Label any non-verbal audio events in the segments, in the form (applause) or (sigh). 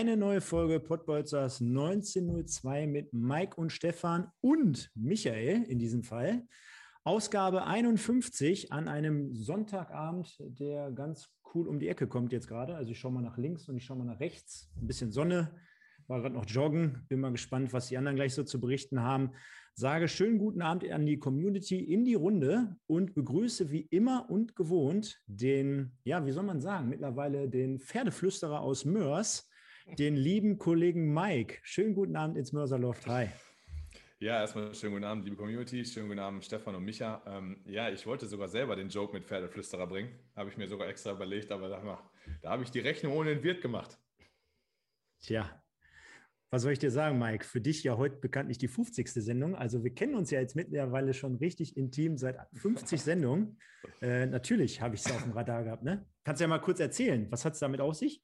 Eine neue Folge Pottbolzers 1902 mit Mike und Stefan und Michael in diesem Fall. Ausgabe 51 an einem Sonntagabend, der ganz cool um die Ecke kommt jetzt gerade. Also ich schaue mal nach links und ich schaue mal nach rechts. Ein bisschen Sonne, war gerade noch joggen. Bin mal gespannt, was die anderen gleich so zu berichten haben. Sage schönen guten Abend an die Community in die Runde und begrüße wie immer und gewohnt den, ja, wie soll man sagen, mittlerweile den Pferdeflüsterer aus Mörs, den lieben Kollegen Mike. Schönen guten Abend ins Mörserloft. Hi. Ja, erstmal schönen guten Abend, liebe Community. Schönen guten Abend, Stefan und Micha. Ähm, ja, ich wollte sogar selber den Joke mit Pferdeflüsterer bringen. Habe ich mir sogar extra überlegt, aber da, da habe ich die Rechnung ohne den Wirt gemacht. Tja, was soll ich dir sagen, Mike? Für dich ja heute bekanntlich die 50. Sendung. Also wir kennen uns ja jetzt mittlerweile schon richtig intim seit 50 (laughs) Sendungen. Äh, natürlich habe ich es auf dem Radar gehabt. Ne? Kannst du ja mal kurz erzählen, was hat es damit auf sich?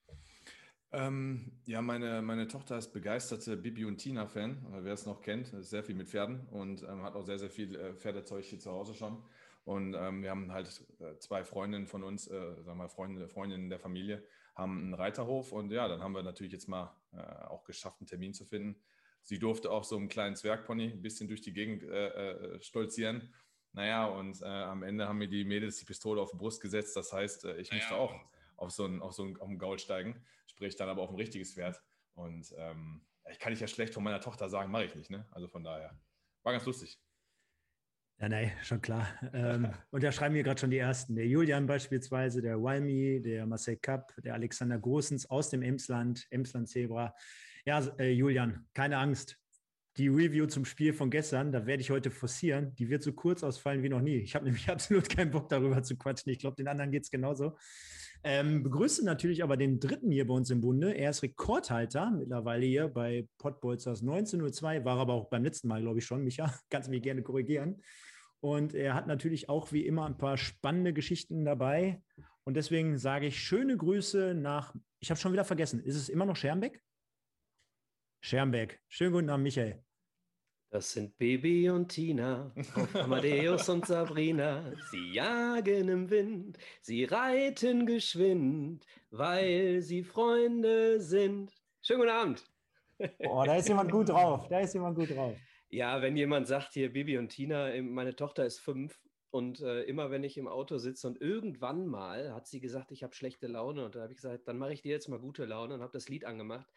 Ähm, ja, meine, meine Tochter ist begeisterte Bibi und Tina-Fan. Wer es noch kennt, ist sehr viel mit Pferden und ähm, hat auch sehr, sehr viel äh, Pferdezeug hier zu Hause schon. Und ähm, wir haben halt äh, zwei Freundinnen von uns, äh, sagen wir mal Freunde, Freundinnen der Familie, haben einen Reiterhof. Und ja, dann haben wir natürlich jetzt mal äh, auch geschafft, einen Termin zu finden. Sie durfte auch so einen kleinen Zwergpony ein bisschen durch die Gegend äh, äh, stolzieren. Naja, und am Ende haben mir die Mädels die Pistole auf die Brust gesetzt. Das heißt, ich naja, musste auch auf so einen, auf so einen, auf einen Gaul steigen, sprich dann aber auf ein richtiges Pferd. Und ähm, ich kann ich ja schlecht von meiner Tochter sagen, mache ich nicht. Ne? Also von daher war ganz lustig. Ja, nein, schon klar. Ähm, (laughs) und da schreiben wir gerade schon die ersten. Der Julian beispielsweise, der Walmi, der Marcel Kapp, der Alexander Großens aus dem Emsland, Emsland Zebra. Ja, äh, Julian, keine Angst. Die Review zum Spiel von gestern, da werde ich heute forcieren. Die wird so kurz ausfallen wie noch nie. Ich habe nämlich (laughs) absolut keinen Bock darüber zu quatschen. Ich glaube, den anderen geht es genauso. Ähm, begrüße natürlich aber den dritten hier bei uns im Bunde. Er ist Rekordhalter mittlerweile hier bei Pottbolzers 1902, war aber auch beim letzten Mal, glaube ich, schon. Micha, (laughs) kannst mich gerne korrigieren. Und er hat natürlich auch wie immer ein paar spannende Geschichten dabei. Und deswegen sage ich schöne Grüße nach, ich habe schon wieder vergessen, ist es immer noch Schermbeck? Schermbeck. Schönen guten Abend, Michael. Das sind Baby und Tina, auf (laughs) Amadeus und Sabrina. Sie jagen im Wind, sie reiten geschwind, weil sie Freunde sind. Schönen guten Abend. Boah, da ist jemand gut drauf. Da ist jemand gut drauf. Ja, wenn jemand sagt hier Baby und Tina, meine Tochter ist fünf und äh, immer wenn ich im Auto sitze und irgendwann mal hat sie gesagt, ich habe schlechte Laune und da habe ich gesagt, dann mache ich dir jetzt mal gute Laune und habe das Lied angemacht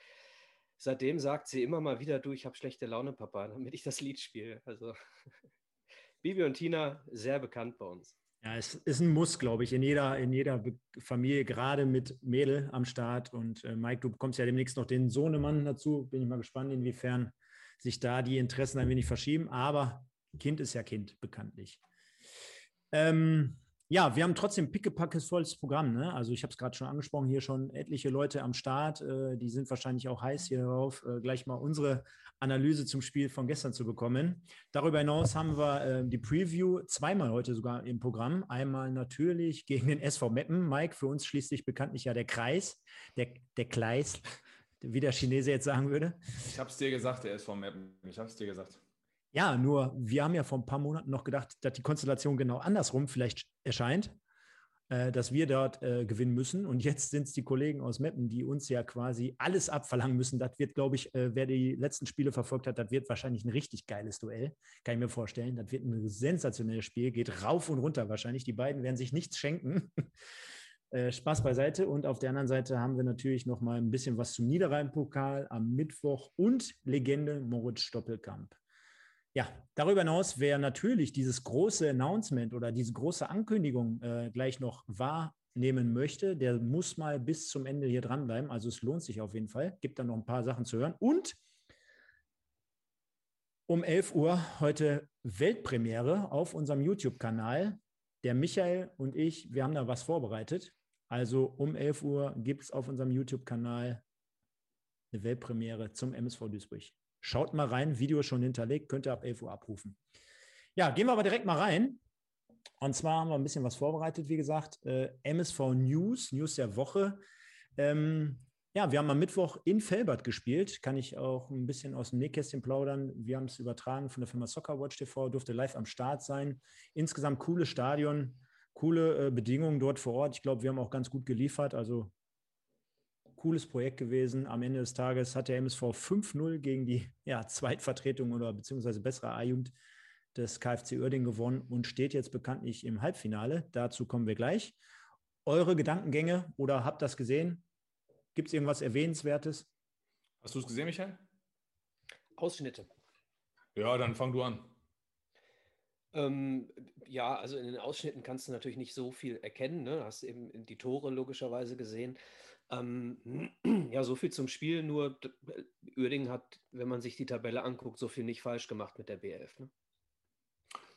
seitdem sagt sie immer mal wieder, du, ich habe schlechte Laune, Papa, damit ich das Lied spiele. Also (laughs) Bibi und Tina, sehr bekannt bei uns. Ja, es ist ein Muss, glaube ich, in jeder, in jeder Familie, gerade mit Mädel am Start. Und äh, Mike, du bekommst ja demnächst noch den Sohnemann dazu. Bin ich mal gespannt, inwiefern sich da die Interessen ein wenig verschieben. Aber Kind ist ja Kind, bekanntlich. Ähm, ja, wir haben trotzdem pickepackes volles Programm. Ne? Also ich habe es gerade schon angesprochen, hier schon etliche Leute am Start. Äh, die sind wahrscheinlich auch heiß hier drauf, äh, gleich mal unsere Analyse zum Spiel von gestern zu bekommen. Darüber hinaus haben wir äh, die Preview zweimal heute sogar im Programm. Einmal natürlich gegen den SV Meppen. Mike, für uns schließlich bekanntlich ja der Kreis, der, der Kleis, wie der Chinese jetzt sagen würde. Ich habe es dir gesagt, der SV Meppen. Ich habe es dir gesagt. Ja, nur wir haben ja vor ein paar Monaten noch gedacht, dass die Konstellation genau andersrum vielleicht erscheint, äh, dass wir dort äh, gewinnen müssen. Und jetzt sind es die Kollegen aus Meppen, die uns ja quasi alles abverlangen müssen. Das wird, glaube ich, äh, wer die letzten Spiele verfolgt hat, das wird wahrscheinlich ein richtig geiles Duell. Kann ich mir vorstellen. Das wird ein sensationelles Spiel, geht rauf und runter wahrscheinlich. Die beiden werden sich nichts schenken. (laughs) Äh, Spaß beiseite. Und auf der anderen Seite haben wir natürlich noch mal ein bisschen was zum Niederrhein-Pokal am Mittwoch und Legende Moritz Stoppelkamp. Ja, darüber hinaus, wer natürlich dieses große Announcement oder diese große Ankündigung äh, gleich noch wahrnehmen möchte, der muss mal bis zum Ende hier dranbleiben. Also es lohnt sich auf jeden Fall. Gibt dann noch ein paar Sachen zu hören. Und um 11 Uhr heute Weltpremiere auf unserem YouTube-Kanal. Der Michael und ich, wir haben da was vorbereitet. Also um 11 Uhr gibt es auf unserem YouTube-Kanal eine Weltpremiere zum MSV Duisburg. Schaut mal rein, Video schon hinterlegt, könnt ihr ab 11 Uhr abrufen. Ja, gehen wir aber direkt mal rein. Und zwar haben wir ein bisschen was vorbereitet, wie gesagt. Äh, MSV News, News der Woche. Ähm, ja, wir haben am Mittwoch in Felbert gespielt. Kann ich auch ein bisschen aus dem Nähkästchen plaudern. Wir haben es übertragen von der Firma Soccerwatch TV, durfte live am Start sein. Insgesamt cooles Stadion, coole äh, Bedingungen dort vor Ort. Ich glaube, wir haben auch ganz gut geliefert. Also cooles Projekt gewesen. Am Ende des Tages hat der MSV 5-0 gegen die ja, Zweitvertretung oder beziehungsweise bessere A-Jugend des KfC Uerdingen gewonnen und steht jetzt bekanntlich im Halbfinale. Dazu kommen wir gleich. Eure Gedankengänge oder habt das gesehen? Gibt es irgendwas Erwähnenswertes? Hast du es gesehen, Michael? Ausschnitte. Ja, dann fang du an. Ähm, ja, also in den Ausschnitten kannst du natürlich nicht so viel erkennen. Ne? Hast eben die Tore logischerweise gesehen. Ähm, (clears throat) ja, so viel zum Spiel. Nur Uerdingen hat, wenn man sich die Tabelle anguckt, so viel nicht falsch gemacht mit der B11. Ne?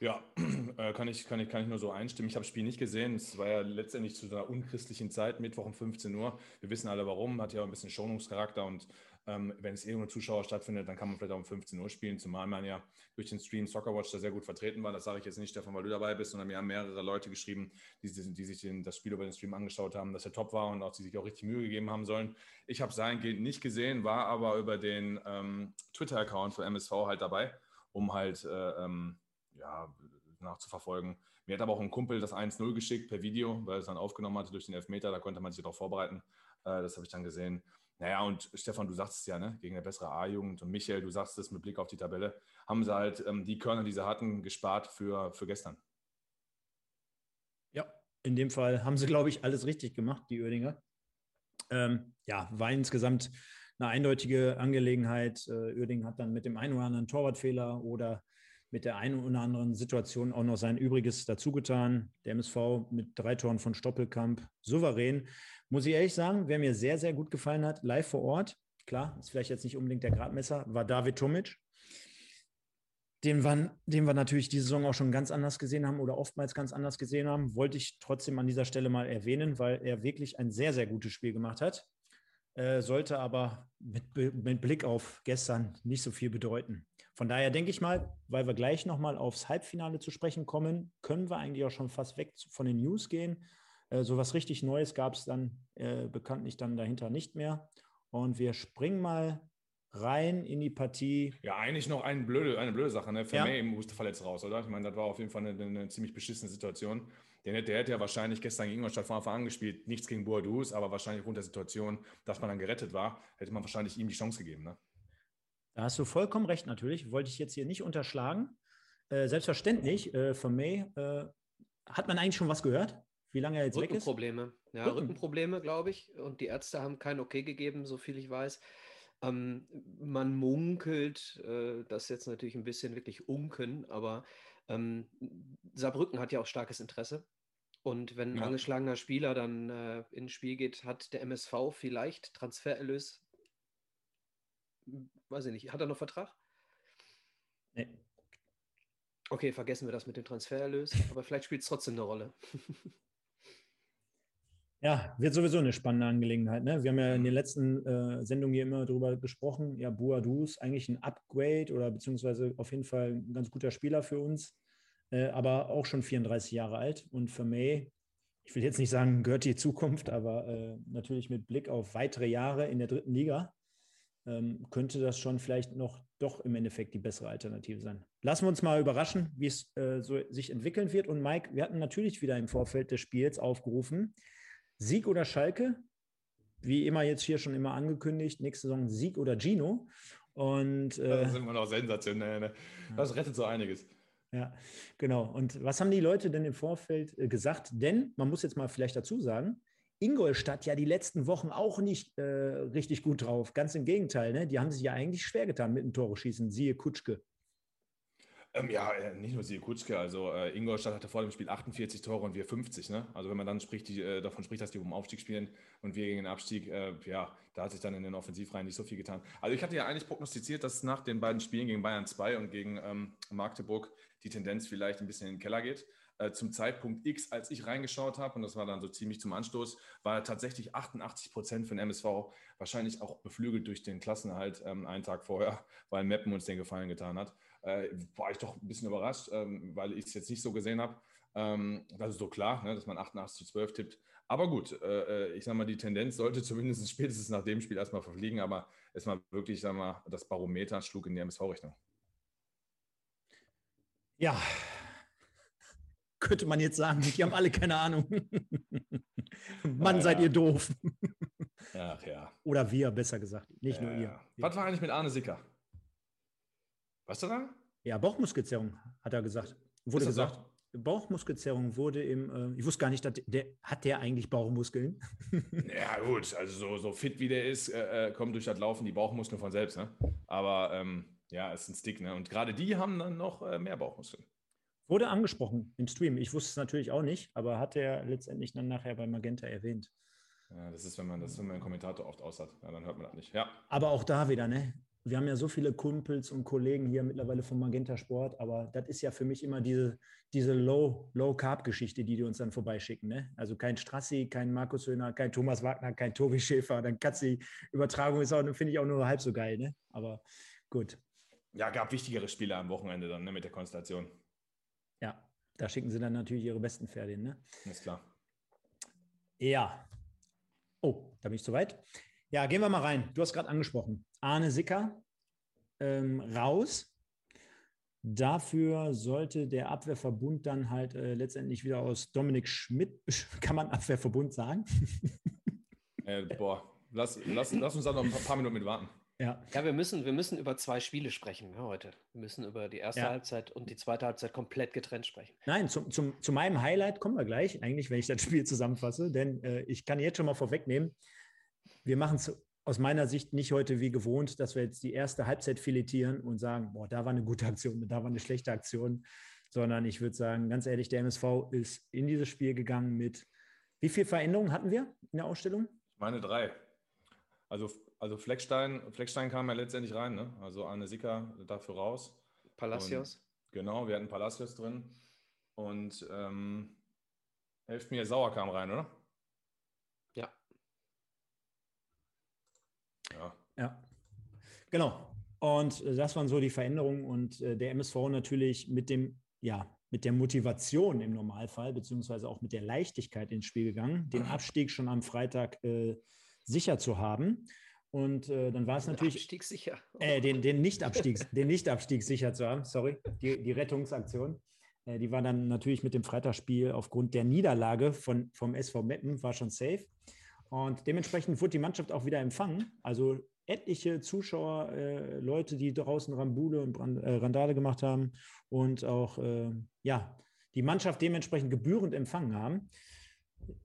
Ja, (clears throat) äh, kann, ich, kann, ich, kann ich nur so einstimmen. Ich habe das Spiel nicht gesehen. Es war ja letztendlich zu einer unchristlichen Zeit, Mittwoch um 15 Uhr. Wir wissen alle warum, hat ja auch ein bisschen Schonungscharakter und ähm, wenn es irgendwo Zuschauer stattfindet, dann kann man vielleicht auch um 15 Uhr spielen, zumal man ja durch den Stream Soccerwatch da sehr gut vertreten war. Das sage ich jetzt nicht, Stefan, weil du dabei bist, sondern mir haben mehrere Leute geschrieben, die, die sich den, das Spiel über den Stream angeschaut haben, dass er top war und auch die sich auch richtig Mühe gegeben haben sollen. Ich habe sein Gehen nicht gesehen, war aber über den ähm, Twitter-Account von MSV halt dabei, um halt äh, ähm, ja, nachzuverfolgen. Mir hat aber auch ein Kumpel das 1-0 geschickt per Video, weil es dann aufgenommen hatte durch den Elfmeter. Da konnte man sich darauf vorbereiten. Äh, das habe ich dann gesehen. Naja, und Stefan, du sagst es ja, ne? gegen eine bessere A-Jugend. Und Michael, du sagst es mit Blick auf die Tabelle, haben sie halt ähm, die Körner, die sie hatten, gespart für, für gestern. Ja, in dem Fall haben sie, glaube ich, alles richtig gemacht, die Oerdinger. Ähm, ja, war insgesamt eine eindeutige Angelegenheit. Äh, Uerdingen hat dann mit dem einen oder anderen Torwartfehler oder mit der einen oder anderen Situation auch noch sein Übriges dazugetan. Der MSV mit drei Toren von Stoppelkamp souverän. Muss ich ehrlich sagen, wer mir sehr, sehr gut gefallen hat, live vor Ort, klar, ist vielleicht jetzt nicht unbedingt der Gradmesser, war David Tomic. Den wir, den wir natürlich diese Saison auch schon ganz anders gesehen haben oder oftmals ganz anders gesehen haben, wollte ich trotzdem an dieser Stelle mal erwähnen, weil er wirklich ein sehr, sehr gutes Spiel gemacht hat. Äh, sollte aber mit, mit Blick auf gestern nicht so viel bedeuten. Von daher denke ich mal, weil wir gleich nochmal aufs Halbfinale zu sprechen kommen, können wir eigentlich auch schon fast weg von den News gehen. Äh, so was richtig Neues gab es dann äh, bekanntlich dann dahinter nicht mehr. Und wir springen mal rein in die Partie. Ja, eigentlich noch eine blöde, eine blöde Sache. Ne? Vermey ja. musste verletzt raus, oder? Ich meine, das war auf jeden Fall eine, eine ziemlich beschissene Situation. Der, der hätte ja wahrscheinlich gestern gegen Ingolstadt von Anfang an gespielt. Nichts gegen Boadus, aber wahrscheinlich aufgrund der Situation, dass man dann gerettet war, hätte man wahrscheinlich ihm die Chance gegeben. Ne? Da hast du vollkommen recht, natürlich. Wollte ich jetzt hier nicht unterschlagen. Äh, selbstverständlich, äh, von May äh, hat man eigentlich schon was gehört, wie lange er jetzt weg ist? Rückenprobleme. Ja, Rücken. Rückenprobleme, glaube ich. Und die Ärzte haben kein Okay gegeben, so viel ich weiß. Ähm, man munkelt, äh, das ist jetzt natürlich ein bisschen wirklich Unken, aber ähm, Saarbrücken hat ja auch starkes Interesse. Und wenn ein ja. angeschlagener Spieler dann äh, ins Spiel geht, hat der MSV vielleicht Transfererlös weiß ich nicht, hat er noch Vertrag? Nee. Okay, vergessen wir das mit dem Transfererlös, aber vielleicht spielt es trotzdem eine Rolle. (laughs) Ja, wird sowieso eine spannende Angelegenheit. Ne? Wir haben ja in den letzten äh, Sendungen hier immer darüber gesprochen. Ja, Boadu ist eigentlich ein Upgrade oder beziehungsweise auf jeden Fall ein ganz guter Spieler für uns, äh, aber auch schon 34 Jahre alt. Und für May, ich will jetzt nicht sagen, gehört die Zukunft, aber äh, natürlich mit Blick auf weitere Jahre in der dritten Liga ähm, könnte das schon vielleicht noch doch im Endeffekt die bessere Alternative sein. Lassen wir uns mal überraschen, wie es äh, so sich entwickeln wird. Und Mike, wir hatten natürlich wieder im Vorfeld des Spiels aufgerufen, Sieg oder Schalke, wie immer jetzt hier schon immer angekündigt, nächste Saison Sieg oder Gino. Und äh, das ist immer noch sensationell. Ne? Das rettet so einiges. Ja, genau. Und was haben die Leute denn im Vorfeld äh, gesagt? Denn man muss jetzt mal vielleicht dazu sagen, Ingolstadt ja die letzten Wochen auch nicht äh, richtig gut drauf. Ganz im Gegenteil, ne? die haben sich ja eigentlich schwer getan mit dem Tore schießen. Siehe Kutschke. Ähm, ja, äh, nicht nur Siehe Kutschke, also äh, Ingolstadt hatte vor dem Spiel 48 Tore und wir 50. Ne? Also wenn man dann spricht, die, äh, davon spricht, dass die um Aufstieg spielen und wir gegen den Abstieg, äh, ja, da hat sich dann in den Offensivreihen nicht so viel getan. Also ich hatte ja eigentlich prognostiziert, dass nach den beiden Spielen gegen Bayern 2 und gegen ähm, Magdeburg die Tendenz vielleicht ein bisschen in den Keller geht. Äh, zum Zeitpunkt X, als ich reingeschaut habe, und das war dann so ziemlich zum Anstoß, war tatsächlich 88 Prozent für den MSV, wahrscheinlich auch beflügelt durch den Klassenerhalt ähm, einen Tag vorher, (laughs) weil Meppen uns den Gefallen getan hat. Äh, war ich doch ein bisschen überrascht, ähm, weil ich es jetzt nicht so gesehen habe. Ähm, das ist so klar, ne, dass man 88 zu 12 tippt. Aber gut, äh, äh ich sage mal, die Tendenz sollte zumindest (laughs) spätestens nach dem Spiel erstmal verfliegen, aber erstmal wirklich, sag mal, das Barometer schlug in die MSV-Richtung. Ja, könnte man jetzt sagen. Die haben alle keine Ahnung. (laughs) Mann, ja, seid ihr doof. Ach ja. Oder wir, besser gesagt. Nicht ja, nur ihr. Was war eigentlich mit Arne Sicker? Was du da? Ja, Bauchmuskelzerrung, hat er gesagt. Wurde gesagt. Doch? Bauchmuskelzerrung wurde im, äh, ich wusste gar nicht, dass der, hat der eigentlich Bauchmuskeln? (laughs) ja, gut, also so, so fit wie der ist, äh, äh, kommen durch das Laufen die Bauchmuskeln von selbst. Ne? Aber ähm, ja, ist ein Stick. Ne? Und gerade die haben dann noch äh, mehr Bauchmuskeln. Wurde angesprochen im Stream. Ich wusste es natürlich auch nicht, aber hat er letztendlich dann nachher bei Magenta erwähnt. Ja, das ist, wenn man das, wenn man einen Kommentator oft aus hat, ja, dann hört man das nicht. Ja. Aber auch da wieder, ne? Wir haben ja so viele Kumpels und Kollegen hier mittlerweile vom Magenta Sport, aber das ist ja für mich immer diese, diese Low, Low-Carb-Geschichte, die die uns dann vorbeischicken. Ne? Also kein Strassi, kein Markus Höhner, kein Thomas Wagner, kein Tobi Schäfer. Dann kannst die Übertragung ist auch, finde ich auch nur halb so geil, ne? Aber gut. Ja, gab wichtigere Spiele am Wochenende dann, ne, mit der Konstellation. Da schicken sie dann natürlich ihre besten Pferde hin. Ne? Ist klar. Ja. Oh, da bin ich zu weit. Ja, gehen wir mal rein. Du hast gerade angesprochen. Arne Sicker ähm, raus. Dafür sollte der Abwehrverbund dann halt äh, letztendlich wieder aus Dominik Schmidt, (laughs) kann man Abwehrverbund sagen? Äh, boah, lass, lass, lass uns da noch ein paar Minuten mit warten. Ja, ja wir, müssen, wir müssen über zwei Spiele sprechen ja, ne, heute. Wir müssen über die erste ja. Halbzeit und die zweite Halbzeit komplett getrennt sprechen. Nein, zum, zum, zu meinem Highlight kommen wir gleich, eigentlich, wenn ich das (laughs) Spiel zusammenfasse. Denn äh, ich kann jetzt schon mal vorwegnehmen, wir machen es aus meiner Sicht nicht heute wie gewohnt, dass wir jetzt die erste Halbzeit filetieren und sagen, boah, da war eine gute Aktion, da war eine schlechte Aktion, sondern ich würde sagen, ganz ehrlich, der MSV ist in dieses Spiel gegangen mit, wie viele Veränderungen hatten wir in der Ausstellung? Ich meine drei. Also also Fleckstein, Fleckstein kam ja letztendlich rein, ne? Also Arne Sicker dafür raus. Palacios. Und, genau, wir hatten Palacios drin. Und ähm, helft mir, Sauer kam rein, oder? Ja. Ja. Ja. Genau. Und das waren so die Veränderungen und äh, der MSV natürlich mit dem, ja, mit der Motivation im Normalfall, beziehungsweise auch mit der Leichtigkeit ins Spiel gegangen, den Abstieg schon am Freitag äh, sicher zu haben. Und äh, dann war es natürlich. Abstieg sicher. Äh, den, den Nicht-Abstieg den nicht sicher zu haben, sorry, die, die Rettungsaktion. Äh, die war dann natürlich mit dem Freitagsspiel aufgrund der Niederlage von, vom SV Meppen, war schon safe. Und dementsprechend wurde die Mannschaft auch wieder empfangen. Also etliche Zuschauer, äh, Leute, die draußen Rambule und Brand, äh, Randale gemacht haben und auch äh, ja, die Mannschaft dementsprechend gebührend empfangen haben.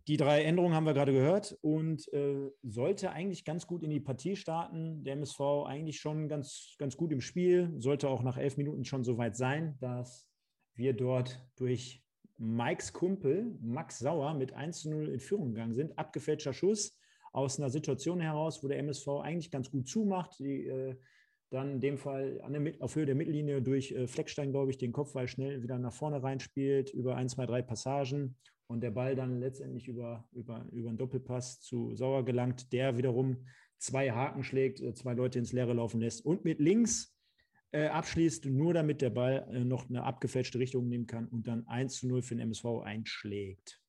Die drei Änderungen haben wir gerade gehört und äh, sollte eigentlich ganz gut in die Partie starten. Der MSV eigentlich schon ganz, ganz gut im Spiel, sollte auch nach elf Minuten schon so weit sein, dass wir dort durch Mikes Kumpel Max Sauer mit 1 zu 0 in Führung gegangen sind. Abgefälschter Schuss aus einer Situation heraus, wo der MSV eigentlich ganz gut zumacht. Die, äh, dann in dem Fall der, auf Höhe der Mittellinie durch äh, Fleckstein, glaube ich, den Kopfball schnell wieder nach vorne reinspielt, über ein, zwei, drei Passagen und der Ball dann letztendlich über, über, über einen Doppelpass zu Sauer gelangt, der wiederum zwei Haken schlägt, äh, zwei Leute ins Leere laufen lässt und mit links äh, abschließt, nur damit der Ball äh, noch eine abgefälschte Richtung nehmen kann und dann 1 zu 0 für den MSV einschlägt.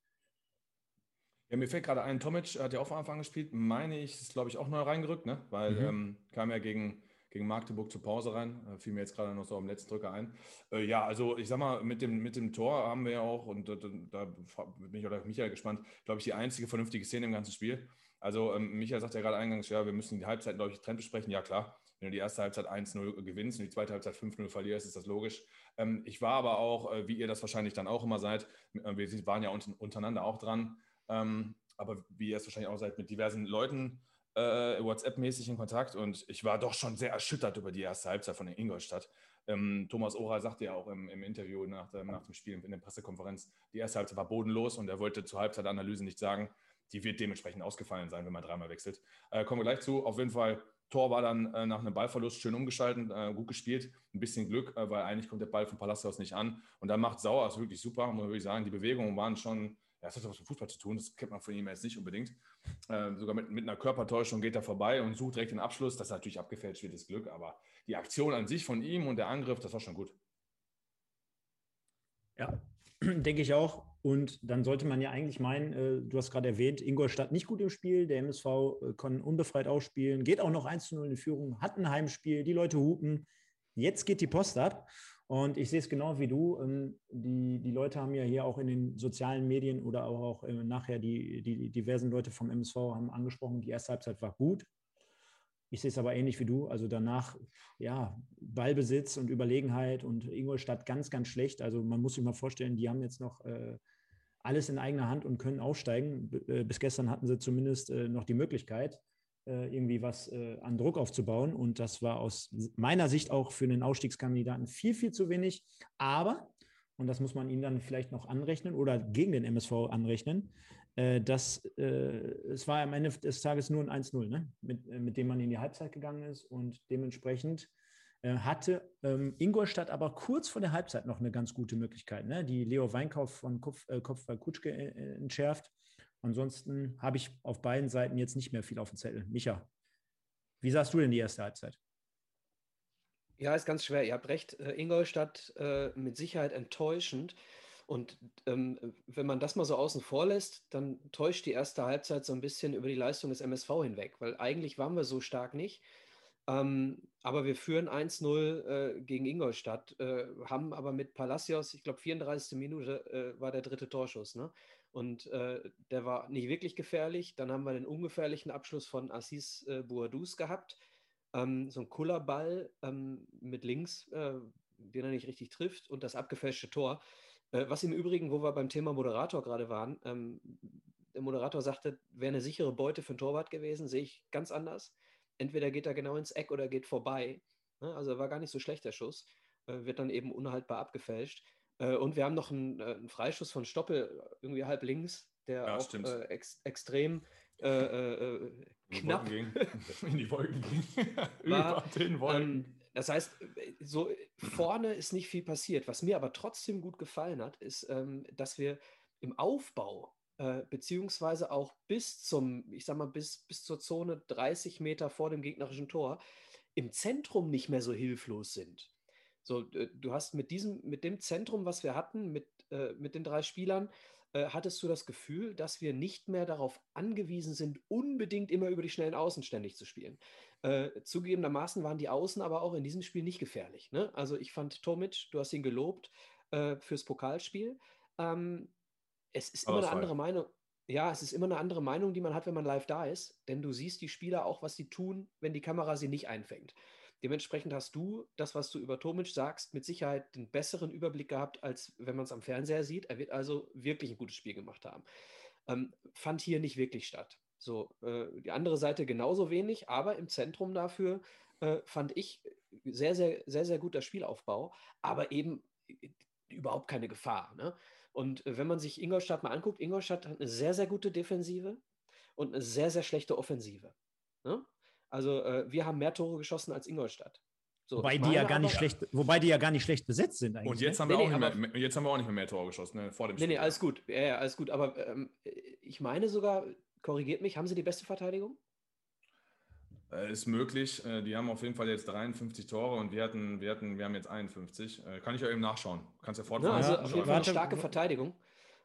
Ja, mir fällt gerade ein, Tomic hat ja auch von Anfang gespielt, meine ich, ist glaube ich auch neu reingerückt, ne? weil mhm. ähm, kam ja gegen gegen Magdeburg zur Pause rein. Äh, fiel mir jetzt gerade noch so am letzten Drücker ein. Äh, ja, also ich sag mal, mit dem, mit dem Tor haben wir ja auch, und da, da bin ich oder Michael gespannt, glaube ich, die einzige vernünftige Szene im ganzen Spiel. Also ähm, Michael sagt ja gerade eingangs, ja, wir müssen die Halbzeit, glaube ich, Trend besprechen. Ja, klar. Wenn du die erste Halbzeit 1-0 gewinnst und die zweite Halbzeit 5-0 verlierst, ist das logisch. Ähm, ich war aber auch, äh, wie ihr das wahrscheinlich dann auch immer seid, äh, wir waren ja untereinander auch dran, ähm, aber wie ihr es wahrscheinlich auch seid, mit diversen Leuten äh, WhatsApp-mäßig in Kontakt und ich war doch schon sehr erschüttert über die erste Halbzeit von Ingolstadt. ähm, Thomas Ora sagte ja auch im, im Interview nach, nach, dem Spiel in der Pressekonferenz, die erste Halbzeit war bodenlos und er wollte zur Halbzeitanalyse nicht sagen, die wird dementsprechend ausgefallen sein, wenn man dreimal wechselt. Äh, kommen wir gleich zu. Auf jeden Fall, Tor war dann äh, nach einem Ballverlust schön umgeschaltet, äh, gut gespielt, ein bisschen Glück, äh, weil eigentlich kommt der Ball von Palacios nicht an. Und dann macht Sauer es wirklich super, muss wirklich sagen. Die Bewegungen waren schon, das hat was mit Fußball zu tun, das kennt man von ihm jetzt nicht unbedingt. Äh, sogar mit, mit einer Körpertäuschung geht er vorbei und sucht direkt den Abschluss. Das ist natürlich abgefälscht wird das Glück, aber die Aktion an sich von ihm und der Angriff, das war schon gut. Ja, (clears throat) denke ich auch. Und dann sollte man ja eigentlich meinen, äh, du hast gerade erwähnt, Ingolstadt nicht gut im Spiel, der MSV äh, kann unbefreit ausspielen, geht auch noch 1 zu 0 in Führung, hat ein Heimspiel, die Leute hupen. Jetzt geht die Post ab. Und ich sehe es genau wie du. Ähm, die, die Leute haben ja hier auch in den sozialen Medien oder auch, äh, nachher die, die diversen Leute vom MSV haben angesprochen, die erste Halbzeit war gut. Ich sehe es aber ähnlich wie du. Also danach, ja, Ballbesitz und Überlegenheit und Ingolstadt ganz, ganz schlecht. Also man muss sich mal vorstellen, die haben jetzt noch äh, alles in eigener Hand und können aufsteigen. Äh, bis gestern hatten sie zumindest äh, noch die Möglichkeit, irgendwie was äh, an Druck aufzubauen. Und das war aus meiner Sicht auch für einen Ausstiegskandidaten viel, viel zu wenig. Aber, und das muss man ihnen dann vielleicht noch anrechnen oder gegen den MSV anrechnen, äh, dass äh, es war am Ende des Tages nur ein 1-0, ne? mit, äh, mit dem man in die Halbzeit gegangen ist und dementsprechend äh, hatte ähm, Ingolstadt aber kurz vor der Halbzeit noch eine ganz gute Möglichkeit, ne? die Leo Weinkauf von Kopf, äh, Kopfball Kutschke äh, entschärft. Ansonsten habe ich auf beiden Seiten jetzt nicht mehr viel auf dem Zettel. Micha, wie sahst du denn die erste Halbzeit? Ja, ist ganz schwer. Ihr habt recht. Ingolstadt mit Sicherheit enttäuschend. Und ähm, wenn man das mal so außen vor lässt, dann täuscht die erste Halbzeit so ein bisschen über die Leistung des MSV hinweg, weil eigentlich waren wir so stark nicht. Ähm, aber wir führen 1-0 äh, gegen Ingolstadt, äh, haben aber mit Palacios, ich glaube 34. Minute äh, war der dritte Torschuss. Ne? Und äh, der war nicht wirklich gefährlich. Dann haben wir den ungefährlichen Abschluss von Assis äh, Boadus gehabt. Ähm, so ein Kullerball ähm, mit links, äh, den er nicht richtig trifft und das abgefälschte Tor. Äh, was im Übrigen, wo wir beim Thema Moderator gerade waren, ähm, der Moderator sagte, wäre eine sichere Beute für einen Torwart gewesen, sehe ich ganz anders. Entweder geht er genau ins Eck oder geht vorbei. Ne? Also war gar nicht so schlecht der Schuss, äh, wird dann eben unhaltbar abgefälscht. Äh, und wir haben noch einen, äh, einen, Freischuss von Stoppel, irgendwie halb links, der ja, auch äh, ex extrem äh, knapp (laughs) in die Wolken ging. (laughs) Über den Wolken. Ähm, das heißt, so vorne ist nicht viel passiert. Was mir aber trotzdem gut gefallen hat, ist, ähm, dass wir im Aufbau äh, beziehungsweise auch bis zum, ich sag mal, bis, bis zur Zone 30 Meter vor dem gegnerischen Tor im Zentrum nicht mehr so hilflos sind. So, äh, du hast mit diesem, mit dem Zentrum, was wir hatten, mit, äh, mit den drei Spielern, äh, hattest du das Gefühl, dass wir nicht mehr darauf angewiesen sind, unbedingt immer über die schnellen Außen ständig zu spielen. Äh, zugegebenermaßen waren die Außen aber auch in diesem Spiel nicht gefährlich. Ne? Also ich fand Tomic, du hast ihn gelobt äh, fürs Pokalspiel. Ähm, es ist immer eine andere Meinung. Ja, es ist immer eine andere Meinung, die man hat, wenn man live da ist, denn du siehst die Spieler auch, was sie tun, wenn die Kamera sie nicht einfängt. Dementsprechend hast du das, was du über Tomic sagst, mit Sicherheit den besseren Überblick gehabt, als wenn man es am Fernseher sieht. Er wird also wirklich ein gutes Spiel gemacht haben. Ähm, fand hier nicht wirklich statt. So, äh, die andere Seite genauso wenig, aber im Zentrum dafür äh, fand ich sehr, sehr, sehr, sehr guter Spielaufbau, aber eben äh, überhaupt keine Gefahr. Ne? Und äh, wenn man sich Ingolstadt mal anguckt, Ingolstadt hat eine sehr, sehr gute Defensive und eine sehr, sehr schlechte Offensive. Ne? Also äh, wir haben mehr Tore geschossen als Ingolstadt. So, wobei, die ja gar nicht schlecht, wobei die ja gar nicht schlecht besetzt sind eigentlich. Und jetzt, ne? haben, wir nee, auch nee, mehr, jetzt haben wir auch nicht mehr, mehr Tore geschossen, ne, vor dem nee, Spiel. Nee, alles gut. Ja, ja, alles gut. Aber ähm, ich meine sogar, korrigiert mich, haben sie die beste Verteidigung? Äh, ist möglich. Äh, die haben auf jeden Fall jetzt 53 Tore und wir hatten, wir hatten, wir haben jetzt 51. Äh, kann ich ja eben nachschauen. Kannst ja fortfahren. Ja, also auf jeden Fall eine starke Verteidigung.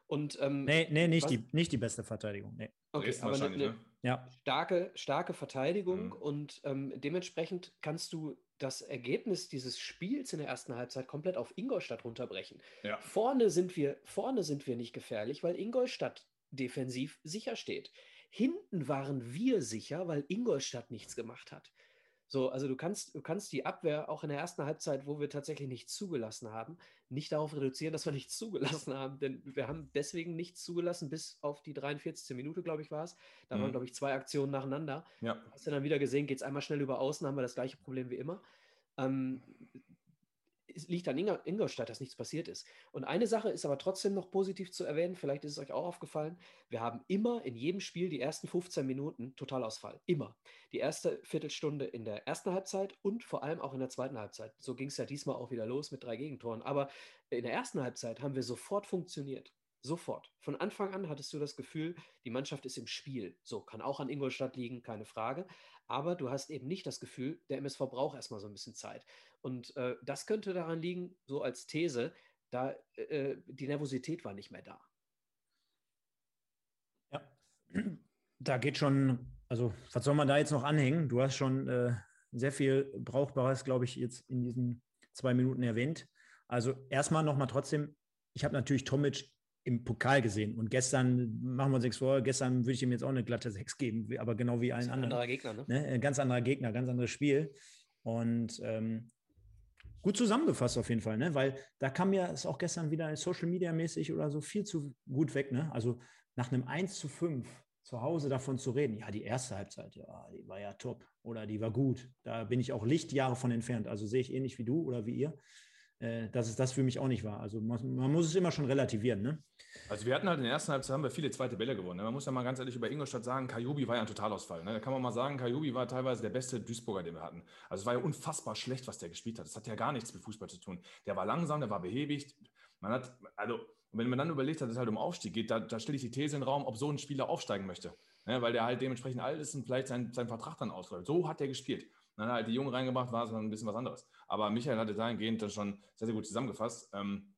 Und, ähm, nee, nee nicht, die, nicht die beste Verteidigung. Nee. Okay, aber eine ne? Ja. starke, starke Verteidigung mhm. und ähm, dementsprechend kannst du das Ergebnis dieses Spiels in der ersten Halbzeit komplett auf Ingolstadt runterbrechen. Ja. Vorne, sind wir, vorne sind wir nicht gefährlich, weil Ingolstadt defensiv sicher steht. Hinten waren wir sicher, weil Ingolstadt nichts gemacht hat. So, also du kannst, du kannst die Abwehr auch in der ersten Halbzeit, wo wir tatsächlich nichts zugelassen haben, nicht darauf reduzieren, dass wir nichts zugelassen haben. Denn wir haben deswegen nichts zugelassen, bis auf die 43. Minute, glaube ich, war es. Da mhm. waren, glaube ich, zwei Aktionen nacheinander. Ja. Hast du dann wieder gesehen, geht es einmal schnell über außen, haben wir das gleiche Problem wie immer. Ähm, liegt an Ingolstadt, dass nichts passiert ist. Und eine Sache ist aber trotzdem noch positiv zu erwähnen, vielleicht ist es euch auch aufgefallen, wir haben immer in jedem Spiel die ersten 15 Minuten Totalausfall. Immer. Die erste Viertelstunde in der ersten Halbzeit und vor allem auch in der zweiten Halbzeit. So ging es ja diesmal auch wieder los mit drei Gegentoren. Aber in der ersten Halbzeit haben wir sofort funktioniert. Sofort. Von Anfang an hattest du das Gefühl, die Mannschaft ist im Spiel. So, kann auch an Ingolstadt liegen, keine Frage. Aber du hast eben nicht das Gefühl, der MSV braucht erstmal so ein bisschen Zeit. Und äh, das könnte daran liegen, so als These, da äh, die Nervosität war nicht mehr da. Ja, da geht schon, also was soll man da jetzt noch anhängen? Du hast schon äh, sehr viel Brauchbares, glaube ich, jetzt in diesen zwei Minuten erwähnt. Also erstmal nochmal trotzdem, ich habe natürlich Tomic im Pokal gesehen. Und gestern, machen wir uns nichts vor, gestern würde ich ihm jetzt auch eine glatte 6 geben, aber genau wie allen anderen. Ein anderer Gegner, ne? ne? Ein ganz anderer Gegner, ganz anderes Spiel. Und ähm, gut zusammengefasst auf jeden Fall, ne? Weil da kam ja es auch gestern wieder Social Media mäßig oder so viel zu gut weg, ne? Also nach einem 1 zu 5 zu Hause davon zu reden, ja, die erste Halbzeit, ja, die war ja top oder die war gut. Da bin ich auch Lichtjahre von entfernt. Also sehe ich ähnlich wie du oder wie ihr. Äh, dass es das für mich auch nicht war. Also man, man, muss es immer schon relativieren. Ne? Also wir hatten halt in der ersten Halbzeit haben wir viele zweite Bälle gewonnen. Ne? Man muss ja mal ganz ehrlich über Ingolstadt sagen, Kajubi war ja ein Totalausfall. Ne? Da kann man mal sagen, Kajubi war teilweise der beste Duisburger, den wir hatten. Also es war ja unfassbar schlecht, was der gespielt hat. Das hat ja gar nichts mit Fußball zu tun. Der war langsam, der war behäbig. Man hat, also wenn man dann überlegt dass es halt um Aufstieg geht, da, da stelle ich die These in den Raum, ob so ein Spieler aufsteigen möchte. Ne? Weil der halt dementsprechend alt ist und vielleicht sein, sein Vertrag dann ausläuft. So hat er gespielt. Dann halt die Jungen reingebracht, war es dann ein bisschen was anderes. Aber Michael hatte dahingehend dann schon sehr, sehr gut zusammengefasst. Ähm,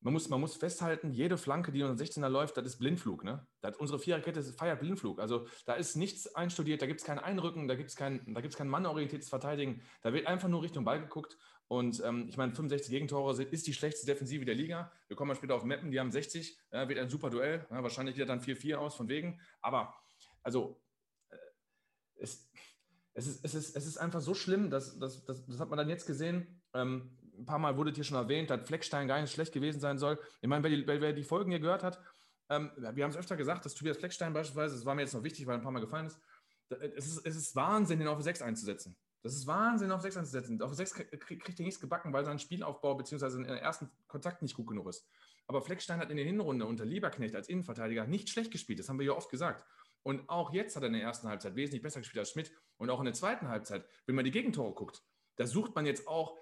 man muss, man muss festhalten, jede Flanke, die den 16er läuft, das ist Blindflug. Ne? Das, unsere Viererkette feiert Blindflug. Also da ist nichts einstudiert, da gibt es kein Einrücken, da gibt es kein, kein mannorientiertes Verteidigen. Da wird einfach nur Richtung Ball geguckt. Und ähm, ich meine, 65 Gegentore ist die schlechteste Defensive der Liga. Wir kommen mal später auf Meppen, die haben 60. Ja, wird ein super Duell. Ja, wahrscheinlich wieder dann 4-4 aus, von wegen. Aber also, äh, es, es ist, es ist, es ist einfach so schlimm, dass, dass, dass, das hat man dann jetzt gesehen. Ähm, ein paar Mal wurde hier schon erwähnt, dass Fleckstein gar nicht schlecht gewesen sein soll. Ich meine, wer die, wer die Folgen hier gehört hat, ähm, wir haben es öfter gesagt, dass Tobias Fleckstein beispielsweise, das war mir jetzt noch wichtig, weil ein paar Mal gefallen ist, es ist, es ist Wahnsinn, den auf 6 einzusetzen. Das ist Wahnsinn, auf 6 einzusetzen. Auf 6 kriegt er nichts gebacken, weil sein Spielaufbau bzw. in ersten Kontakt nicht gut genug ist. Aber Fleckstein hat in der Hinrunde unter Lieberknecht als Innenverteidiger nicht schlecht gespielt. Das haben wir ja oft gesagt. Und auch jetzt hat er in der ersten Halbzeit wesentlich besser gespielt als Schmidt. Und auch in der zweiten Halbzeit, wenn man die Gegentore guckt, da sucht man jetzt auch,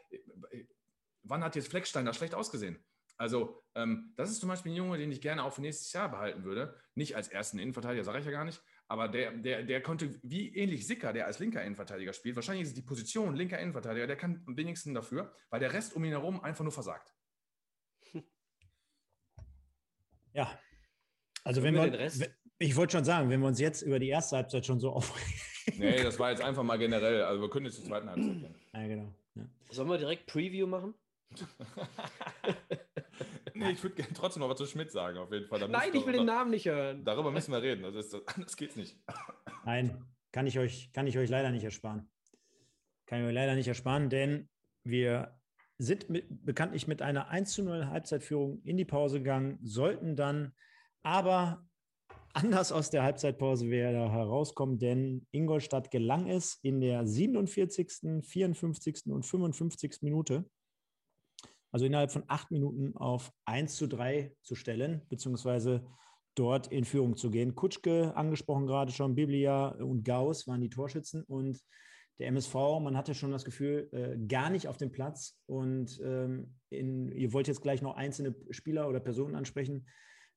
wann hat jetzt Fleckstein da schlecht ausgesehen? Also, ähm, das ist zum Beispiel ein Junge, den ich gerne auch für nächstes Jahr behalten würde. Nicht als ersten Innenverteidiger, sage ich ja gar nicht. Aber der, der, der konnte, wie ähnlich Sicker, der als linker Innenverteidiger spielt, wahrscheinlich ist es die Position linker Innenverteidiger, der kann am wenigsten dafür, weil der Rest um ihn herum einfach nur versagt. (laughs) Ja. Also, wenn wir, ich wollte schon sagen, wenn wir uns jetzt über die erste Halbzeit schon so (laughs) aufregen. Nee, das war jetzt einfach mal generell. Also wir können jetzt zur zweiten Halbzeit gehen. Ja, genau. Ja. Sollen wir direkt Preview machen? (laughs) nee, ich würde gerne trotzdem noch was zu Schmidt sagen, auf jeden Fall. Da Nein, ich will den Namen nicht hören. Darüber müssen wir reden. Das ist, anders geht's nicht. Nein, kann ich, euch, kann ich euch leider nicht ersparen. Kann ich euch leider nicht ersparen, denn wir sind mit, bekanntlich mit einer 1 zu 0 Halbzeitführung in die Pause gegangen, sollten dann aber anders aus der Halbzeitpause wieder herauskommen, denn Ingolstadt gelang es in der 47., 54. und 55. Minute, also innerhalb von acht Minuten auf 1 zu 3 zu stellen, beziehungsweise dort in Führung zu gehen. Kutschke, angesprochen gerade schon, Biblia und Gauss waren die Torschützen und der MSV, man hatte schon das Gefühl, äh, gar nicht auf dem Platz. Und ähm, in, ihr wollt jetzt gleich noch einzelne Spieler oder Personen ansprechen.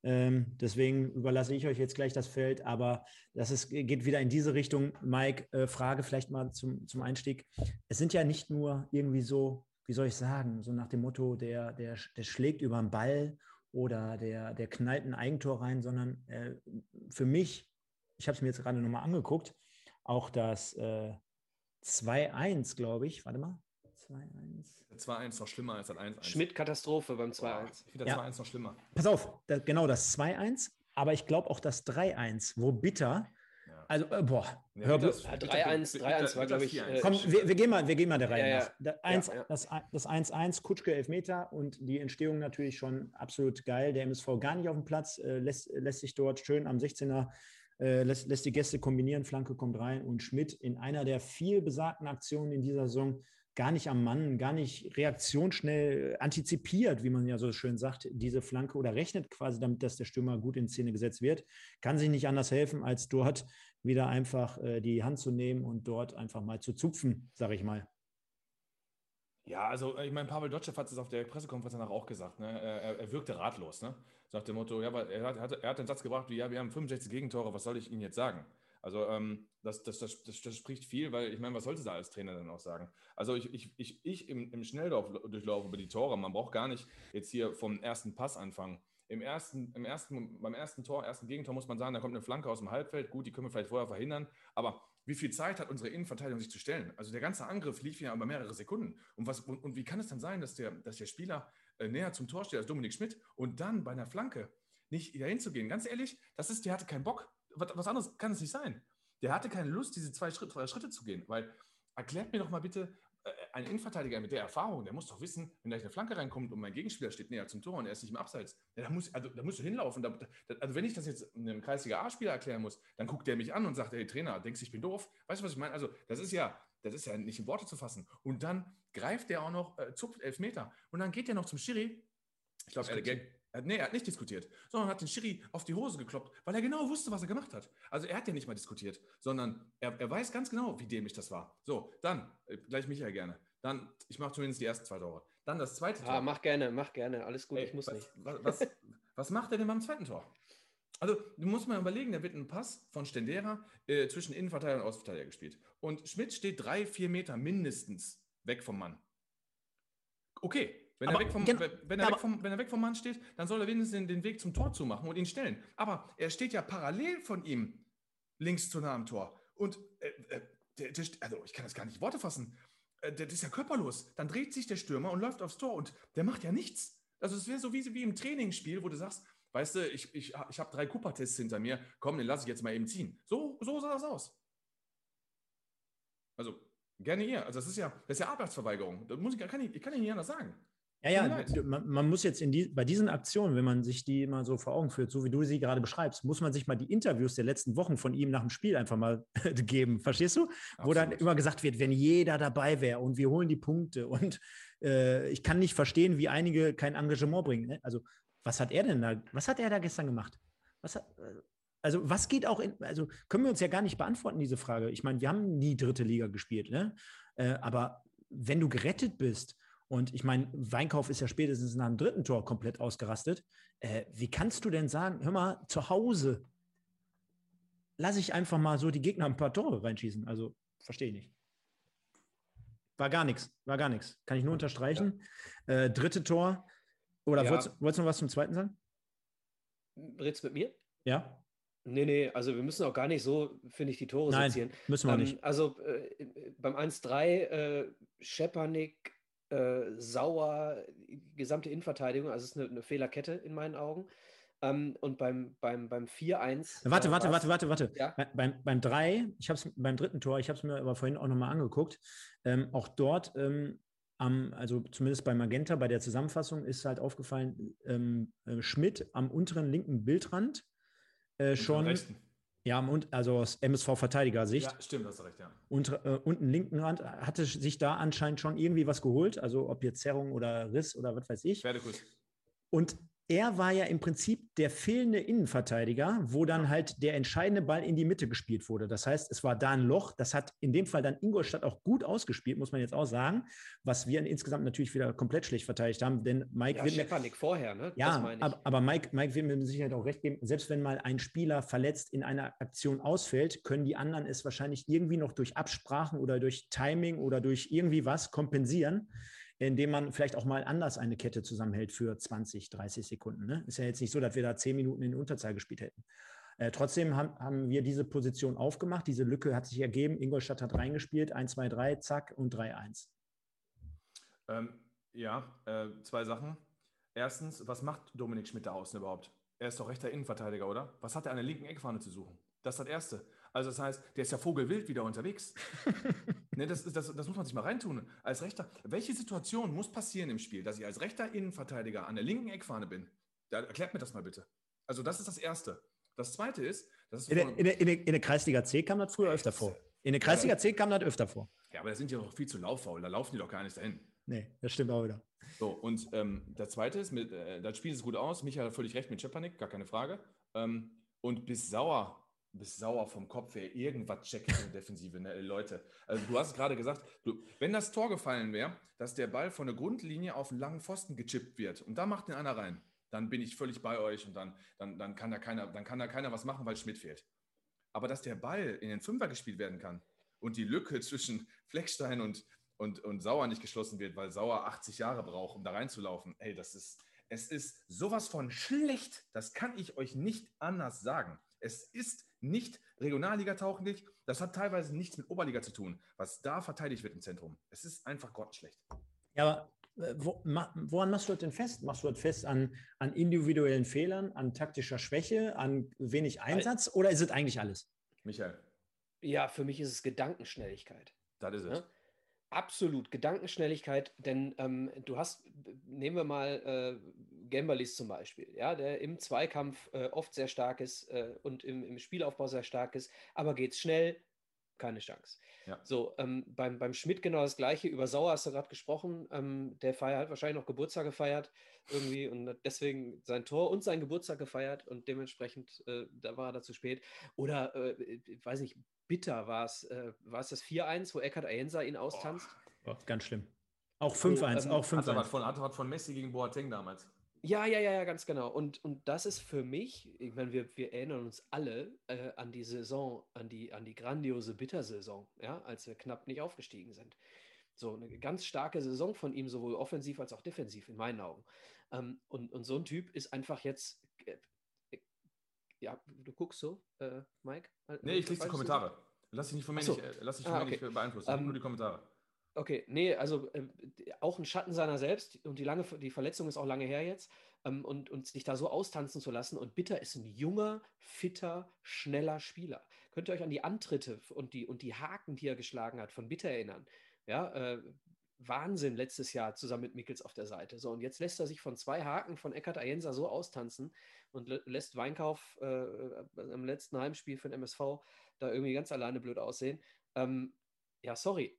Ähm, deswegen überlasse ich euch jetzt gleich das Feld, aber das ist, geht wieder in diese Richtung. Mike, äh, Frage vielleicht mal zum, zum Einstieg. Es sind ja nicht nur irgendwie so, wie soll ich sagen, so nach dem Motto, der, der, der schlägt über den Ball oder der, der knallt ein Eigentor rein, sondern äh, für mich, ich habe es mir jetzt gerade nochmal angeguckt, auch das äh, 2-1, glaube ich, warte mal, 2-1. 2-1 noch schlimmer als das 1-1. Schmidt-Katastrophe beim 2-1. Ich finde das ja. 2-1 noch schlimmer. Pass auf, da, genau das 2-1, aber ich glaube auch das 3-1, wo Bitter. Ja. Also, äh, boah, ja, hör bloß. 3-1 3-1 war, glaube ich. Äh, Komm, wir, wir, gehen mal, wir gehen mal der Reihe ja, nach. Das 1-1, Kutschke Elfmeter und die Entstehung natürlich schon absolut geil. Der MSV gar nicht auf dem Platz, äh, lässt, lässt sich dort schön am 16er äh, lässt, lässt, die Gäste kombinieren, Flanke kommt rein und Schmidt in einer der viel besagten Aktionen in dieser Saison gar nicht am Mann, gar nicht reaktionsschnell antizipiert, wie man ja so schön sagt, diese Flanke oder rechnet quasi damit, dass der Stürmer gut in Szene gesetzt wird, kann sich nicht anders helfen, als dort wieder einfach äh, die Hand zu nehmen und dort einfach mal zu zupfen, sage ich mal. Ja, also ich meine, Pavel Dotschew hat es auf der Pressekonferenz danach auch gesagt. Ne? Er, er, wirkte ratlos. Ne? Sagt dem Motto, ja, aber er hat, er hat den Satz gebracht, wie, ja, wir haben 65 Gegentore, was soll ich Ihnen jetzt sagen? Also ähm, das, das, das, das, spricht viel, weil ich meine, was sollte da als Trainer dann auch sagen? Also ich, ich, ich, ich im, im Schnelldurchlauf über die Tore, man braucht gar nicht jetzt hier vom ersten Pass anfangen. Im ersten, im ersten, beim ersten Tor, ersten Gegentor muss man sagen, da kommt eine Flanke aus dem Halbfeld. Gut, die können wir vielleicht vorher verhindern. Aber wie viel Zeit hat unsere Innenverteidigung sich zu stellen? Also der ganze Angriff lief ja über mehrere Sekunden. Und, was, und, und wie kann es dann sein, dass der, dass der Spieler äh, näher zum Tor steht als Dominik Schmidt und dann bei einer Flanke nicht dahin zu gehen? Ganz ehrlich, das ist, der hatte keinen Bock. Was, was anderes kann es nicht sein. Der hatte keine Lust, diese zwei Schritte, zwei Schritte zu gehen. Weil erklärt mir doch mal bitte, äh, ein Innenverteidiger mit der Erfahrung, der muss doch wissen, wenn gleich eine Flanke reinkommt und mein Gegenspieler steht näher zum Tor und er ist nicht im Abseits, ja, da, muss, also, da musst du hinlaufen. Da, da, also wenn ich das jetzt einem kreisiger A-Spieler erklären muss, dann guckt der mich an und sagt, hey Trainer, denkst du, ich bin doof? Weißt du, was ich meine? Also das ist ja, das ist ja nicht in Worte zu fassen. Und dann greift der auch noch, äh, zupft elf Meter und dann geht der noch zum Schiri. Ich glaube, er, er, nee, er hat nicht diskutiert, sondern hat den Schiri auf die Hose gekloppt, weil er genau wusste, was er gemacht hat. Also er hat ja nicht mal diskutiert, sondern er, er weiß ganz genau, wie dämlich das war. So, dann, äh, gleich Michael gerne. Dann, ich mache zumindest die ersten zwei Tore. Dann das zweite Tor. Ah, mach gerne, mach gerne. Alles gut, Ey, ich muss was, nicht. Was, was, (laughs) was, macht er denn beim zweiten Tor? Also, du musst mal überlegen, da wird ein Pass von Stendera äh, zwischen Innenverteidiger und Außenverteidiger gespielt. Und Schmidt steht drei, vier Meter mindestens weg vom Mann. Okay, wenn, er weg, vom, wenn, er weg vom, wenn er weg vom Mann steht, dann soll er wenigstens den, den Weg zum Tor zumachen und ihn stellen. Aber er steht ja parallel von ihm links zu nah am Tor. Und äh, äh der, der, also ich kann das gar nicht Worte fassen. Äh, das ist ja körperlos. Dann dreht sich der Stürmer und läuft aufs Tor und der macht ja nichts. Also es wäre so wie, wie im Trainingsspiel, wo du sagst, weißt du, ich, ich, ich habe drei Cooper-Tests hinter mir, komm, den lasse ich jetzt mal eben ziehen. So, so sah das aus. Also gerne hier. Also das ist ja, das ist ja Arbeitsverweigerung. Das muss ich, kann ich, ich kann Ihnen nicht anders sagen. Ja, ja, man, man, muss jetzt in die, bei diesen Aktionen, wenn man sich die mal so vor Augen führt, so wie du sie gerade beschreibst, muss man sich mal die Interviews der letzten Wochen von ihm nach dem Spiel einfach mal (laughs) geben. Verstehst du? Absolut. Wo dann immer gesagt wird, wenn jeder dabei wäre und wir holen die Punkte und äh, ich kann nicht verstehen, wie einige kein Engagement bringen. Ne? Also, was hat er denn da, was hat er da gestern gemacht? Was hat, äh, also, was geht auch in, also können wir uns ja gar nicht beantworten, diese Frage. Ich meine, wir haben nie dritte Liga gespielt, ne? Äh, aber wenn du gerettet bist, und ich meine, Weinkauf ist ja spätestens nach dem dritten Tor komplett ausgerastet. Äh, wie kannst du denn sagen, hör mal, zu Hause lasse ich einfach mal so die Gegner ein paar Tore reinschießen? Also, verstehe ich nicht. War gar nichts, war gar nichts. Kann ich nur unterstreichen. Ja. Äh, dritte Tor. Oder ja. wolltest, wolltest, du noch was zum zweiten sagen? Redst mit mir? Ja. Nee, nee, also wir müssen auch gar nicht so, finde ich, die Tore Nein, sezieren. müssen wir ähm, nicht. Also äh, beim 1-3 äh, Schepanik äh, sauer, gesamte Innenverteidigung, also es ist eine, eine Fehlerkette in meinen Augen. Ähm, und beim, beim, beim 4-1. Warte, warte, warte, warte, warte. Ja? Beim, beim 3, ich habe es beim dritten Tor, ich habe es mir aber vorhin auch nochmal angeguckt. Ähm, auch dort, ähm, am, also zumindest bei Magenta, bei der Zusammenfassung, ist halt aufgefallen, ähm, äh, Schmidt am unteren linken Bildrand äh, schon. Rechten. Ja, also aus MSV-Verteidiger-Sicht. Ja, stimmt, hast du recht, ja. Und äh, unten linken Rand hatte sich da anscheinend schon irgendwie was geholt, also ob jetzt Zerrung oder Riss oder was weiß ich. Pferdekuss. Und er war ja im Prinzip der fehlende Innenverteidiger, wo dann halt der entscheidende Ball in die Mitte gespielt wurde. Das heißt, es war da ein Loch. Das hat in dem Fall dann Ingolstadt auch gut ausgespielt, muss man jetzt auch sagen, was wir insgesamt natürlich wieder komplett schlecht verteidigt haben. Denn Mike ja, wird Stefanik vorher, ne? Ja, aber, aber, Mike, Mike wird mir mit Sicherheit auch recht geben. Selbst wenn mal ein Spieler verletzt in einer Aktion ausfällt, können die anderen es wahrscheinlich irgendwie noch durch Absprachen oder durch Timing oder durch irgendwie was kompensieren indem man vielleicht auch mal anders eine Kette zusammenhält für 20, 30 Sekunden. Ne? Ist ja jetzt nicht so, dass wir da zehn Minuten in Unterzahl gespielt hätten. Äh, trotzdem haben, haben wir diese Position aufgemacht. Diese Lücke hat sich ergeben. Ingolstadt hat reingespielt. 1, 2, 3, zack und 3, 1. Ähm, ja, äh, zwei Sachen. Erstens, was macht Dominik Schmidt da außen überhaupt? Er ist doch rechter Innenverteidiger, oder? Was hat er an der linken Eckfahne zu suchen? Das ist das Erste. Also das heißt, der ist ja vogelwild wieder unterwegs. ne, das, das, das, muss man sich mal reintun. Als Rechter, welche Situation muss passieren im Spiel, dass ich als rechter Innenverteidiger an der linken Eckfahne bin? Da, erklärt mir das mal bitte. Also das ist das Erste. Das Zweite ist, das ist in, der, in, der, in, der, in der Kreisliga C kam das früher öfter vor. In der Kreisliga C kam das öfter vor. Ja, aber da sind die doch viel zu lauffaul. Da laufen die doch gar nicht dahin. Nee, das stimmt auch wieder. So, und ähm, der zweite ist, mit, äh, das Spiel ist gut aus. Michael hat völlig recht mit Czepanik, gar keine Frage. Ähm, und bis sauer, bis sauer vom Kopf her, irgendwas checkt in der Defensive, ne, Leute. Also du hast gerade gesagt, du, wenn das Tor gefallen wäre, dass der Ball von der Grundlinie auf einen langen Pfosten gechippt wird und da macht den einer rein, dann bin ich völlig bei euch und dann, dann, dann, kann da keiner, dann kann da keiner was machen, weil Schmidt fehlt. Aber dass der Ball in den Fünfer gespielt werden kann und die Lücke (laughs) zwischen Fleckstein und, und, und Sauer nicht geschlossen wird, weil Sauer 80 Jahre braucht, um da reinzulaufen, ey, das ist, es ist sowas von schlecht. Das kann ich euch nicht anders sagen. Es ist nicht Regionalliga tauglich. Das hat teilweise nichts mit Oberliga zu tun, was da verteidigt wird im Zentrum. Es ist einfach grottenschlecht. Ja, aber äh, wo, ma, woran machst du das denn fest? Machst du das fest an, an individuellen Fehlern, an taktischer Schwäche, an wenig Einsatz oder ist es eigentlich alles? Michael. Ja, für mich ist es Gedankenschnelligkeit. Das ist es. Ja? Absolut, Gedankenschnelligkeit, denn ähm, du hast, nehmen wir mal äh, Gemberlis zum Beispiel, ja, der im Zweikampf äh, oft sehr stark ist äh, und im, im, Spielaufbau sehr stark ist, aber geht's schnell, keine Chance. Ja. So, ähm, beim, beim Schmidt genau das gleiche, über Sauer hast du gerade gesprochen, ähm, der Feier hat wahrscheinlich noch Geburtstag gefeiert irgendwie und hat deswegen sein Tor und seinen Geburtstag gefeiert und dementsprechend, äh, da war er zu spät. Oder, äh, ich weiß nicht, bitter war es, äh, war es das 4-1, wo Eckhard Ayensa ihn austanzt? Oh, ganz schlimm. Auch 5-1, ähm, auch 5-1. Hat, von, hat von Messi gegen Boateng damals. Ja, ja, ja, ja, ganz genau. Und, und das ist für mich, ich meine, wir, wir erinnern uns alle äh, an die Saison, an die, an die grandiose Bittersaison, ja, als wir knapp nicht aufgestiegen sind. So eine ganz starke Saison von ihm, sowohl offensiv als auch defensiv, in meinen Augen. Ähm, und, und so ein Typ ist einfach jetzt. Äh, ja, du guckst so, äh, Mike? Nee, ich lese die Kommentare. Lass dich nicht von mir, so. nicht, äh, lass dich von ah, okay. nicht beeinflussen. Ähm, nur die Kommentare. Okay, nee, also äh, auch ein Schatten seiner selbst und die, lange, die Verletzung ist auch lange her jetzt ähm, und, und sich da so austanzen zu lassen. Und Bitter ist ein junger, fitter, schneller Spieler. Könnt ihr euch an die Antritte und die, und die Haken, die er geschlagen hat, von Bitter erinnern? Ja, äh, Wahnsinn letztes Jahr zusammen mit Mickels auf der Seite. So, und jetzt lässt er sich von zwei Haken von Eckhard Ayensa so austanzen und lässt Weinkauf äh, im letzten Heimspiel für den MSV da irgendwie ganz alleine blöd aussehen. Ähm, ja, sorry.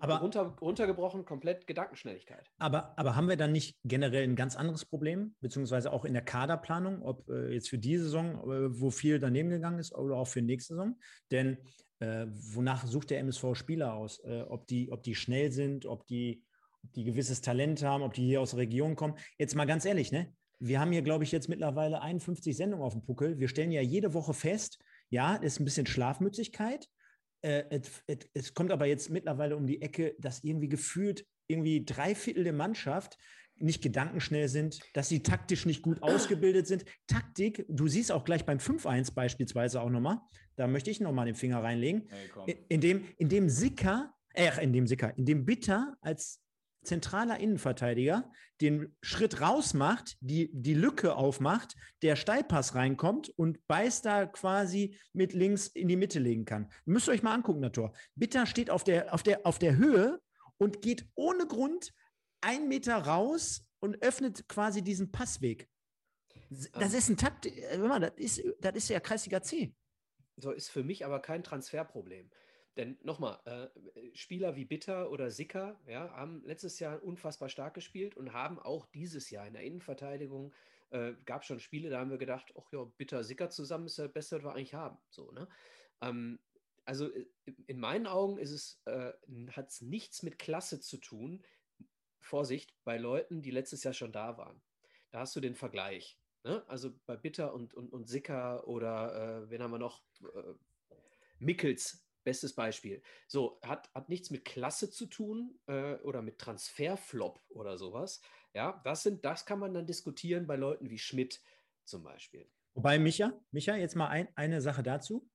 Aber, Runter, runtergebrochen, komplett Gedankenschnelligkeit. Aber, aber haben wir dann nicht generell ein ganz anderes Problem, beziehungsweise auch in der Kaderplanung, ob äh, jetzt für die Saison, äh, wo viel daneben gegangen ist, oder auch für nächste Saison? Denn äh, wonach sucht der MSV Spieler aus? Äh, ob, die, ob die schnell sind, ob die, ob die gewisses Talent haben, ob die hier aus der Region kommen. Jetzt mal ganz ehrlich, ne? Wir haben hier, glaube ich, jetzt mittlerweile 51 Sendungen auf dem Puckel. Wir stellen ja jede Woche fest, ja, ist ein bisschen Schlafmützigkeit. Äh, es, kommt aber jetzt mittlerweile um die Ecke, dass irgendwie gefühlt irgendwie drei Viertel der Mannschaft nicht gedankenschnell sind, dass sie taktisch nicht gut ausgebildet sind. Taktik, du siehst auch gleich beim 5-1 beispielsweise auch nochmal, da möchte ich nochmal den Finger reinlegen, hey, in, dem, in dem Sicker, äh, in dem Sicker, in dem Bitter als zentraler Innenverteidiger den Schritt raus macht, die, die Lücke aufmacht, der Steilpass reinkommt und Beiß da quasi mit links in die Mitte legen kann. Müsst ihr euch mal angucken, das Tor. Bitter steht auf der, auf der, auf der Höhe und geht ohne Grund einen Meter raus und öffnet quasi diesen Passweg. Das ähm. ist ein Takt, äh, das ist, das ist ja Kreisliga C. So ist für mich aber kein Transferproblem. Denn nochmal, äh, Spieler wie Bitter oder Sicker ja, haben letztes Jahr unfassbar stark gespielt und haben auch dieses Jahr in der Innenverteidigung, äh, gab schon Spiele, da haben wir gedacht, ach ja, Bitter, Sicker zusammen ist das Beste, was wir eigentlich haben. So, ne? Ähm, also äh, in meinen Augen ist es, äh, hat es nichts mit Klasse zu tun, Vorsicht, bei Leuten, die letztes Jahr schon da waren. Da hast du den Vergleich. Ne? Also bei Bitter und, und, und Sicker oder äh, wen haben wir noch? Äh, Mickels, bestes Beispiel. So, hat, hat nichts mit Klasse zu tun äh, oder mit Transferflop oder sowas. Ja, das, sind, das kann man dann diskutieren bei Leuten wie Schmidt zum Beispiel. Wobei, Micha, Micha, jetzt mal ein, eine Sache dazu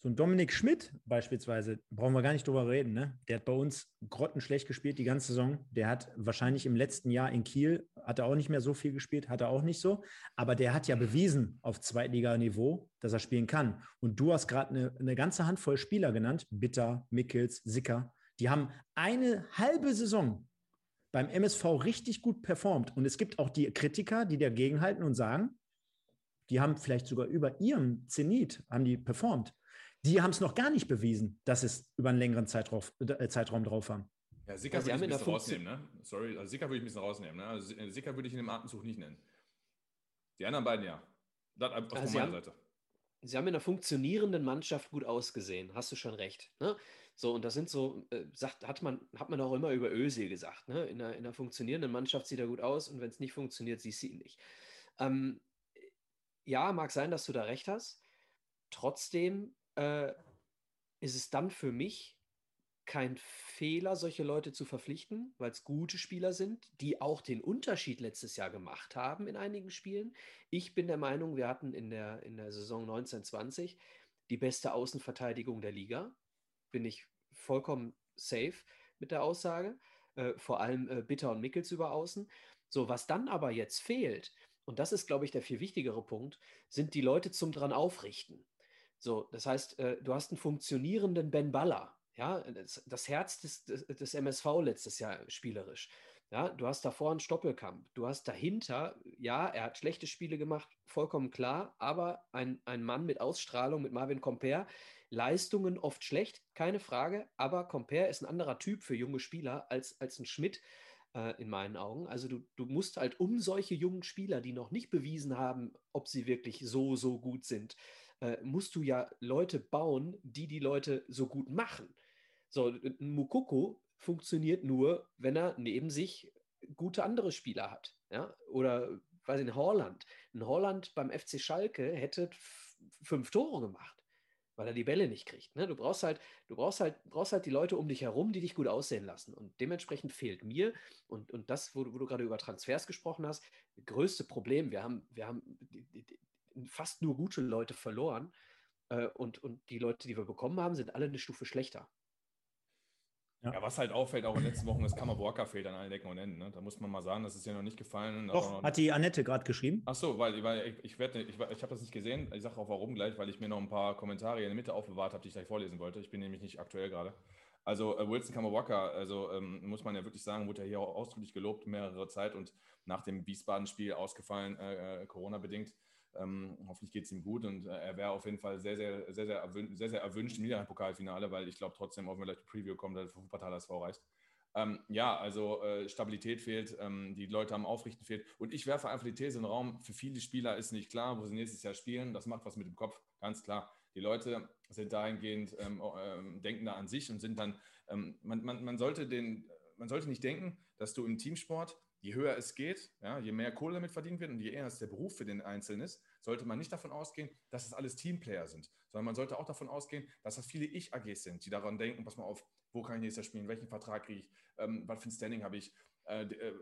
so ein Dominik Schmidt beispielsweise, brauchen wir gar nicht drüber reden, ne? Der hat bei uns grottenschlecht gespielt die ganze Saison. Der hat wahrscheinlich im letzten Jahr in Kiel, hat er auch nicht mehr so viel gespielt, hat er auch nicht so. Aber der hat ja bewiesen auf Zweitliganiveau, dass er spielen kann. Und du hast gerade eine, eine ganze Handvoll Spieler genannt, Bitter, Mickels, Sicker. Die haben eine halbe Saison beim MSV richtig gut performt. Und es gibt auch die Kritiker, die dagegenhalten und sagen, die haben vielleicht sogar über ihrem Zenit, haben die performt. Die haben es noch gar nicht bewiesen, dass es über einen längeren Zeitraum, äh, Zeitraum drauf haben. Ja, Sicker würde ich ein bisschen rausnehmen, ne? Sorry, also Sicker würde ich ein bisschen rausnehmen. Ne? Also Sicker würde ich in dem Atemzug nicht nennen. Die anderen beiden ja. Das also von meiner haben, Seite. Sie haben in einer funktionierenden Mannschaft gut ausgesehen, hast du schon recht. Ne? So, und das sind so, äh, sagt, hat, man, hat man auch immer über Ösil gesagt. Ne? In, einer, in einer funktionierenden Mannschaft sieht er gut aus und wenn es nicht funktioniert, siehst du ihn nicht. Ähm, ja, mag sein, dass du da recht hast. Trotzdem äh, ist es dann für mich kein Fehler, solche Leute zu verpflichten, weil es gute Spieler sind, die auch den Unterschied letztes Jahr gemacht haben in einigen Spielen. Ich bin der Meinung, wir hatten in der, in der Saison 1920 die beste Außenverteidigung der Liga bin ich vollkommen safe mit der Aussage. Äh, vor allem äh, Bitter und Mickels über außen. So, was dann aber jetzt fehlt, und das ist, glaube ich, der viel wichtigere Punkt, sind die Leute zum dran aufrichten. So, das heißt, äh, du hast einen funktionierenden Ben Baller, ja, das, das Herz des, des, des, MSV letztes Jahr spielerisch. Ja, du hast davor einen Stoppelkamp, du hast dahinter, ja, er hat schlechte Spiele gemacht, vollkommen klar, aber ein, ein Mann mit Ausstrahlung, mit Marvin Comper, Leistungen oft schlecht, keine Frage, aber Compare ist ein anderer Typ für junge Spieler als, als ein Schmidt äh, in meinen Augen. Also du, du musst halt um solche jungen Spieler, die noch nicht bewiesen haben, ob sie wirklich so, so gut sind, äh, musst du ja Leute bauen, die die Leute so gut machen. So, ein Mukoko funktioniert nur, wenn er neben sich gute andere Spieler hat. Ja? Oder, weiß ich, in Holland. Ein Holland beim FC Schalke hätte fünf Tore gemacht weil er die Bälle nicht kriegt. Ne? Du brauchst halt, du brauchst halt, brauchst halt die Leute um dich herum, die dich gut aussehen lassen. Und dementsprechend fehlt mir, und, und das, wo, wo du gerade über Transfers gesprochen hast, das größte Problem. Wir haben, wir haben die, die, fast nur gute Leute verloren. Äh, und, und die Leute, die wir bekommen haben, sind alle eine Stufe schlechter. Ja. ja. was halt auffällt, auch in den letzten Wochen, ist Kammerwalker fehlt an allen Ecken und Enden. Ne? Da muss man mal sagen, das ist ja noch nicht gefallen. Doch, hat die Annette gerade geschrieben. Ach so, weil, weil ich, ich, werde, ich, ich habe das nicht gesehen. Ich sage auch warum gleich, weil ich mir noch ein paar Kommentare in der Mitte aufbewahrt habe, die ich gleich vorlesen wollte. Ich bin nämlich nicht aktuell gerade. Also äh, Wilson Kammerwalker, also ähm, muss man ja wirklich sagen, wurde ja hier auch ausdrücklich gelobt mehrere Zeit und nach dem Wiesbaden-Spiel ausgefallen, äh, äh Corona-bedingt. Ähm, hoffentlich geht es ihm gut und äh, er wäre auf jeden Fall sehr, sehr, sehr, sehr, erwün sehr, sehr erwünscht im Niederrhein-Pokalfinale, weil ich glaube trotzdem, auch wenn wir gleich die Preview kommen, dass für Wuppertal das reicht. Ähm, ja, also äh, Stabilität fehlt, ähm, die Leute haben Aufrichten fehlt. Und ich werfe einfach die These in den Raum, für viele Spieler ist nicht klar, wo sie nächstes Jahr spielen. Das macht was mit dem Kopf, ganz klar. Die Leute sind dahingehend, ähm, ähm, denken da an sich und sind dann, ähm, man, man, man, sollte den, man sollte nicht denken, dass du im Teamsport je höher es geht, ja, je mehr Kohle damit verdient wird und je eher es der Beruf für den Einzelnen ist, sollte man nicht davon ausgehen, dass es alles Teamplayer sind, sondern man sollte auch davon ausgehen, dass das viele Ich-AGs sind, die daran denken, pass mal auf, wo kann ich nächstes Jahr spielen, welchen Vertrag kriege ich, ähm, was für ein Standing habe ich, äh, äh,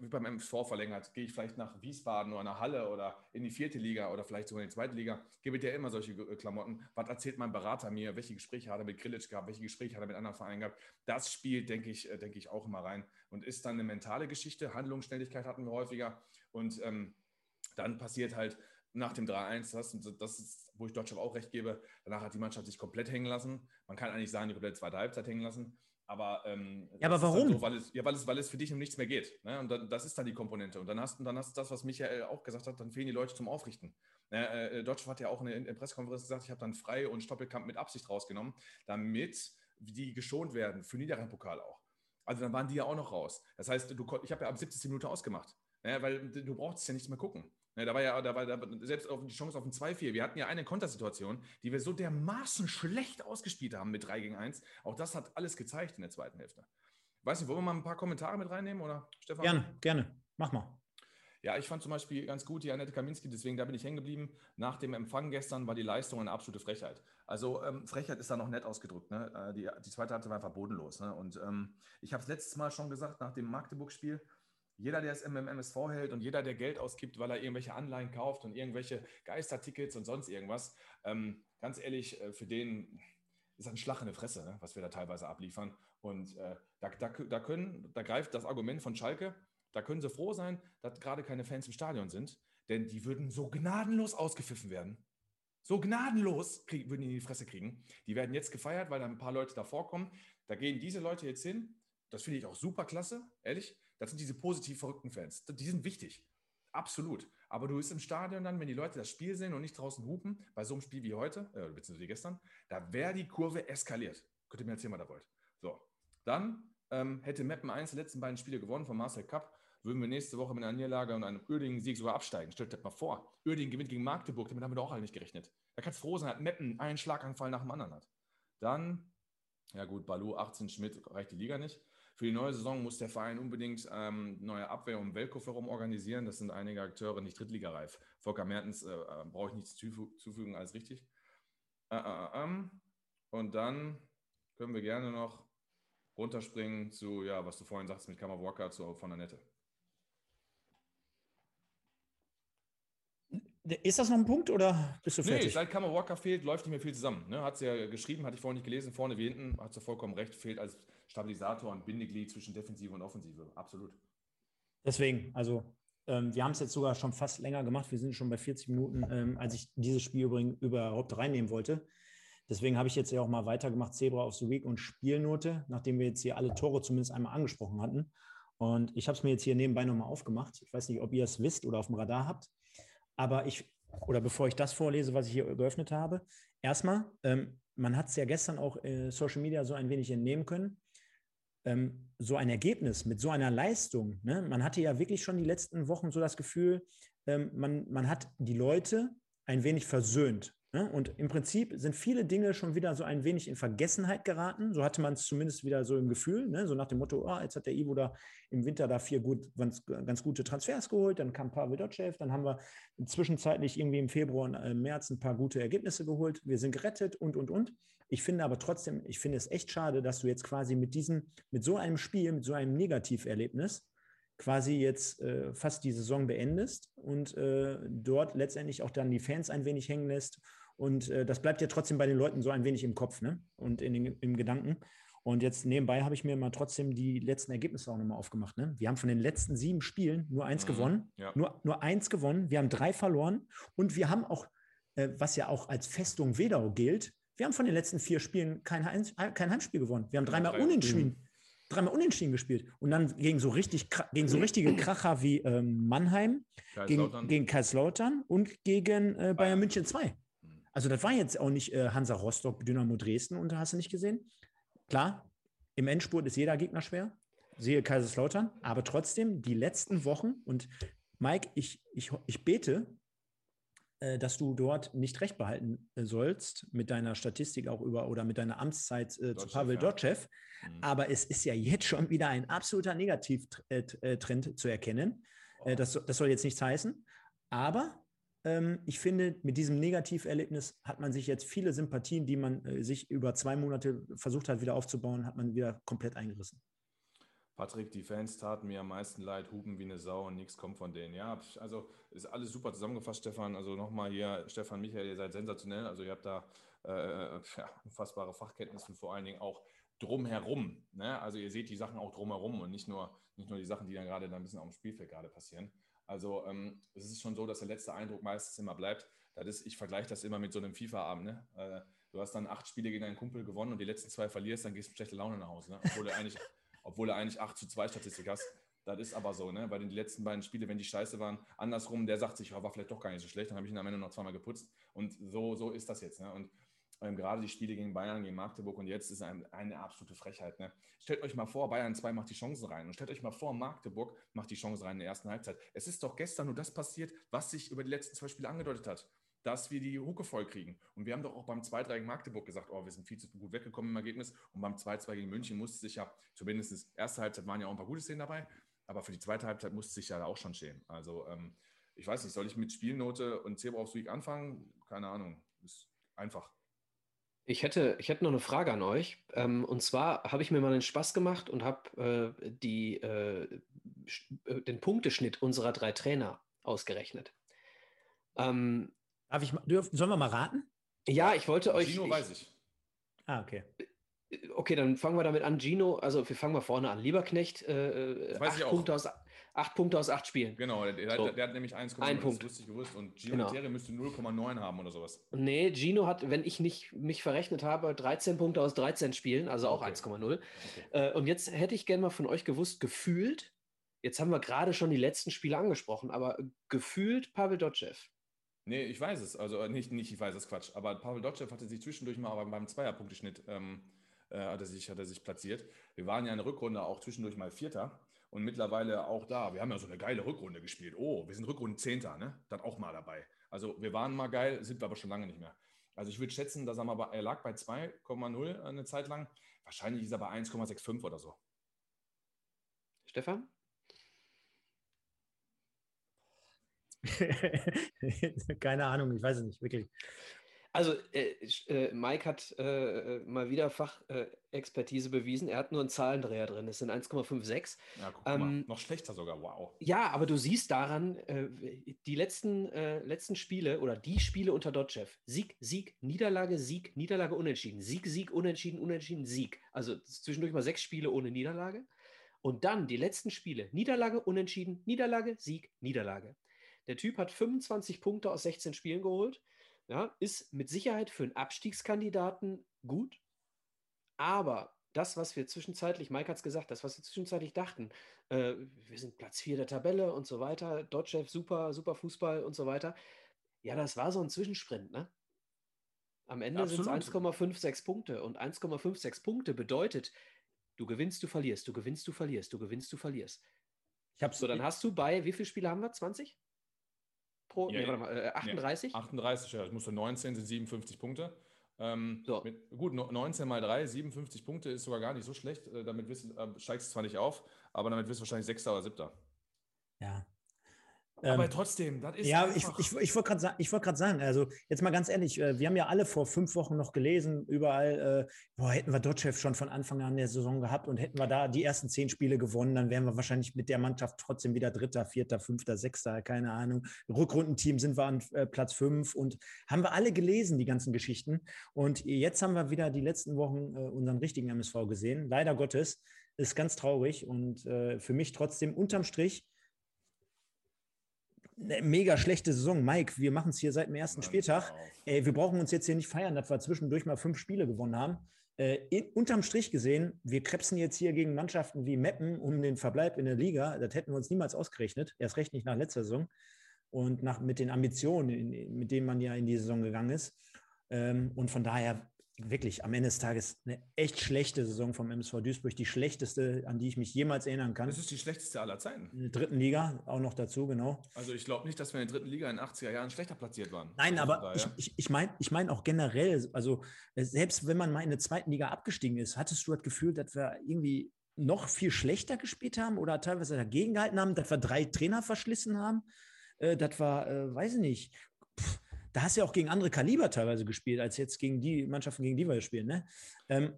beim MSV verlängert, gehe ich vielleicht nach Wiesbaden oder nach Halle oder in die vierte Liga oder vielleicht sogar in die zweite Liga, gebe dir immer solche äh, Klamotten. Was erzählt mein Berater mir? Welche Gespräche hat er mit Grilic gehabt? Welche Gespräche hat er mit anderen Vereinen gehabt? Das spielt, denke ich, äh, denke ich, auch immer rein und ist dann eine mentale Geschichte. Handlungsschnelligkeit hatten wir häufiger und ähm, dann passiert halt nach dem 3-1, das, das ist, wo ich Deutschland auch recht gebe, danach hat die Mannschaft sich komplett hängen lassen. Man kann eigentlich sagen, die komplette zweite Halbzeit hängen lassen. Aber, ähm, ja, aber warum? So, weil, es, ja, weil, es, weil es für dich um nichts mehr geht. Ne? Und dann, das ist dann die Komponente. Und dann hast du dann hast das, was Michael auch gesagt hat, dann fehlen die Leute zum Aufrichten. Äh, Deutschland hat ja auch in der Pressekonferenz gesagt, ich habe dann Frei und Stoppelkamp mit Absicht rausgenommen, damit die geschont werden, für Niederrhein-Pokal auch. Also dann waren die ja auch noch raus. Das heißt, du, ich habe ja ab 70. Minute ausgemacht, ne? weil du brauchst ja nichts mehr gucken. Ne, da war ja, da war da, selbst auf die Chance auf ein 2-4. Wir hatten ja eine Kontersituation, die wir so dermaßen schlecht ausgespielt haben mit 3 gegen 1. Auch das hat alles gezeigt in der zweiten Hälfte. Weiß nicht, wollen wir mal ein paar Kommentare mit reinnehmen oder Stefan? Gerne, gerne. Mach mal. Ja, ich fand zum Beispiel ganz gut die Annette Kaminski, deswegen da bin ich hängen geblieben. Nach dem Empfang gestern war die Leistung eine absolute Frechheit. Also ähm, Frechheit ist da noch nett ausgedrückt. Ne? Äh, die, die zweite Halbzeit war einfach bodenlos. Ne? Und ähm, ich habe es letztes Mal schon gesagt, nach dem Magdeburg-Spiel, jeder, der es im MSV hält und jeder, der Geld ausgibt, weil er irgendwelche Anleihen kauft und irgendwelche Geistertickets und sonst irgendwas, ähm, ganz ehrlich, äh, für den ist ein Schlag in der Fresse, ne, was wir da teilweise abliefern. Und äh, da, da, da, können, da greift das Argument von Schalke, da können sie froh sein, dass gerade keine Fans im Stadion sind, denn die würden so gnadenlos ausgepfiffen werden. So gnadenlos krieg, würden die in die Fresse kriegen. Die werden jetzt gefeiert, weil da ein paar Leute davor kommen. Da gehen diese Leute jetzt hin. Das finde ich auch super klasse, ehrlich. Das sind diese positiv verrückten Fans. Die sind wichtig. Absolut. Aber du bist im Stadion dann, wenn die Leute das Spiel sehen und nicht draußen hupen, bei so einem Spiel wie heute, äh, beziehungsweise gestern, da wäre die Kurve eskaliert. Könnt ihr mir erzählen, was ihr wollt. So, dann ähm, hätte Meppen 1 die letzten beiden Spiele gewonnen vom Marcel Cup, würden wir nächste Woche mit einer Niederlage und einem Uerdingen-Sieg sogar absteigen. Stellt euch mal vor, Uerdingen gewinnt gegen Magdeburg, damit haben wir doch auch alle nicht gerechnet. Da kann es froh sein, dass Meppen einen Schlaganfall nach dem anderen hat. Dann, ja gut, Balu, 18 Schmidt, reicht die Liga nicht. Für die neue Saison muss der Verein unbedingt ähm, neue Abwehr um Weltkofer herum organisieren. Das sind einige Akteure nicht drittligareif. Volker Mertens äh, äh, brauche ich nichts zufügen, alles richtig. Äh, äh, äh ähm. und dann können wir gerne noch runterspringen zu, ja, was du vorhin sagst mit Kammerwalker zu von der Nette. Ist das noch ein Punkt oder bist du fertig? Nee, seit Kammer Walker fehlt, läuft nicht mehr viel zusammen. Ne? Hat sie ja geschrieben, hatte ich vorhin nicht gelesen, vorne wie hinten, hat sie vollkommen recht, fehlt als Stabilisator und Bindeglied zwischen Defensive und Offensive. Absolut. Deswegen, also ähm, wir haben es jetzt sogar schon fast länger gemacht. Wir sind schon bei 40 Minuten, ähm, als ich dieses Spiel übrigens überhaupt reinnehmen wollte. Deswegen habe ich jetzt ja auch mal weitergemacht, Zebra of the Week und Spielnote, nachdem wir jetzt hier alle Tore zumindest einmal angesprochen hatten. Und ich habe es mir jetzt hier nebenbei nochmal aufgemacht. Ich weiß nicht, ob ihr es wisst oder auf dem Radar habt. Aber ich, oder bevor ich das vorlese, was ich hier geöffnet habe, erstmal, ähm, man hat es ja gestern auch äh, Social Media so ein wenig entnehmen können. Ähm, so ein Ergebnis mit so einer Leistung, ne? man hatte ja wirklich schon die letzten Wochen so das Gefühl, ähm, man, man hat die Leute ein wenig versöhnt. Ne? Und im Prinzip sind viele Dinge schon wieder so ein wenig in Vergessenheit geraten. So hatte man es zumindest wieder so im Gefühl. Ne? So nach dem Motto, oh, jetzt hat der Ivo da im Winter da vier gut, ganz, ganz gute Transfers geholt. Dann kam Pavel Dotschew. Dann haben wir zwischenzeitlich irgendwie im Februar und im März ein paar gute Ergebnisse geholt. Wir sind gerettet und, und, und. Ich finde aber trotzdem, ich finde es echt schade, dass du jetzt quasi mit diesem, mit so einem Spiel, mit so einem Negativerlebnis quasi jetzt äh, fast die Saison beendest und äh, dort letztendlich auch dann die Fans ein wenig hängen lässt und äh, das bleibt ja trotzdem bei den Leuten so ein wenig im Kopf ne? und in den, im Gedanken. Und jetzt nebenbei habe ich mir mal trotzdem die letzten Ergebnisse auch nochmal aufgemacht. Ne? Wir haben von den letzten sieben Spielen nur eins mhm, gewonnen. Ja. Nur, nur eins gewonnen. Wir haben drei verloren. Und wir haben auch, äh, was ja auch als Festung Wedau gilt, wir haben von den letzten vier Spielen kein, kein Heimspiel gewonnen. Wir haben dreimal drei unentschieden. Dreimal unentschieden gespielt. Und dann gegen so, richtig, gegen so richtige Kracher wie ähm, Mannheim, gegen, gegen Kaiserslautern und gegen äh, Bayern München 2. Also das war jetzt auch nicht äh, Hansa Rostock, Dynamo Dresden und da hast du nicht gesehen. Klar, im Endspurt ist jeder Gegner schwer, siehe Kaiserslautern, aber trotzdem die letzten Wochen und Mike, ich, ich, ich bete, dass du dort nicht recht behalten äh, sollst mit deiner Statistik auch über oder mit deiner Amtszeit äh, zu Pavel ja. Dotschew. Mhm. Aber es ist ja jetzt schon wieder ein absoluter Negativtrend äh, zu erkennen. Oh. Das, das soll jetzt nichts heißen. Aber ähm, ich finde, mit diesem Negativerlebnis hat man sich jetzt viele Sympathien, die man äh, sich über zwei Monate versucht hat, wieder aufzubauen, hat man wieder komplett eingerissen. Patrick, die Fans taten mir am meisten leid, hupen wie eine Sau und nichts kommt von denen. Ja, also ist alles super zusammengefasst, Stefan. Also nochmal hier, Stefan, Michael, ihr seid sensationell. Also ihr habt da äh, ja, unfassbare Fachkenntnisse und vor allen Dingen auch drumherum. Ne? Also ihr seht die Sachen auch drumherum und nicht nur, nicht nur die Sachen, die dann gerade ein bisschen auf dem Spielfeld gerade passieren. Also ähm, es ist schon so, dass der letzte Eindruck meistens immer bleibt. Das ist, ich vergleiche das immer mit so einem FIFA-Abend. Ne? Äh, du hast dann acht Spiele gegen deinen Kumpel gewonnen und die letzten zwei verlierst, dann gehst du mit schlechter Laune nach Hause. Ne? Obwohl, du (laughs) eigentlich, obwohl du eigentlich 8 zu 2 Statistik hast. Das ist aber so, ne? Weil die letzten beiden Spiele, wenn die scheiße waren, andersrum, der sagt sich, ja, war vielleicht doch gar nicht so schlecht, dann habe ich ihn am Ende noch zweimal geputzt. Und so, so ist das jetzt. Ne? Und ähm, gerade die Spiele gegen Bayern, gegen Magdeburg und jetzt ist ein, eine absolute Frechheit. Ne? Stellt euch mal vor, Bayern 2 macht die Chancen rein und stellt euch mal vor, Magdeburg macht die Chancen rein in der ersten Halbzeit. Es ist doch gestern nur das passiert, was sich über die letzten zwei Spiele angedeutet hat, dass wir die Hucke voll kriegen. Und wir haben doch auch beim 2-3 gegen Magdeburg gesagt, oh, wir sind viel zu gut weggekommen im Ergebnis. Und beim 2-2 gegen München musste sich ja, zumindest erste Halbzeit waren ja auch ein paar gute Szenen dabei, aber für die zweite Halbzeit musste sich ja auch schon schämen. Also ähm, ich weiß nicht, soll ich mit Spielnote und Zebra aufs Week anfangen? Keine Ahnung. Ist einfach. Ich hätte, ich hätte noch eine Frage an euch. Ähm, und zwar habe ich mir mal den Spaß gemacht und habe äh, die, äh, äh, den Punkteschnitt unserer drei Trainer ausgerechnet. Ähm, Darf ich, dürf, sollen wir mal raten? Ja, ich wollte euch. Gino ich, weiß ich. Ah, okay. Okay, dann fangen wir damit an. Gino, also wir fangen mal vorne an. Lieberknecht, äh, äh acht, Punkte aus, acht Punkte aus acht Spielen. Genau, der, so. der hat nämlich 1,9 Ein Punkt. lustig gewusst. Und Gino genau. Terry müsste 0,9 haben oder sowas. Nee, Gino hat, wenn ich nicht mich verrechnet habe, 13 Punkte aus 13 Spielen, also auch okay. 1,0. Okay. Äh, und jetzt hätte ich gerne mal von euch gewusst, gefühlt, Jetzt haben wir gerade schon die letzten Spiele angesprochen, aber gefühlt Pavel Dotschew. Nee, ich weiß es. Also äh, nicht, nicht ich weiß es, Quatsch. Aber Pavel Dotschew hatte sich zwischendurch mal beim Zweierpunkteschnitt ähm, äh, hat, er sich, hat er sich platziert. Wir waren ja in der Rückrunde auch zwischendurch mal Vierter und mittlerweile auch da. Wir haben ja so eine geile Rückrunde gespielt. Oh, wir sind Rückrunde Zehnter, ne? Dann auch mal dabei. Also wir waren mal geil, sind wir aber schon lange nicht mehr. Also ich würde schätzen, dass er, mal bei, er lag bei 2,0 eine Zeit lang. Wahrscheinlich ist er bei 1,65 oder so. Stefan? (laughs) Keine Ahnung, ich weiß es nicht, wirklich. Also äh, äh, Mike hat äh, mal wieder Fachexpertise bewiesen. Er hat nur einen Zahlendreher drin. Es sind 1,56. Ja, guck ähm, mal. Noch schlechter sogar. Wow. Ja, aber du siehst daran, äh, die letzten, äh, letzten Spiele oder die Spiele unter Dotchev. Sieg, Sieg, Niederlage, Sieg, Niederlage, Unentschieden. Sieg, Sieg, Unentschieden, Unentschieden, Sieg. Also zwischendurch mal sechs Spiele ohne Niederlage. Und dann die letzten Spiele. Niederlage, Unentschieden, Niederlage, Sieg, Niederlage. Der Typ hat 25 Punkte aus 16 Spielen geholt ja, ist mit Sicherheit für einen Abstiegskandidaten gut, aber das, was wir zwischenzeitlich, Mike hat es gesagt, das, was wir zwischenzeitlich dachten, äh, wir sind Platz 4 der Tabelle und so weiter, Dodgev, super, super Fußball und so weiter. Ja, das war so ein Zwischensprint, ne? Am Ende sind es 1,56 Punkte und 1,56 Punkte bedeutet, du gewinnst, du verlierst, du gewinnst, du verlierst, du gewinnst, du verlierst. Ich hab's so, dann hast du bei, wie viele Spiele haben wir? 20? Pro, ja, nee, warte mal, äh, 38? Ja, 38, ja, ich musste 19 sind 57 Punkte. Ähm, so. mit, gut, 19 mal 3, 57 Punkte ist sogar gar nicht so schlecht. Äh, damit wissen, äh, steigst du zwar nicht auf, aber damit wirst du wahrscheinlich Sechster oder Siebter. Ja, aber ähm, trotzdem, das ist. Ja, ich, ich, ich wollte gerade wollt sagen, also jetzt mal ganz ehrlich, äh, wir haben ja alle vor fünf Wochen noch gelesen, überall, äh, boah, hätten wir Dotchev schon von Anfang an der Saison gehabt und hätten wir da die ersten zehn Spiele gewonnen, dann wären wir wahrscheinlich mit der Mannschaft trotzdem wieder Dritter, Vierter, Fünfter, Sechster, keine Ahnung. Rückrundenteam sind wir an äh, Platz fünf und haben wir alle gelesen, die ganzen Geschichten. Und jetzt haben wir wieder die letzten Wochen äh, unseren richtigen MSV gesehen. Leider Gottes. Ist ganz traurig und äh, für mich trotzdem unterm Strich eine mega schlechte Saison. Mike, wir machen es hier seit dem ersten Spieltag. Ey, wir brauchen uns jetzt hier nicht feiern, dass wir zwischendurch mal fünf Spiele gewonnen haben. Äh, in, unterm Strich gesehen, wir krebsen jetzt hier gegen Mannschaften wie Meppen um den Verbleib in der Liga. Das hätten wir uns niemals ausgerechnet. Erst recht nicht nach letzter Saison. Und nach, mit den Ambitionen, mit denen man ja in die Saison gegangen ist. Ähm, und von daher wirklich am Ende des Tages eine echt schlechte Saison vom MSV Duisburg, die schlechteste, an die ich mich jemals erinnern kann. Das ist die schlechteste aller Zeiten. In der dritten Liga auch noch dazu, genau. Also ich glaube nicht, dass wir in der dritten Liga in den 80er Jahren schlechter platziert waren. Nein, also aber ich, ich, ich meine ich mein auch generell, also äh, selbst wenn man mal in der zweiten Liga abgestiegen ist, hattest du das Gefühl, dass wir irgendwie noch viel schlechter gespielt haben oder teilweise dagegen gehalten haben, dass wir drei Trainer verschlissen haben, äh, das war, äh, weiß ich nicht, Pff, da hast du ja auch gegen andere Kaliber teilweise gespielt, als jetzt gegen die Mannschaften, gegen die wir spielen. Ne? Ähm,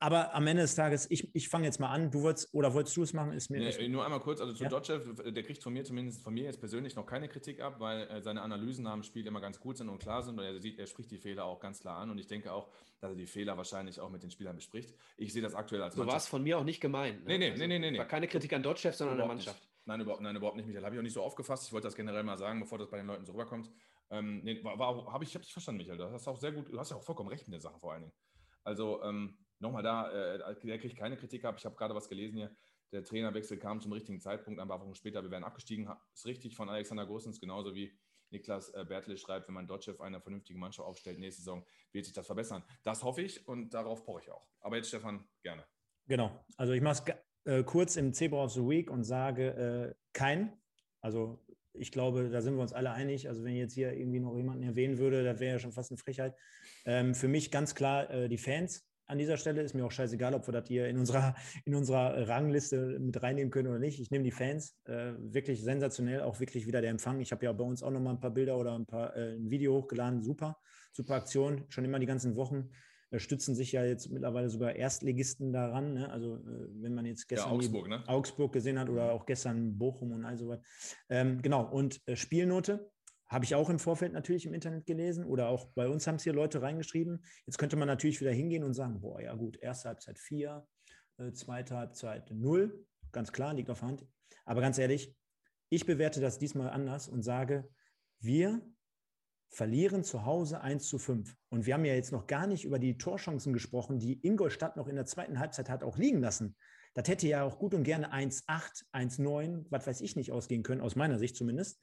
aber am Ende des Tages, ich, ich fange jetzt mal an. Du wolltest oder wolltest du es machen? Ist mir nee, nur einmal kurz, also zu ja? Dotchev, der kriegt von mir zumindest von mir jetzt persönlich noch keine Kritik ab, weil äh, seine Analysen nach dem Spiel immer ganz gut sind und klar sind und er sieht, er spricht die Fehler auch ganz klar an und ich denke auch, dass er die Fehler wahrscheinlich auch mit den Spielern bespricht. Ich sehe das aktuell als So war es von mir auch nicht gemeint. Ne? Nee, nee, also, nee, nee, nee. War keine Kritik an Dotchev, sondern an der Mannschaft. Nicht. Nein, überhaupt, nein, überhaupt nicht, Michael. Habe ich auch nicht so aufgefasst. Ich wollte das generell mal sagen, bevor das bei den Leuten so rüberkommt. Ähm, nee, war, war, habe ich, hab ich verstanden, Michael. Du hast auch sehr gut, du hast ja auch vollkommen recht in der Sache vor allen Dingen. Also ähm, nochmal da, äh, der kriegt keine Kritik ab. Ich habe gerade was gelesen hier. Der Trainerwechsel kam zum richtigen Zeitpunkt, ein paar Wochen später, wir werden abgestiegen. Ist richtig von Alexander Gosens, genauso wie Niklas äh, Bertle schreibt, wenn man Dotchev eine vernünftige Mannschaft aufstellt, nächste Saison wird sich das verbessern. Das hoffe ich und darauf poche ich auch. Aber jetzt, Stefan, gerne. Genau. Also ich mache es äh, kurz im Zebra of the Week und sage äh, kein. Also ich glaube, da sind wir uns alle einig. Also wenn ich jetzt hier irgendwie noch jemanden erwähnen würde, das wäre ja schon fast eine Frechheit. Ähm, für mich ganz klar äh, die Fans an dieser Stelle. Ist mir auch scheißegal, ob wir das hier in unserer, (laughs) in unserer Rangliste mit reinnehmen können oder nicht. Ich nehme die Fans. Äh, wirklich sensationell, auch wirklich wieder der Empfang. Ich habe ja bei uns auch noch mal ein paar Bilder oder ein, paar, äh, ein Video hochgeladen. Super, super Aktion. Schon immer die ganzen Wochen stützen sich ja jetzt mittlerweile sogar Erstligisten daran. Ne? Also äh, wenn man jetzt gestern ja, Augsburg, ne? Augsburg, gesehen hat oder auch gestern Bochum und all sowas. Ähm, genau, und äh, Spielnote habe ich auch im Vorfeld natürlich im Internet gelesen oder auch bei uns haben es hier Leute reingeschrieben. Jetzt könnte man natürlich wieder hingehen und sagen, boah, ja gut, erste Halbzeit 4, äh, zweite Halbzeit 0. Ganz klar, liegt auf der Hand. Aber ganz ehrlich, ich bewerte das diesmal anders und sage, wir verlieren zu Hause 1 zu 5. Und wir haben ja jetzt noch gar nicht über die Torchancen gesprochen, die Ingolstadt noch in der zweiten Halbzeit hat auch liegen lassen. Das hätte ja auch gut und gerne 1,8, 1,9, was weiß ich nicht ausgehen können, aus meiner Sicht zumindest.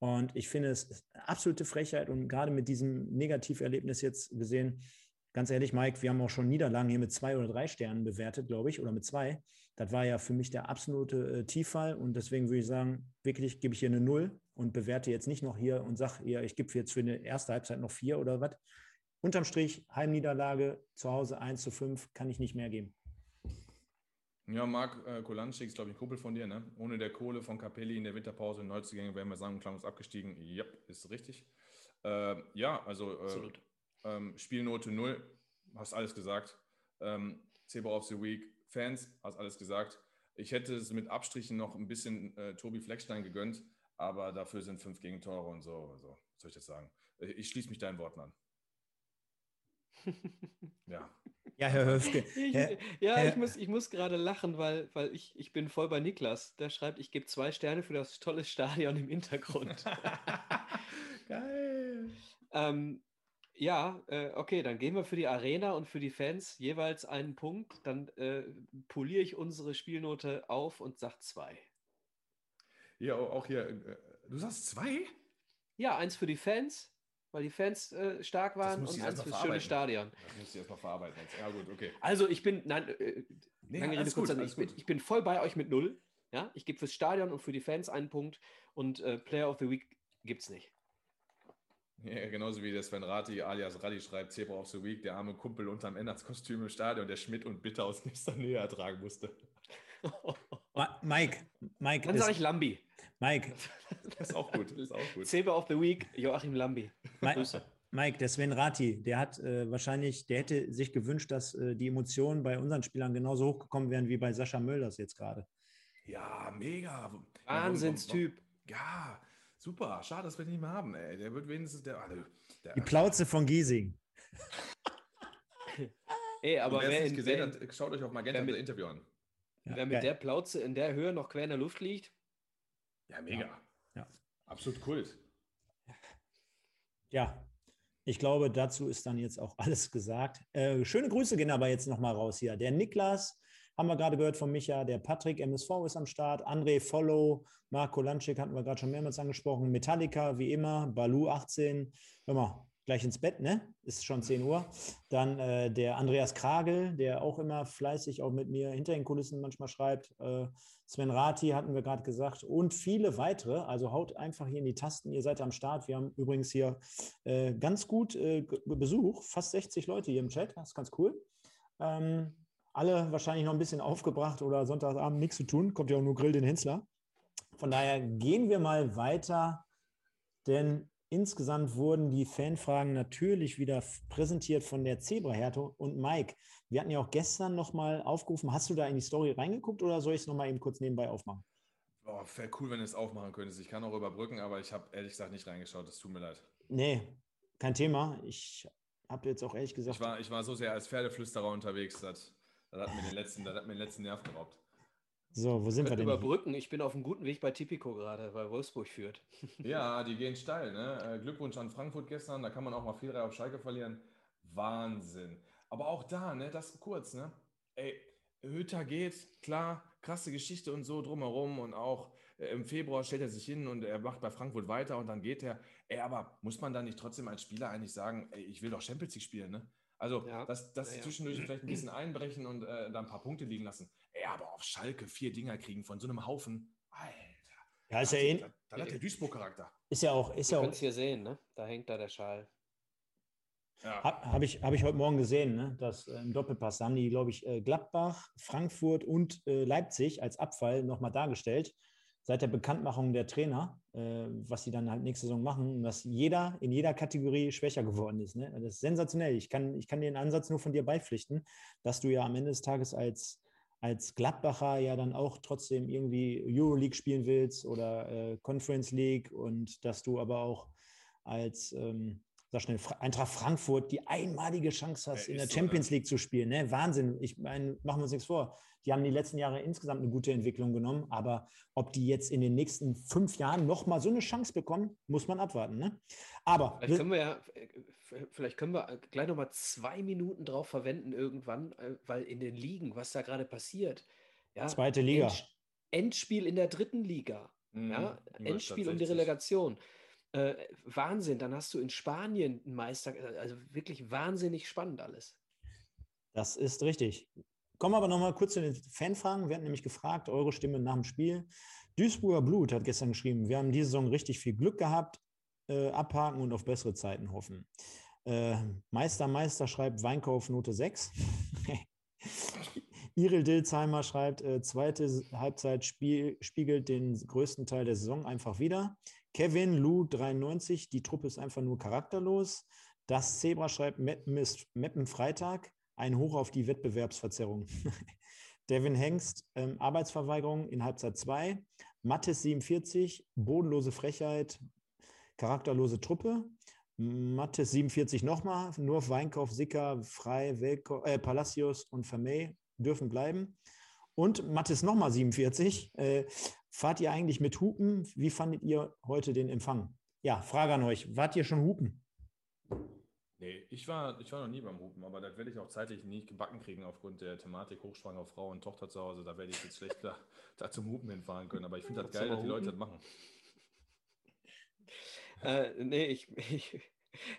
Und ich finde es absolute Frechheit und gerade mit diesem Negativerlebnis jetzt gesehen, ganz ehrlich, Mike, wir haben auch schon Niederlagen hier mit zwei oder drei Sternen bewertet, glaube ich, oder mit zwei. Das war ja für mich der absolute äh, Tieffall und deswegen würde ich sagen, wirklich gebe ich hier eine Null und bewerte jetzt nicht noch hier und sage, ja, ich gebe jetzt für eine erste Halbzeit noch vier oder was. Unterm Strich, Heimniederlage, zu Hause 1 zu 5, kann ich nicht mehr geben. Ja, Marc äh, Kolanschik ist, glaube ich, ein Kumpel von dir. Ne? Ohne der Kohle von Capelli in der Winterpause in Neuzugänge wären wir sagen, klanglos abgestiegen. Ja, ist richtig. Äh, ja, also äh, ähm, Spielnote 0, hast alles gesagt. Ähm, Zebra of the Week, Fans, hast alles gesagt. Ich hätte es mit Abstrichen noch ein bisschen äh, Tobi Fleckstein gegönnt, aber dafür sind fünf Gegentore und so. Also, was soll ich das sagen? Äh, ich schließe mich deinen Worten an. (laughs) ja. Ja, Herr Höfke. (laughs) Herr, ja, Herr, ich muss, ich muss gerade lachen, weil, weil ich, ich bin voll bei Niklas. Der schreibt, ich gebe zwei Sterne für das tolle Stadion im Hintergrund. (laughs) Geil. Ähm, ja, äh, okay, dann gehen wir für die Arena und für die Fans jeweils einen Punkt. Dann äh, poliere ich unsere Spielnote auf und sage zwei. Ja, auch hier. Äh, du sagst zwei? Ja, eins für die Fans, weil die Fans äh, stark waren und eins fürs schöne Stadion. Das muss ich erstmal verarbeiten. Ja, gut, okay. Also ich bin, nein, äh, nee, lange Rede, kurz ich, bin, ich bin voll bei euch mit null. Ja, ich gebe fürs Stadion und für die Fans einen Punkt und äh, Player of the Week gibt es nicht. Ja, genauso wie der Sven Rati alias Radi schreibt, Zebra of the Week, der arme Kumpel unterm Ennertskostüm im Stadion, der Schmidt und Bitter aus nächster Nähe ertragen musste. Mike, Mike. Dann sage ich Lambi. Mike. (laughs) Das ist auch gut. Das ist auch gut. Zebra of the Week, Joachim Lambi. Mike, Mike, der Sven Rati, der hat äh, wahrscheinlich, der hätte sich gewünscht, dass äh, die Emotionen bei unseren Spielern genauso hochgekommen wären wie bei Sascha Mölders jetzt gerade. Ja, mega. Wahnsinnstyp. Ja, super. Schade, dass wir den nicht mehr haben. Ey. Der wird wenigstens der. Also, der die Plauze von Giesing. (laughs) Ey, aber wer es nicht gesehen hat, schaut euch auch mal gerne das Interview an. Ja, wer mit geil. der Plauze in der Höhe noch quer in der Luft liegt. Ja, mega. Ja. Absolut Kult. Ja, ich glaube, dazu ist dann jetzt auch alles gesagt. Äh, schöne Grüße gehen aber jetzt nochmal raus hier. Der Niklas, haben wir gerade gehört von Micha, der Patrick MSV ist am Start, André Follow, Marco Lanschik hatten wir gerade schon mehrmals angesprochen, Metallica wie immer, Balu 18, hör mal, gleich ins Bett, ne? Ist schon 10 Uhr. Dann äh, der Andreas Kragel, der auch immer fleißig auch mit mir hinter den Kulissen manchmal schreibt. Äh, Sven Rati hatten wir gerade gesagt und viele weitere. Also haut einfach hier in die Tasten. Ihr seid am Start. Wir haben übrigens hier äh, ganz gut äh, Besuch, fast 60 Leute hier im Chat. Das ist ganz cool. Ähm, alle wahrscheinlich noch ein bisschen aufgebracht oder Sonntagabend nichts zu tun. Kommt ja auch nur Grill den Hensler. Von daher gehen wir mal weiter, denn Insgesamt wurden die Fanfragen natürlich wieder präsentiert von der Zebra-Härte. Und Mike, wir hatten ja auch gestern nochmal aufgerufen. Hast du da in die Story reingeguckt oder soll ich es nochmal eben kurz nebenbei aufmachen? Oh, wäre cool, wenn du es aufmachen könntest. Ich kann auch überbrücken, aber ich habe ehrlich gesagt nicht reingeschaut. Das tut mir leid. Nee, kein Thema. Ich habe jetzt auch ehrlich gesagt. Ich war, ich war so sehr als Pferdeflüsterer unterwegs, das, das, hat, mir den letzten, das hat mir den letzten Nerv geraubt. So, wo sind wir denn? Überbrücken. Ich bin auf einem guten Weg bei Tipico gerade, weil Wolfsburg führt. (laughs) Ja, die gehen steil. Ne? Äh, Glückwunsch an Frankfurt gestern. Da kann man auch mal viel auf Schalke verlieren. Wahnsinn. Aber auch da, ne, das kurz, ne? Ey, Hütter geht, klar, krasse Geschichte und so drumherum und auch äh, im Februar stellt er sich hin und er macht bei Frankfurt weiter und dann geht er. Ey, aber muss man da nicht trotzdem als Spieler eigentlich sagen, ey, ich will doch Champions League spielen, ne? Also, ja. das, das ja, zwischendurch ja. vielleicht ein bisschen einbrechen und äh, da ein paar Punkte liegen lassen. Aber auf Schalke vier Dinger kriegen von so einem Haufen. Alter. Ja, ist ja ähnlich. Da, da hat der Duisburg-Charakter. Ist ja auch. Ist ja auch. es hier sehen, ne? Da hängt da der Schal. Ja. Habe hab ich, hab ich heute Morgen gesehen, ne? dass äh, im Doppelpass da haben die, glaube ich, äh, Gladbach, Frankfurt und äh, Leipzig als Abfall nochmal dargestellt, seit der Bekanntmachung der Trainer, äh, was sie dann halt nächste Saison machen, dass jeder in jeder Kategorie schwächer geworden ist. Ne? Das ist sensationell. Ich kann, ich kann den Ansatz nur von dir beipflichten, dass du ja am Ende des Tages als als Gladbacher ja dann auch trotzdem irgendwie Euroleague spielen willst oder äh, Conference League und dass du aber auch als ähm, sag schnell, Eintracht Frankfurt die einmalige Chance hast, ja, in der Champions so, League zu spielen. Ne? Wahnsinn. Ich meine, machen wir uns nichts vor. Die haben die letzten Jahre insgesamt eine gute Entwicklung genommen, aber ob die jetzt in den nächsten fünf Jahren nochmal so eine Chance bekommen, muss man abwarten. Ne? Aber vielleicht können wir ja, vielleicht können wir gleich nochmal zwei Minuten drauf verwenden irgendwann, äh, weil in den Ligen, was da gerade passiert, Ja, Zweite Liga. End, Endspiel in der dritten Liga. Mhm, ja, Endspiel um die Relegation. Äh, Wahnsinn, dann hast du in Spanien einen Meister, also wirklich wahnsinnig spannend alles. Das ist richtig. Kommen wir aber nochmal kurz zu den Fanfragen. Wir hatten nämlich gefragt, eure Stimme nach dem Spiel. Duisburger Blut hat gestern geschrieben, wir haben diese Saison richtig viel Glück gehabt, äh, abhaken und auf bessere Zeiten hoffen. Äh, Meister Meister schreibt Weinkauf Note 6. (laughs) Irel Dilzheimer schreibt, äh, zweite Halbzeit spiegelt den größten Teil der Saison einfach wieder. Kevin Lou 93, die Truppe ist einfach nur charakterlos. Das Zebra schreibt Meppen Freitag, ein Hoch auf die Wettbewerbsverzerrung. (laughs) Devin Hengst, ähm, Arbeitsverweigerung in Halbzeit 2. Mattes 47, bodenlose Frechheit, charakterlose Truppe. Mattes 47 nochmal, nur Weinkauf, Sicker, Frei, Welko, äh, Palacios und Vermey dürfen bleiben. Und Mattes nochmal 47. Äh, fahrt ihr eigentlich mit Hupen? Wie fandet ihr heute den Empfang? Ja, Frage an euch. Wart ihr schon Hupen? Nee, ich war, ich war noch nie beim Hupen, aber das werde ich auch zeitlich nicht gebacken kriegen aufgrund der Thematik hochschwanger Frau und Tochter zu Hause. Da werde ich jetzt schlecht (laughs) da, da zum Hupen hinfahren können. Aber ich finde das geil, dass die Leute das machen. (laughs) Äh, nee, ich, (laughs) ich,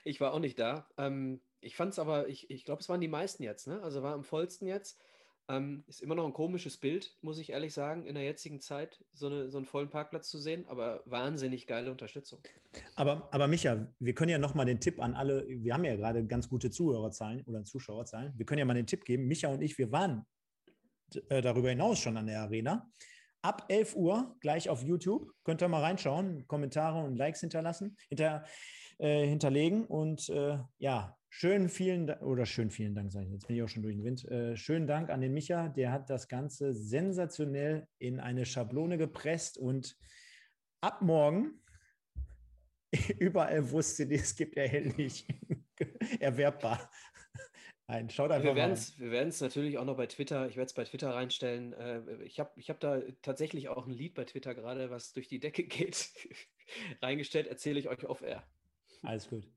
ich, war auch nicht da. Ähm, ich fand es aber, ich, ich glaube, es waren die meisten jetzt, ne? Also war am vollsten jetzt. Ähm, ist immer noch ein komisches Bild, muss ich ehrlich sagen, in der jetzigen Zeit so, eine, so einen vollen Parkplatz zu sehen, aber wahnsinnig geile Unterstützung. Aber, aber Micha, wir können ja nochmal den Tipp an alle, wir haben ja gerade ganz gute Zuhörerzahlen oder Zuschauerzahlen, wir können ja mal den Tipp geben, Micha und ich, wir waren äh, darüber hinaus schon an der Arena. Ab 11 Uhr gleich auf YouTube, könnt ihr mal reinschauen, Kommentare und Likes hinterlassen, hinter, äh, hinterlegen und äh, ja, Schön vielen Dank, oder schön vielen Dank, sage ich jetzt, bin ich auch schon durch den Wind. Äh, schönen Dank an den Micha, der hat das Ganze sensationell in eine Schablone gepresst und ab morgen (laughs) überall, wo es CDs gibt, erhältlich, (laughs) erwerbbar. Nein, schaut einfach wir mal. Wir werden es natürlich auch noch bei Twitter, ich werde es bei Twitter reinstellen. Äh, ich habe ich hab da tatsächlich auch ein Lied bei Twitter gerade, was durch die Decke (laughs) geht, reingestellt, erzähle ich euch off-air. Alles gut.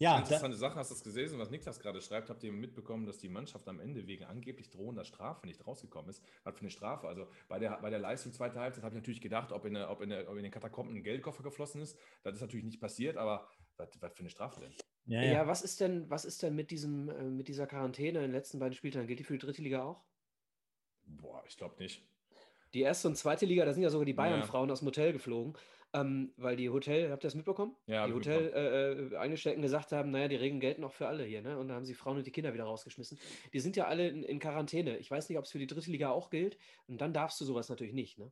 Ja, interessante Sache, hast du das gesehen, was Niklas gerade schreibt? Habt ihr mitbekommen, dass die Mannschaft am Ende wegen angeblich drohender Strafe nicht rausgekommen ist? Was für eine Strafe? Also bei der, bei der Leistung zweiter Halbzeit habe ich natürlich gedacht, ob in, der, ob, in der, ob in den Katakomben ein Geldkoffer geflossen ist. Das ist natürlich nicht passiert, aber was, was für eine Strafe denn? Ja, ja. ja, was ist denn, was ist denn mit, diesem, äh, mit dieser Quarantäne in den letzten beiden Spieltagen? Gilt die für die dritte Liga auch? Boah, ich glaube nicht. Die erste und zweite Liga, da sind ja sogar die Bayern-Frauen ja. aus dem Hotel geflogen. Ähm, weil die Hotel, habt ihr das mitbekommen? Ja, die Hotel-Angestellten äh, äh gesagt haben, naja, die Regeln gelten auch für alle hier, ne? Und da haben sie Frauen und die Kinder wieder rausgeschmissen. Die sind ja alle in, in Quarantäne. Ich weiß nicht, ob es für die dritte Liga auch gilt. Und dann darfst du sowas natürlich nicht, ne?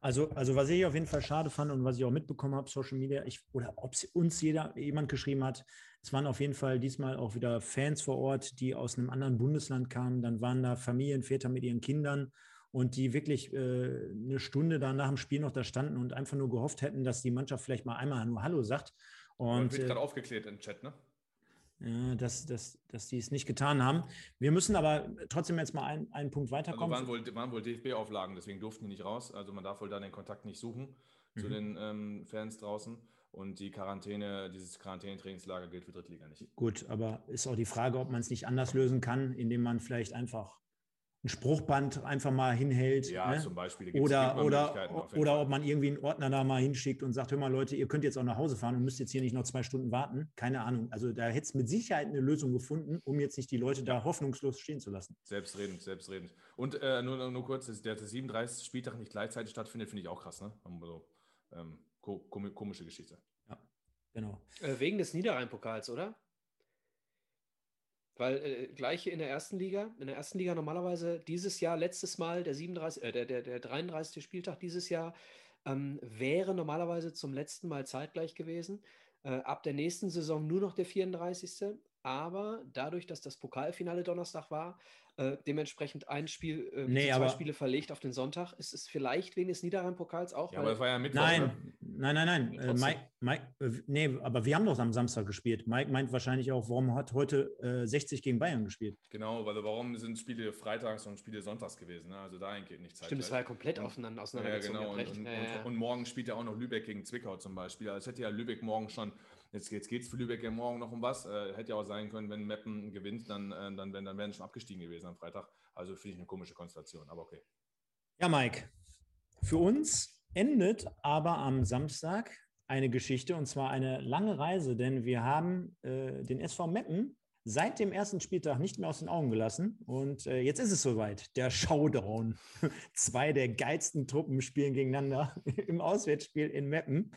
Also, also was ich auf jeden Fall schade fand und was ich auch mitbekommen habe, Social Media, ich, oder ob es uns jeder, jemand geschrieben hat, es waren auf jeden Fall diesmal auch wieder Fans vor Ort, die aus einem anderen Bundesland kamen. Dann waren da Familienväter mit ihren Kindern und die wirklich äh, eine Stunde da nach dem Spiel noch da standen und einfach nur gehofft hätten, dass die Mannschaft vielleicht mal einmal nur Hallo sagt. Und wird äh, gerade aufgeklärt im Chat, ne? Ja, dass, dass, dass die es nicht getan haben. Wir müssen aber trotzdem jetzt mal ein, einen Punkt also weiterkommen. Also waren wohl, waren wohl DFB-Auflagen, deswegen durften die nicht raus. Also man darf wohl da den Kontakt nicht suchen mhm. zu den ähm, Fans draußen. Und die Quarantäne, dieses Quarantänetrainingslager gilt für Drittliga nicht. Gut, aber ist auch die Frage, ob man es nicht anders lösen kann, indem man vielleicht einfach ein Spruchband einfach mal hinhält. Ja, ne? zum Beispiel. Oder, oder, oder ob man irgendwie einen Ordner da mal hinschickt und sagt, hör mal Leute, ihr könnt jetzt auch nach Hause fahren und müsst jetzt hier nicht noch zwei Stunden warten. Keine Ahnung. Also da hätte es mit Sicherheit eine Lösung gefunden, um jetzt nicht die Leute da hoffnungslos stehen zu lassen. Selbstredend, selbstredend. Und äh, nur, nur kurz, dass der 37. Spieltag nicht gleichzeitig stattfindet, finde ich auch krass. Ne? So, ähm, komische Geschichte. Ja, genau. Äh, wegen des Niederrhein-Pokals, oder? Weil äh, gleiche in der ersten Liga. In der ersten Liga normalerweise dieses Jahr, letztes Mal, der, 37, äh, der, der, der 33. Spieltag dieses Jahr, ähm, wäre normalerweise zum letzten Mal zeitgleich gewesen. Äh, ab der nächsten Saison nur noch der 34. Aber dadurch, dass das Pokalfinale Donnerstag war, äh, dementsprechend ein Spiel, äh, nee, zwei Spiele verlegt auf den Sonntag. Ist es vielleicht wegen des Niederrhein-Pokals auch? Ja, aber das war ja Mittwoch. Nein, ne? nein, nein, nein. Äh, Mike, Mike, äh, nee, aber wir haben doch am Samstag gespielt. Mike meint wahrscheinlich auch, warum hat heute äh, 60 gegen Bayern gespielt? Genau, weil warum sind Spiele freitags und Spiele sonntags gewesen? Ne? Also da eigentlich nicht Zeit. Stimmt, es war ja komplett auseinander, auseinandergezogen. Ja, genau. Und, und, ja, ja. Und, und, morgen spielt ja auch noch Lübeck gegen Zwickau zum Beispiel. Also es hätte ja Lübeck morgen schon Jetzt, jetzt geht es für Lübeck ja morgen noch um was. Äh, hätte ja auch sein können, wenn Meppen gewinnt, dann, äh, dann, dann, dann wären sie schon abgestiegen gewesen am Freitag. Also finde ich eine komische Konstellation, aber okay. Ja, Mike, für uns endet aber am Samstag eine Geschichte und zwar eine lange Reise, denn wir haben äh, den SV Meppen seit dem ersten Spieltag nicht mehr aus den Augen gelassen. Und äh, jetzt ist es soweit, der Showdown. (laughs) Zwei der geilsten Truppen spielen gegeneinander (laughs) im Auswärtsspiel in Meppen.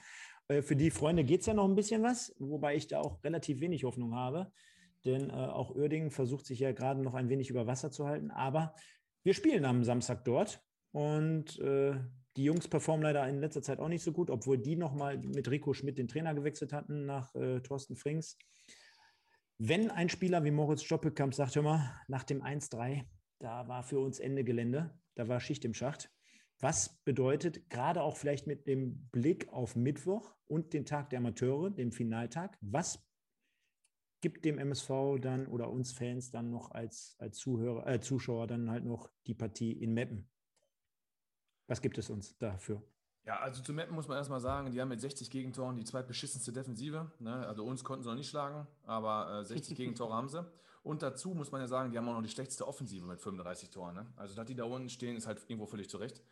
Äh, für die Freunde geht es ja noch ein bisschen was, wobei ich da auch relativ wenig Hoffnung habe. Denn äh, auch Uerdingen versucht sich ja gerade noch ein wenig über Wasser zu halten. Aber wir spielen am Samstag dort. Und äh, die Jungs performen leider in letzter Zeit auch nicht so gut, obwohl die nochmal mit Rico Schmidt den Trainer gewechselt hatten nach äh, Thorsten Frings. Wenn ein Spieler wie Moritz Stoppelkamp sagt, hör mal, nach dem 1-3, da war für uns Ende Gelände, da war Schicht im Schacht. Was bedeutet, gerade auch vielleicht mit dem Blick auf Mittwoch und den Tag der Amateure, dem Finaltag, was gibt dem MSV dann oder uns Fans dann noch als, als Zuhörer, äh, Zuschauer dann halt noch die Partie in Meppen? Was gibt es uns dafür? Ja, also zu Meppen muss man erstmal sagen, die haben mit 60 Gegentoren die zweitbeschissenste Defensive. Ne? Also uns konnten sie noch nicht schlagen, aber äh, 60 (laughs) Gegentore haben sie. Und dazu muss man ja sagen, die haben auch noch die schlechteste Offensive mit 35 Toren. Ne? Also, dass die da unten stehen, ist halt irgendwo völlig zurecht.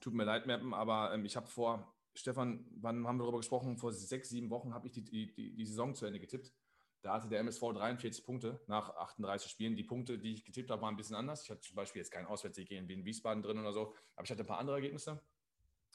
Tut mir leid, Meppen, aber ähm, ich habe vor, Stefan, wann haben wir darüber gesprochen? Vor sechs, sieben Wochen habe ich die, die, die, die Saison zu Ende getippt. Da hatte der MSV 43 Punkte nach 38 Spielen. Die Punkte, die ich getippt habe, waren ein bisschen anders. Ich hatte zum Beispiel jetzt keinen Auswärtssieg in Wiesbaden drin oder so, aber ich hatte ein paar andere Ergebnisse.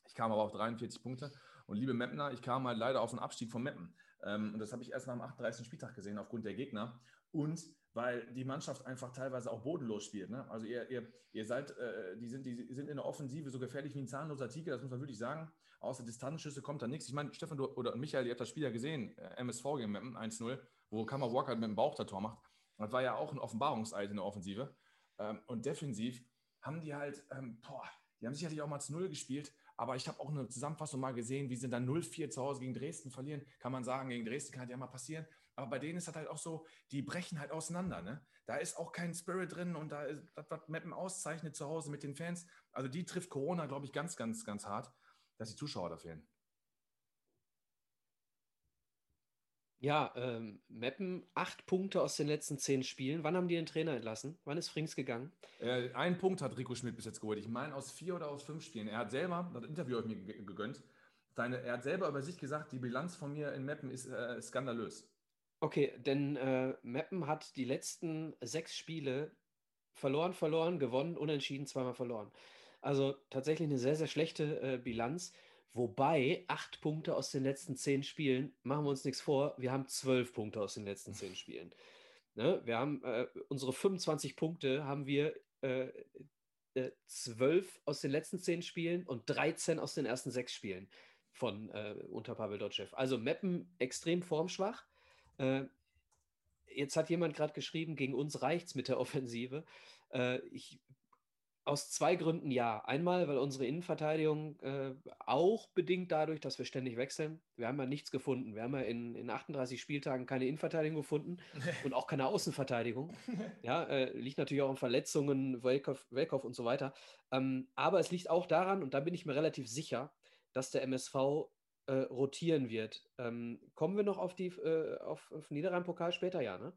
Ich kam aber auf 43 Punkte. Und liebe Meppner, ich kam halt leider auf einen Abstieg von Meppen. Ähm, und das habe ich erst nach dem 38. Spieltag gesehen, aufgrund der Gegner. Und weil die Mannschaft einfach teilweise auch bodenlos spielt. Ne? Also ihr, ihr, ihr seid, äh, die, sind, die sind in der Offensive so gefährlich wie ein zahnloser Tiger, das muss man wirklich sagen. Außer Distanzschüsse kommt da nichts. Ich meine, Stefan du, oder Michael, ihr habt das Spiel ja gesehen, äh, MSV gegen Meppen 1-0, wo Kammer Walker mit dem Bauch das Tor macht. Das war ja auch ein Offenbarungseid in der Offensive. Ähm, und defensiv haben die halt, ähm, boah, die haben sicherlich auch mal zu Null gespielt, aber ich habe auch eine Zusammenfassung mal gesehen, wie sie dann 0-4 zu Hause gegen Dresden verlieren. Kann man sagen, gegen Dresden kann ja mal passieren. Aber bei denen ist das halt auch so, die brechen halt auseinander. Ne? Da ist auch kein Spirit drin und da ist das, was Mappen auszeichnet zu Hause mit den Fans. Also die trifft Corona, glaube ich, ganz, ganz, ganz hart, dass die Zuschauer da fehlen. Ja, ähm, Meppen, acht Punkte aus den letzten zehn Spielen. Wann haben die den Trainer entlassen? Wann ist Frings gegangen? Äh, einen Punkt hat Rico Schmidt bis jetzt geholt. Ich meine aus vier oder aus fünf Spielen. Er hat selber, das Interview habe ich mir gegönnt, seine, er hat selber über sich gesagt, die Bilanz von mir in Meppen ist äh, skandalös. Okay, denn äh, Meppen hat die letzten sechs Spiele verloren, verloren, gewonnen, unentschieden, zweimal verloren. Also tatsächlich eine sehr, sehr schlechte äh, Bilanz. Wobei acht Punkte aus den letzten zehn Spielen, machen wir uns nichts vor, wir haben zwölf Punkte aus den letzten zehn Spielen. Ne? Wir haben äh, unsere 25 Punkte haben wir äh, äh, zwölf aus den letzten zehn Spielen und 13 aus den ersten sechs Spielen von äh, unter Pavel Dotschew. Also Meppen extrem formschwach. Äh, jetzt hat jemand gerade geschrieben, gegen uns reicht es mit der Offensive. Äh, ich aus zwei Gründen ja. Einmal, weil unsere Innenverteidigung äh, auch bedingt dadurch, dass wir ständig wechseln. Wir haben ja nichts gefunden. Wir haben ja in, in 38 Spieltagen keine Innenverteidigung gefunden (laughs) und auch keine Außenverteidigung. Ja, äh, liegt natürlich auch an Verletzungen, Welkow, Welkow und so weiter. Ähm, aber es liegt auch daran, und da bin ich mir relativ sicher, dass der MSV äh, rotieren wird. Ähm, kommen wir noch auf die äh, auf, auf Niederrhein-Pokal später, ja, ne?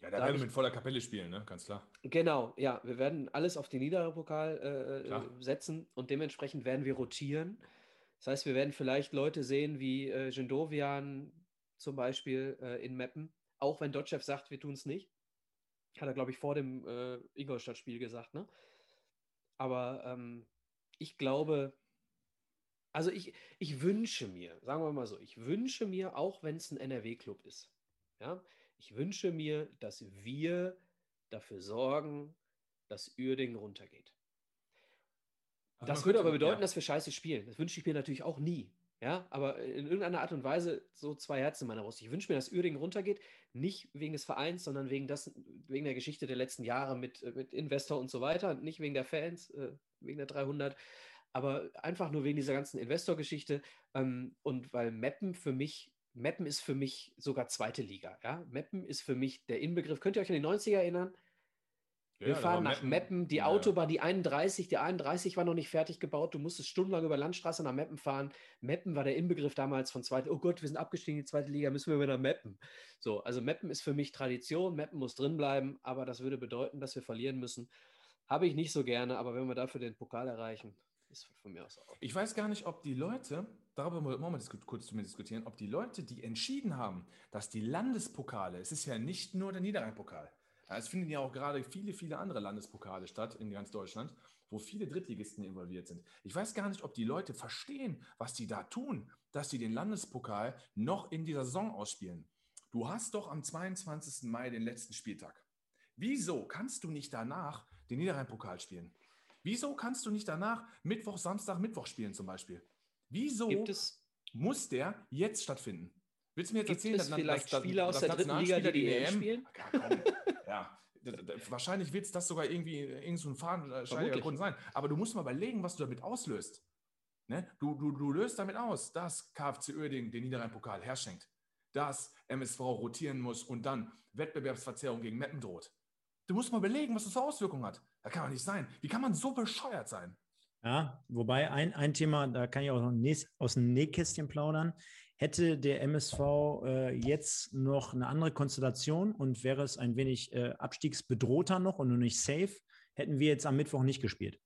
Ja, da, da werden wir mit voller Kapelle spielen, ne? ganz klar. Genau, ja, wir werden alles auf den Niederpokal äh, äh setzen und dementsprechend werden wir rotieren. Das heißt, wir werden vielleicht Leute sehen wie äh, Jendovian zum Beispiel äh, in Meppen, auch wenn Dotchev sagt, wir tun es nicht. Hat er, glaube ich, vor dem äh, Ingolstadt-Spiel gesagt, ne? Aber ähm, ich glaube, also ich, ich wünsche mir, sagen wir mal so, ich wünsche mir, auch wenn es ein NRW-Club ist, ja, ich wünsche mir, dass wir dafür sorgen, dass Uerdingen runtergeht. Also das würde aber bedeuten, ja. dass wir scheiße spielen. Das wünsche ich mir natürlich auch nie. Ja, aber in irgendeiner Art und Weise so zwei Herzen in meiner Brust. Ich wünsche mir, dass Uerdingen runtergeht, nicht wegen des Vereins, sondern wegen, das, wegen der Geschichte der letzten Jahre mit, mit Investor und so weiter. Nicht wegen der Fans, äh, wegen der 300, aber einfach nur wegen dieser ganzen Investor-Geschichte. Ähm, und weil Mappen für mich Meppen ist für mich sogar zweite Liga. Ja? Meppen ist für mich der Inbegriff. Könnt ihr euch an die 90er erinnern? Wir ja, fahren nach Meppen, Meppen die ja. Autobahn, die 31, die 31 war noch nicht fertig gebaut. Du musstest stundenlang über Landstraße nach Meppen fahren. Meppen war der Inbegriff damals von zweite. Oh Gott, wir sind abgestiegen in die zweite Liga, müssen wir wieder nach Meppen. So, also Meppen ist für mich Tradition. Meppen muss drin bleiben, aber das würde bedeuten, dass wir verlieren müssen. habe ich nicht so gerne, aber wenn wir dafür den Pokal erreichen, ist von mir aus auch. Ich weiß gar nicht, ob die Leute, darüber wollen wir kurz zu mir diskutieren, ob die Leute, die entschieden haben, dass die Landespokale, es ist ja nicht nur der Niederrhein-Pokal, es finden ja auch gerade viele, viele andere Landespokale statt in ganz Deutschland, wo viele Drittligisten involviert sind. Ich weiß gar nicht, ob die Leute verstehen, was die da tun, dass sie den Landespokal noch in dieser Saison ausspielen. Du hast doch am 22. Mai den letzten Spieltag. Wieso kannst du nicht danach den Niederrhein-Pokal spielen? Wieso kannst du nicht danach Mittwoch, Samstag, Mittwoch spielen zum Beispiel? Wieso muss der jetzt stattfinden? Willst du mir jetzt Gibt erzählen, dass vielleicht dass, Spieler aus der dritten Liga, die die EM spielen? Ja, wahrscheinlich wird es das sogar irgendwie irgend so ein fadenscheiniger Grund sein. Aber du musst mal überlegen, was du damit auslöst. Ne? Du, du, du löst damit aus, dass KfC Oerding den Niederrhein-Pokal herschenkt, dass MSV rotieren muss und dann Wettbewerbsverzerrung gegen Meppen droht. Du musst mal überlegen, was das für Auswirkungen hat. Das kann doch nicht sein. Wie kann man so bescheuert sein? Ja, wobei ein, ein Thema, da kann ich auch noch aus dem Nähkästchen plaudern. Hätte der MSV äh, jetzt noch eine andere Konstellation und wäre es ein wenig äh, abstiegsbedrohter noch und nur nicht safe, hätten wir jetzt am Mittwoch nicht gespielt.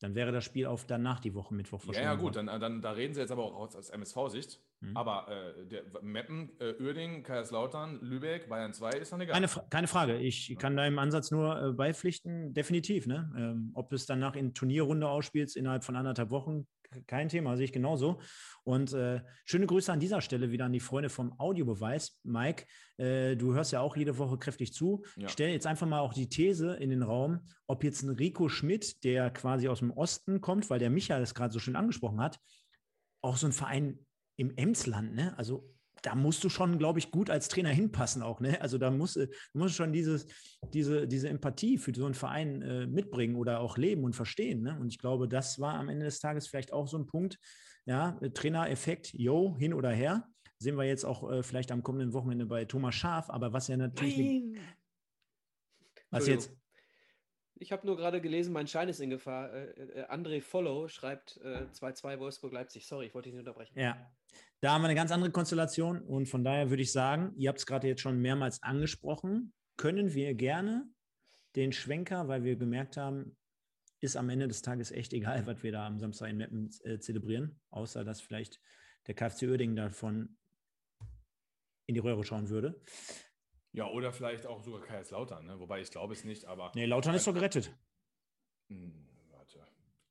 Dann wäre das Spiel auf danach die Woche Mittwoch verschoben. Ja, ja, gut, dann, dann, da reden Sie jetzt aber auch aus, aus MSV-Sicht. Mhm. Aber äh, der, Meppen, äh, Uerdingen, Kaiserslautern, Lübeck, Bayern 2 ist dann egal. Keine, keine Frage. Ich ja. kann deinem Ansatz nur äh, beipflichten, definitiv. Ne? Ähm, ob es danach in Turnierrunde ausspielst innerhalb von anderthalb Wochen, kein Thema, sehe ich genauso. Und äh, schöne Grüße an dieser Stelle wieder an die Freunde vom Audiobeweis. Mike, äh, du hörst ja auch jede Woche kräftig zu. Ja. Ich stelle jetzt einfach mal auch die These in den Raum, ob jetzt ein Rico Schmidt, der quasi aus dem Osten kommt, weil der Michael es gerade so schön angesprochen hat, auch so ein Verein im Emsland, ne? Also da musst du schon, glaube ich, gut als Trainer hinpassen auch. Ne? Also da musst du musst schon dieses, diese, diese Empathie für so einen Verein äh, mitbringen oder auch leben und verstehen. Ne? Und ich glaube, das war am Ende des Tages vielleicht auch so ein Punkt. Ja, Trainereffekt, yo, hin oder her. Sehen wir jetzt auch äh, vielleicht am kommenden Wochenende bei Thomas Schaf, aber was ja natürlich. Nein. Was jetzt? Ich habe nur gerade gelesen, mein Schein ist in Gefahr. Äh, äh, André Follow schreibt 2-2 äh, Wolfsburg-Leipzig. Sorry, ich wollte dich nicht unterbrechen. Ja, da haben wir eine ganz andere Konstellation und von daher würde ich sagen, ihr habt es gerade jetzt schon mehrmals angesprochen, können wir gerne den Schwenker, weil wir gemerkt haben, ist am Ende des Tages echt egal, (laughs) was wir da am Samstag in Meppen äh, zelebrieren, außer dass vielleicht der KfC Uerdingen davon in die Röhre schauen würde. Ja, oder vielleicht auch sogar Kaiserslautern, ne? wobei ich glaube es nicht, aber. Nee, Lautern ist doch gerettet. Hm,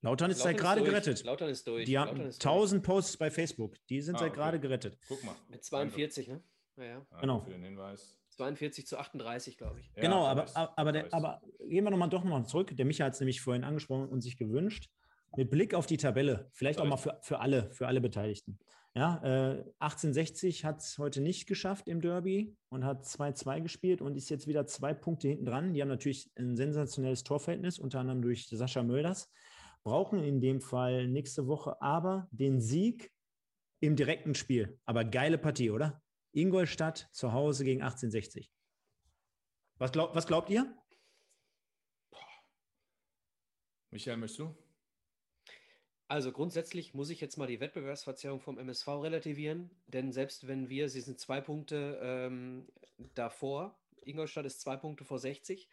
Lautern ist seit gerade gerettet. Lautern ist durch. Die haben 1000 Posts bei Facebook. Die sind ah, seit okay. gerade gerettet. Guck mal. Mit 42, ne? Ja, ja. Genau. Für den Hinweis. 42 zu 38, glaube ich. Ja, genau, aber, aber, aber, der, aber, gehen wir nochmal doch nochmal zurück. Der Micha hat es nämlich vorhin angesprochen und sich gewünscht. Mit Blick auf die Tabelle, vielleicht auch mal für, für alle, für alle Beteiligten. Ja, äh, 1860 hat es heute nicht geschafft im Derby und hat 2-2 gespielt und ist jetzt wieder zwei Punkte hinten dran. Die haben natürlich ein sensationelles Torverhältnis, unter anderem durch Sascha Mölders brauchen in dem Fall nächste Woche aber den Sieg im direkten Spiel. Aber geile Partie, oder? Ingolstadt zu Hause gegen 1860. Was, glaub, was glaubt ihr? Michael, möchtest du? Also grundsätzlich muss ich jetzt mal die Wettbewerbsverzerrung vom MSV relativieren, denn selbst wenn wir, sie sind zwei Punkte ähm, davor, Ingolstadt ist zwei Punkte vor 60,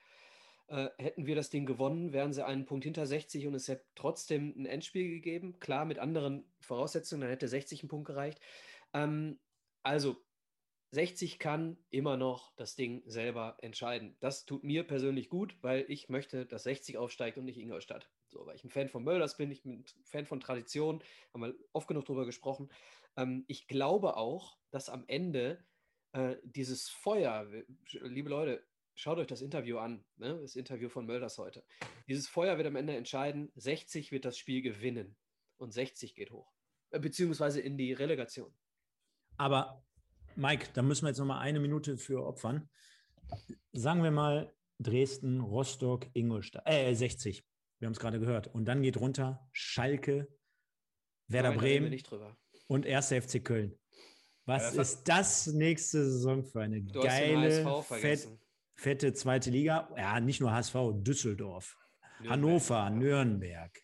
äh, hätten wir das Ding gewonnen, wären sie einen Punkt hinter 60 und es hätte trotzdem ein Endspiel gegeben. Klar, mit anderen Voraussetzungen, dann hätte 60 einen Punkt gereicht. Ähm, also 60 kann immer noch das Ding selber entscheiden. Das tut mir persönlich gut, weil ich möchte, dass 60 aufsteigt und nicht Ingolstadt. So, weil ich ein Fan von Mölders bin, ich bin ein Fan von Tradition, haben wir oft genug darüber gesprochen. Ähm, ich glaube auch, dass am Ende äh, dieses Feuer, liebe Leute, schaut euch das Interview an, ne? das Interview von Mölders heute. Dieses Feuer wird am Ende entscheiden, 60 wird das Spiel gewinnen und 60 geht hoch, äh, beziehungsweise in die Relegation. Aber Mike, da müssen wir jetzt nochmal eine Minute für opfern. Sagen wir mal Dresden, Rostock, Ingolstadt, äh, 60. Wir haben es gerade gehört. Und dann geht runter Schalke, Werder Bremen und 1. FC Köln. Was ja, ist das nächste Saison für eine geile, fett, fette zweite Liga. Ja, nicht nur HSV, Düsseldorf, Nürnberg, Hannover, ja. Nürnberg.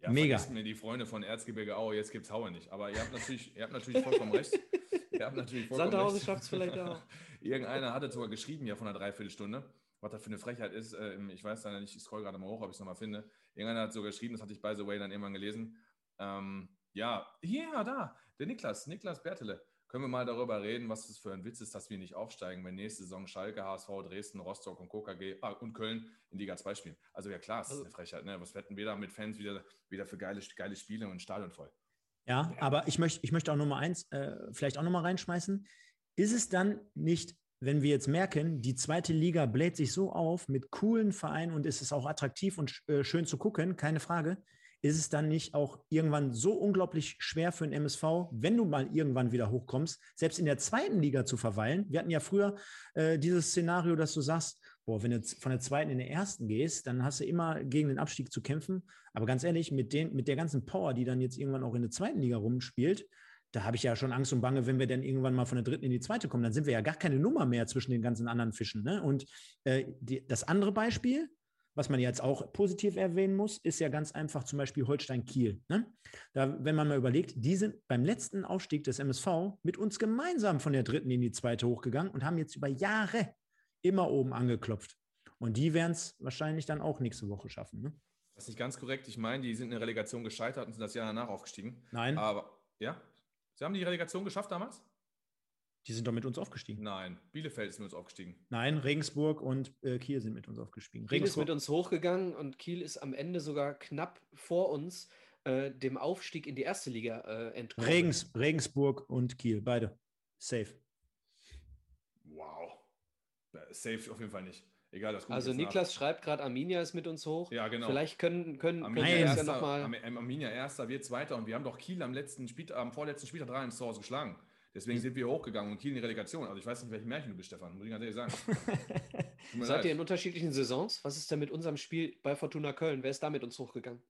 Ja, Mega. mir die Freunde von Erzgebirge Aue, jetzt gibt es Haue nicht. Aber ihr habt natürlich, ihr habt natürlich vollkommen recht. (laughs) Ihr habt natürlich vollkommen Sandhausen schafft es vielleicht auch. (laughs) Irgendeiner hatte sogar geschrieben ja von einer Dreiviertelstunde. was das für eine Frechheit ist. Äh, ich weiß dann nicht, ich scroll gerade mal hoch, ob ich es nochmal finde. Irgendeiner hat so geschrieben, das hatte ich by the way dann irgendwann gelesen. Ähm, ja, ja, da, der Niklas, Niklas Bertele. Können wir mal darüber reden, was das für ein Witz ist, dass wir nicht aufsteigen, wenn nächste Saison Schalke, HSV, Dresden, Rostock und KKG ah, und Köln in Liga 2 spielen? Also ja klar, es ist also eine Frechheit. Ne? Was wetten wir da mit Fans wieder, wieder für geile, geile Spiele und Stadion voll? Ja, aber ich möchte, ich möchte auch Nummer eins äh, vielleicht auch nochmal reinschmeißen. Ist es dann nicht, wenn wir jetzt merken, die zweite Liga bläht sich so auf mit coolen Vereinen und es ist auch attraktiv und äh, schön zu gucken, keine Frage, ist es dann nicht auch irgendwann so unglaublich schwer für den MSV, wenn du mal irgendwann wieder hochkommst, selbst in der zweiten Liga zu verweilen? Wir hatten ja früher äh, dieses Szenario, dass du sagst, boah, wenn du von der zweiten in der ersten gehst, dann hast du immer gegen den Abstieg zu kämpfen. Aber ganz ehrlich, mit, den, mit der ganzen Power, die dann jetzt irgendwann auch in der zweiten Liga rumspielt, da habe ich ja schon Angst und Bange, wenn wir dann irgendwann mal von der dritten in die zweite kommen, dann sind wir ja gar keine Nummer mehr zwischen den ganzen anderen Fischen. Ne? Und äh, die, das andere Beispiel, was man jetzt auch positiv erwähnen muss, ist ja ganz einfach zum Beispiel Holstein-Kiel. Ne? Da, wenn man mal überlegt, die sind beim letzten Aufstieg des MSV mit uns gemeinsam von der dritten in die zweite hochgegangen und haben jetzt über Jahre immer oben angeklopft. Und die werden es wahrscheinlich dann auch nächste Woche schaffen. Ne? Das ist nicht ganz korrekt. Ich meine, die sind in der Relegation gescheitert und sind das Jahr danach aufgestiegen. Nein. Aber, ja? Sie haben die Relegation geschafft damals? Die sind doch mit uns aufgestiegen. Nein, Bielefeld ist mit uns aufgestiegen. Nein, Regensburg und äh, Kiel sind mit uns aufgestiegen. Kiel ist mit uns hochgegangen und Kiel ist am Ende sogar knapp vor uns äh, dem Aufstieg in die erste Liga äh, entkommen. Regens, Regensburg und Kiel, beide. Safe. Wow. Safe auf jeden Fall nicht. Egal, das Also Niklas nach. schreibt gerade, Arminia ist mit uns hoch. Ja, genau. Vielleicht können, können, Arminia, können erster, ja noch mal Arminia erster, wir zweiter und wir haben doch Kiel am letzten Spiel, am vorletzten Spieltag 3 ins Tor geschlagen. Deswegen sind wir hochgegangen und Kiel in die Relegation. Also ich weiß nicht, welches Märchen du bist, Stefan, muss ich ganz ehrlich sagen. (laughs) Seid leid. ihr in unterschiedlichen Saisons? Was ist denn mit unserem Spiel bei Fortuna Köln? Wer ist da mit uns hochgegangen?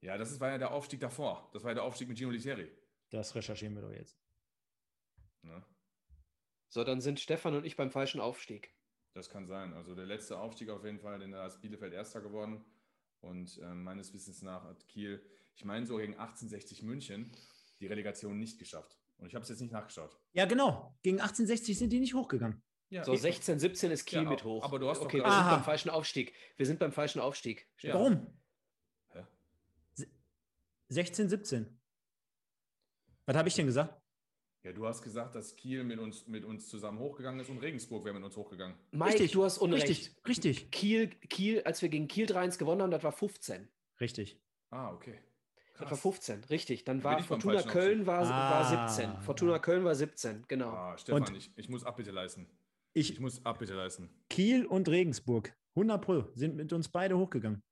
Ja, das war ja der Aufstieg davor. Das war ja der Aufstieg mit Gino Literi. Das recherchieren wir doch jetzt. Ne? So, dann sind Stefan und ich beim falschen Aufstieg. Das kann sein. Also der letzte Aufstieg auf jeden Fall, denn da ist Bielefeld Erster geworden. Und äh, meines Wissens nach hat Kiel, ich meine so gegen 1860 München, die Relegation nicht geschafft. Und ich habe es jetzt nicht nachgeschaut. Ja, genau. Gegen 1860 sind die nicht hochgegangen. Ja. So, 16, 17 ist Kiel ja, mit hoch. Aber du hast okay, doch wir sind beim falschen Aufstieg. Wir sind beim falschen Aufstieg. Ja. Warum? Hä? 16, 17. Was habe ich denn gesagt? Ja, du hast gesagt, dass Kiel mit uns, mit uns zusammen hochgegangen ist und Regensburg wäre mit uns hochgegangen. Mike, richtig, du hast Unrecht. Richtig, richtig. Kiel, Kiel, als wir gegen Kiel 3-1 gewonnen haben, das war 15. Richtig. Ah, okay. Das war 15, richtig. Dann war Fortuna Köln war, ah. war 17. Fortuna Köln war 17, genau. Ah, Stefan, ich, ich muss Abbitte leisten. Ich, ich muss Abbitte leisten. Kiel und Regensburg, 100 Pro, sind mit uns beide hochgegangen.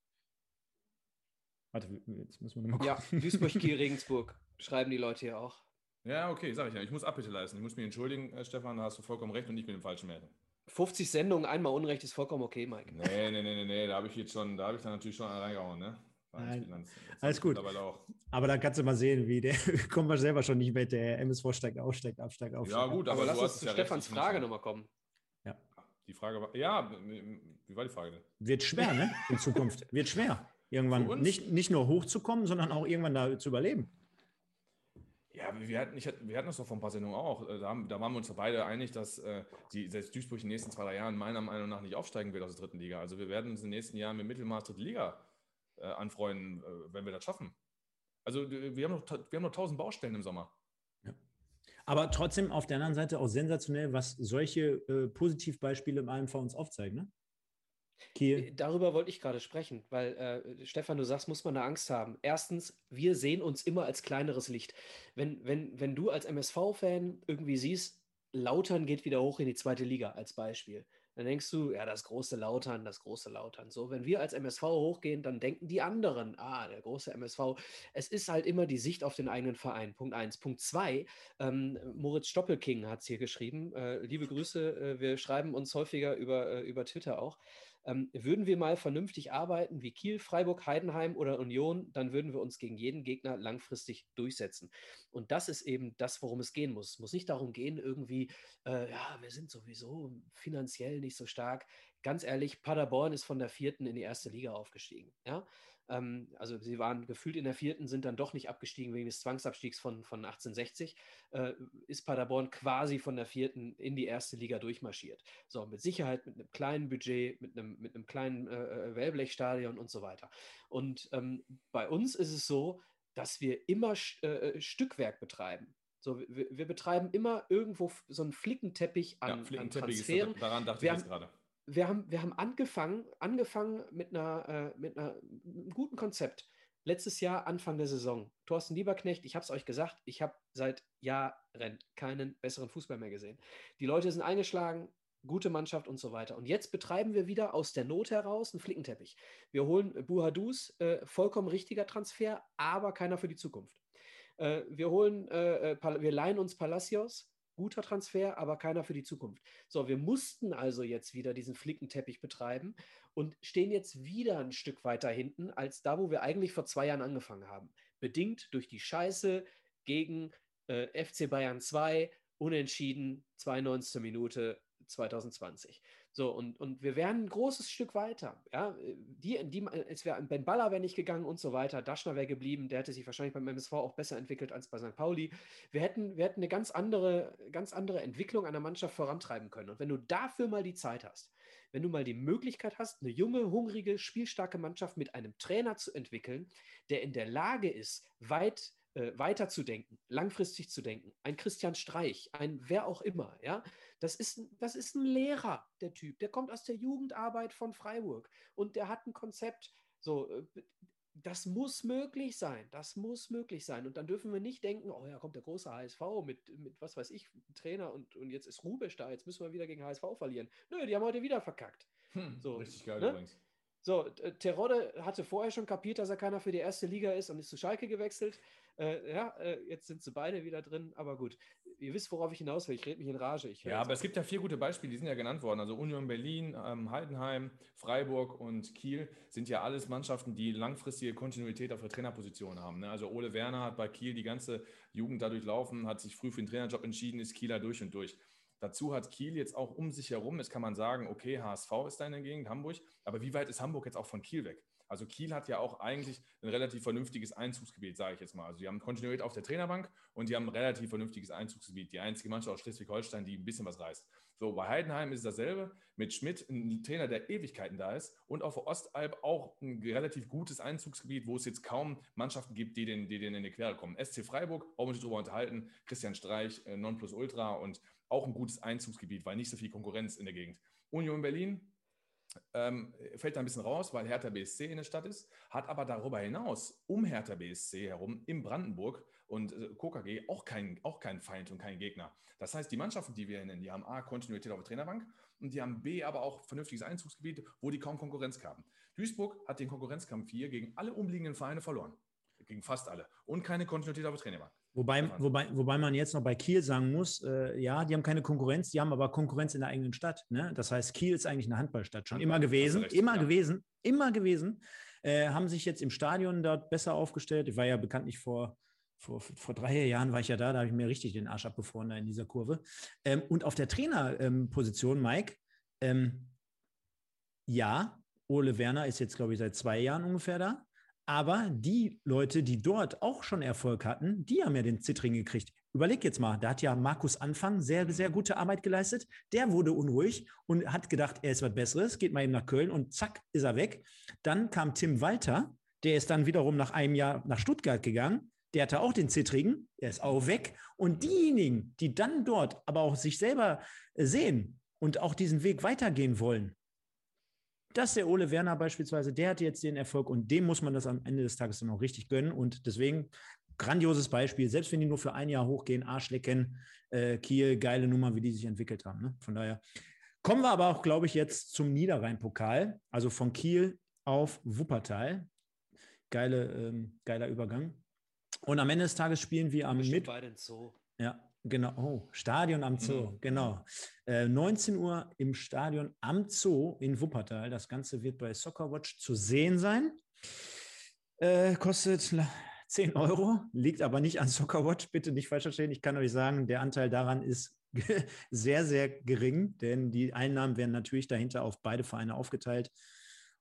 Warte, jetzt müssen wir nochmal Ja, Duisburg, Kiel, (laughs) Regensburg. Schreiben die Leute hier auch. Ja, okay, sag ich ja. Ich muss Abbitte leisten. Ich muss mich entschuldigen, äh, Stefan, da hast du vollkommen recht und ich bin im falschen Märchen. 50 Sendungen, einmal Unrecht ist vollkommen okay, Mike. Nee, nee, nee, nee, nee. da habe ich jetzt schon, da habe ich dann natürlich schon reingehauen, ne? Nein, alles gut. Aber da kannst du mal sehen, wie der (laughs) kommt man selber schon nicht mit. Der MSV steigt auf, steigt auf, steigt auf. Ja, gut, aber, aber lass uns zu ja Stefans Frage nochmal kommen. Ja. Die Frage war, ja, wie war die Frage denn? Wird schwer, ne? In Zukunft. Wird schwer. Irgendwann (laughs) nicht, nicht nur hochzukommen, sondern auch irgendwann da zu überleben. Ja, wir hatten, ich, wir hatten das doch vor ein paar Sendungen auch. Da, da waren wir uns beide einig, dass äh, die, selbst Duisburg in den nächsten zwei, drei Jahren meiner Meinung nach nicht aufsteigen wird aus der dritten Liga. Also wir werden uns in den nächsten Jahren mit Mittelmaß dritte Liga äh, anfreunden, äh, wenn wir das schaffen. Also wir haben, noch, wir haben noch tausend Baustellen im Sommer. Ja. Aber trotzdem auf der anderen Seite auch sensationell, was solche äh, Positivbeispiele im AMV uns aufzeigen. Ne? Kiel. Äh, darüber wollte ich gerade sprechen, weil äh, Stefan, du sagst, muss man da Angst haben. Erstens, wir sehen uns immer als kleineres Licht. Wenn, wenn, wenn du als MSV-Fan irgendwie siehst, Lautern geht wieder hoch in die zweite Liga als Beispiel, dann denkst du, ja, das große Lautern, das große Lautern. So, wenn wir als MSV hochgehen, dann denken die anderen, ah, der große MSV. Es ist halt immer die Sicht auf den eigenen Verein. Punkt eins. Punkt zwei, ähm, Moritz Stoppelking hat es hier geschrieben. Äh, liebe Grüße, äh, wir schreiben uns häufiger über, äh, über Twitter auch. Ähm, würden wir mal vernünftig arbeiten wie Kiel, Freiburg, Heidenheim oder Union, dann würden wir uns gegen jeden Gegner langfristig durchsetzen. Und das ist eben das, worum es gehen muss. Es muss nicht darum gehen, irgendwie, äh, ja, wir sind sowieso finanziell nicht so stark. Ganz ehrlich, Paderborn ist von der vierten in die erste Liga aufgestiegen. Ja? Ähm, also sie waren gefühlt in der vierten, sind dann doch nicht abgestiegen wegen des Zwangsabstiegs von, von 1860. Äh, ist Paderborn quasi von der vierten in die erste Liga durchmarschiert. So, mit Sicherheit mit einem kleinen Budget, mit einem, mit einem kleinen äh, äh Wellblechstadion und so weiter. Und ähm, bei uns ist es so, dass wir immer äh, äh, Stückwerk betreiben. So, wir, wir, betreiben immer irgendwo so einen Flickenteppich an, ja, Flickenteppich an Transferen. Ist, daran dachte wir ich jetzt gerade. Wir haben, wir haben angefangen, angefangen mit, einer, äh, mit einer, einem guten Konzept. Letztes Jahr, Anfang der Saison. Thorsten Lieberknecht, ich habe es euch gesagt, ich habe seit Jahren keinen besseren Fußball mehr gesehen. Die Leute sind eingeschlagen, gute Mannschaft und so weiter. Und jetzt betreiben wir wieder aus der Not heraus einen Flickenteppich. Wir holen Buhadus, äh, vollkommen richtiger Transfer, aber keiner für die Zukunft. Äh, wir holen, äh, äh wir leihen uns Palacios, guter Transfer, aber keiner für die Zukunft. So, wir mussten also jetzt wieder diesen Flickenteppich betreiben und stehen jetzt wieder ein Stück weiter hinten als da, wo wir eigentlich vor zwei Jahren angefangen haben. Bedingt durch die Scheiße gegen äh, FC Bayern 2, unentschieden, 92. Minute 2020. So, und, und wir wären ein großes Stück weiter. Ja, die, die, es wäre Ben Baller wäre nicht gegangen und so weiter. Daschner wäre geblieben, der hätte sich wahrscheinlich beim MSV auch besser entwickelt als bei St. Pauli. Wir hätten, wir hätten eine ganz andere, ganz andere Entwicklung einer Mannschaft vorantreiben können. Und wenn du dafür mal die Zeit hast, wenn du mal die Möglichkeit hast, eine junge, hungrige, spielstarke Mannschaft mit einem Trainer zu entwickeln, der in der Lage ist, weit äh, weiterzudenken, langfristig zu denken. Ein Christian Streich, ein wer auch immer, ja, das ist, das ist ein Lehrer, der Typ. Der kommt aus der Jugendarbeit von Freiburg und der hat ein Konzept. So, äh, das muss möglich sein. Das muss möglich sein. Und dann dürfen wir nicht denken, oh ja, kommt der große HSV mit, mit was weiß ich, Trainer und, und jetzt ist Rubesch da, jetzt müssen wir wieder gegen HSV verlieren. Nö, die haben heute wieder verkackt. Hm, so, richtig geil ne? übrigens. So, Terodde hatte vorher schon kapiert, dass er keiner für die erste Liga ist und ist zu Schalke gewechselt. Äh, ja, äh, jetzt sind sie beide wieder drin, aber gut. Ihr wisst, worauf ich hinaus will. Ich rede mich in Rage. Ich ja, aber es gibt ja vier gute Beispiele, die sind ja genannt worden. Also Union Berlin, ähm, Heidenheim, Freiburg und Kiel sind ja alles Mannschaften, die langfristige Kontinuität auf der Trainerposition haben. Ne? Also Ole Werner hat bei Kiel die ganze Jugend dadurch laufen, hat sich früh für den Trainerjob entschieden, ist Kieler durch und durch. Dazu hat Kiel jetzt auch um sich herum, jetzt kann man sagen, okay, HSV ist da in der Gegend, Hamburg, aber wie weit ist Hamburg jetzt auch von Kiel weg? Also Kiel hat ja auch eigentlich ein relativ vernünftiges Einzugsgebiet, sage ich jetzt mal. Also die haben Kontinuität auf der Trainerbank und die haben ein relativ vernünftiges Einzugsgebiet. Die einzige Mannschaft aus Schleswig-Holstein, die ein bisschen was reißt. So, bei Heidenheim ist es dasselbe. Mit Schmidt, ein Trainer, der Ewigkeiten da ist. Und auf der Ostalb auch ein relativ gutes Einzugsgebiet, wo es jetzt kaum Mannschaften gibt, die denen, die denen in die Quere kommen. SC Freiburg, brauchen wir uns darüber unterhalten. Christian Streich, äh, Nonplusultra und auch ein gutes Einzugsgebiet, weil nicht so viel Konkurrenz in der Gegend. Union Berlin, ähm, fällt da ein bisschen raus, weil Hertha BSC in der Stadt ist, hat aber darüber hinaus um Hertha BSC herum in Brandenburg und äh, KKG auch keinen auch kein Feind und keinen Gegner. Das heißt, die Mannschaften, die wir nennen, die haben A, Kontinuität auf der Trainerbank und die haben B, aber auch vernünftiges Einzugsgebiet, wo die kaum Konkurrenz haben. Duisburg hat den Konkurrenzkampf hier gegen alle umliegenden Vereine verloren. Gegen fast alle. Und keine Kontinuität auf der Trainerbank. Wobei, wobei, wobei man jetzt noch bei Kiel sagen muss, äh, ja, die haben keine Konkurrenz, die haben aber Konkurrenz in der eigenen Stadt. Ne? Das heißt, Kiel ist eigentlich eine Handballstadt, schon immer gewesen, recht, immer ja. gewesen, immer gewesen. Äh, haben sich jetzt im Stadion dort besser aufgestellt. Ich war ja bekanntlich vor, vor, vor drei Jahren war ich ja da, da habe ich mir richtig den Arsch abgefroren da in dieser Kurve. Ähm, und auf der Trainerposition, ähm, Mike, ähm, ja, Ole Werner ist jetzt, glaube ich, seit zwei Jahren ungefähr da. Aber die Leute, die dort auch schon Erfolg hatten, die haben ja den Zittring gekriegt. Überleg jetzt mal, da hat ja Markus Anfang sehr, sehr gute Arbeit geleistet. Der wurde unruhig und hat gedacht, er ist was Besseres, geht mal eben nach Köln und zack, ist er weg. Dann kam Tim Walter, der ist dann wiederum nach einem Jahr nach Stuttgart gegangen. Der hatte auch den Zittrigen, der ist auch weg. Und diejenigen, die dann dort aber auch sich selber sehen und auch diesen Weg weitergehen wollen, dass der Ole Werner beispielsweise, der hat jetzt den Erfolg und dem muss man das am Ende des Tages dann auch richtig gönnen. Und deswegen grandioses Beispiel, selbst wenn die nur für ein Jahr hochgehen, Arschlecken, äh, Kiel, geile Nummer, wie die sich entwickelt haben. Ne? Von daher kommen wir aber auch, glaube ich, jetzt zum Niederrhein-Pokal, also von Kiel auf Wuppertal. Geile, ähm, geiler Übergang. Und am Ende des Tages spielen wir am Mittwoch. Ja, Genau, oh, Stadion am Zoo, mhm. genau. Äh, 19 Uhr im Stadion am Zoo in Wuppertal. Das Ganze wird bei Soccerwatch zu sehen sein. Äh, kostet 10 Euro, liegt aber nicht an Soccerwatch, bitte nicht falsch verstehen. Ich kann euch sagen, der Anteil daran ist (laughs) sehr, sehr gering, denn die Einnahmen werden natürlich dahinter auf beide Vereine aufgeteilt.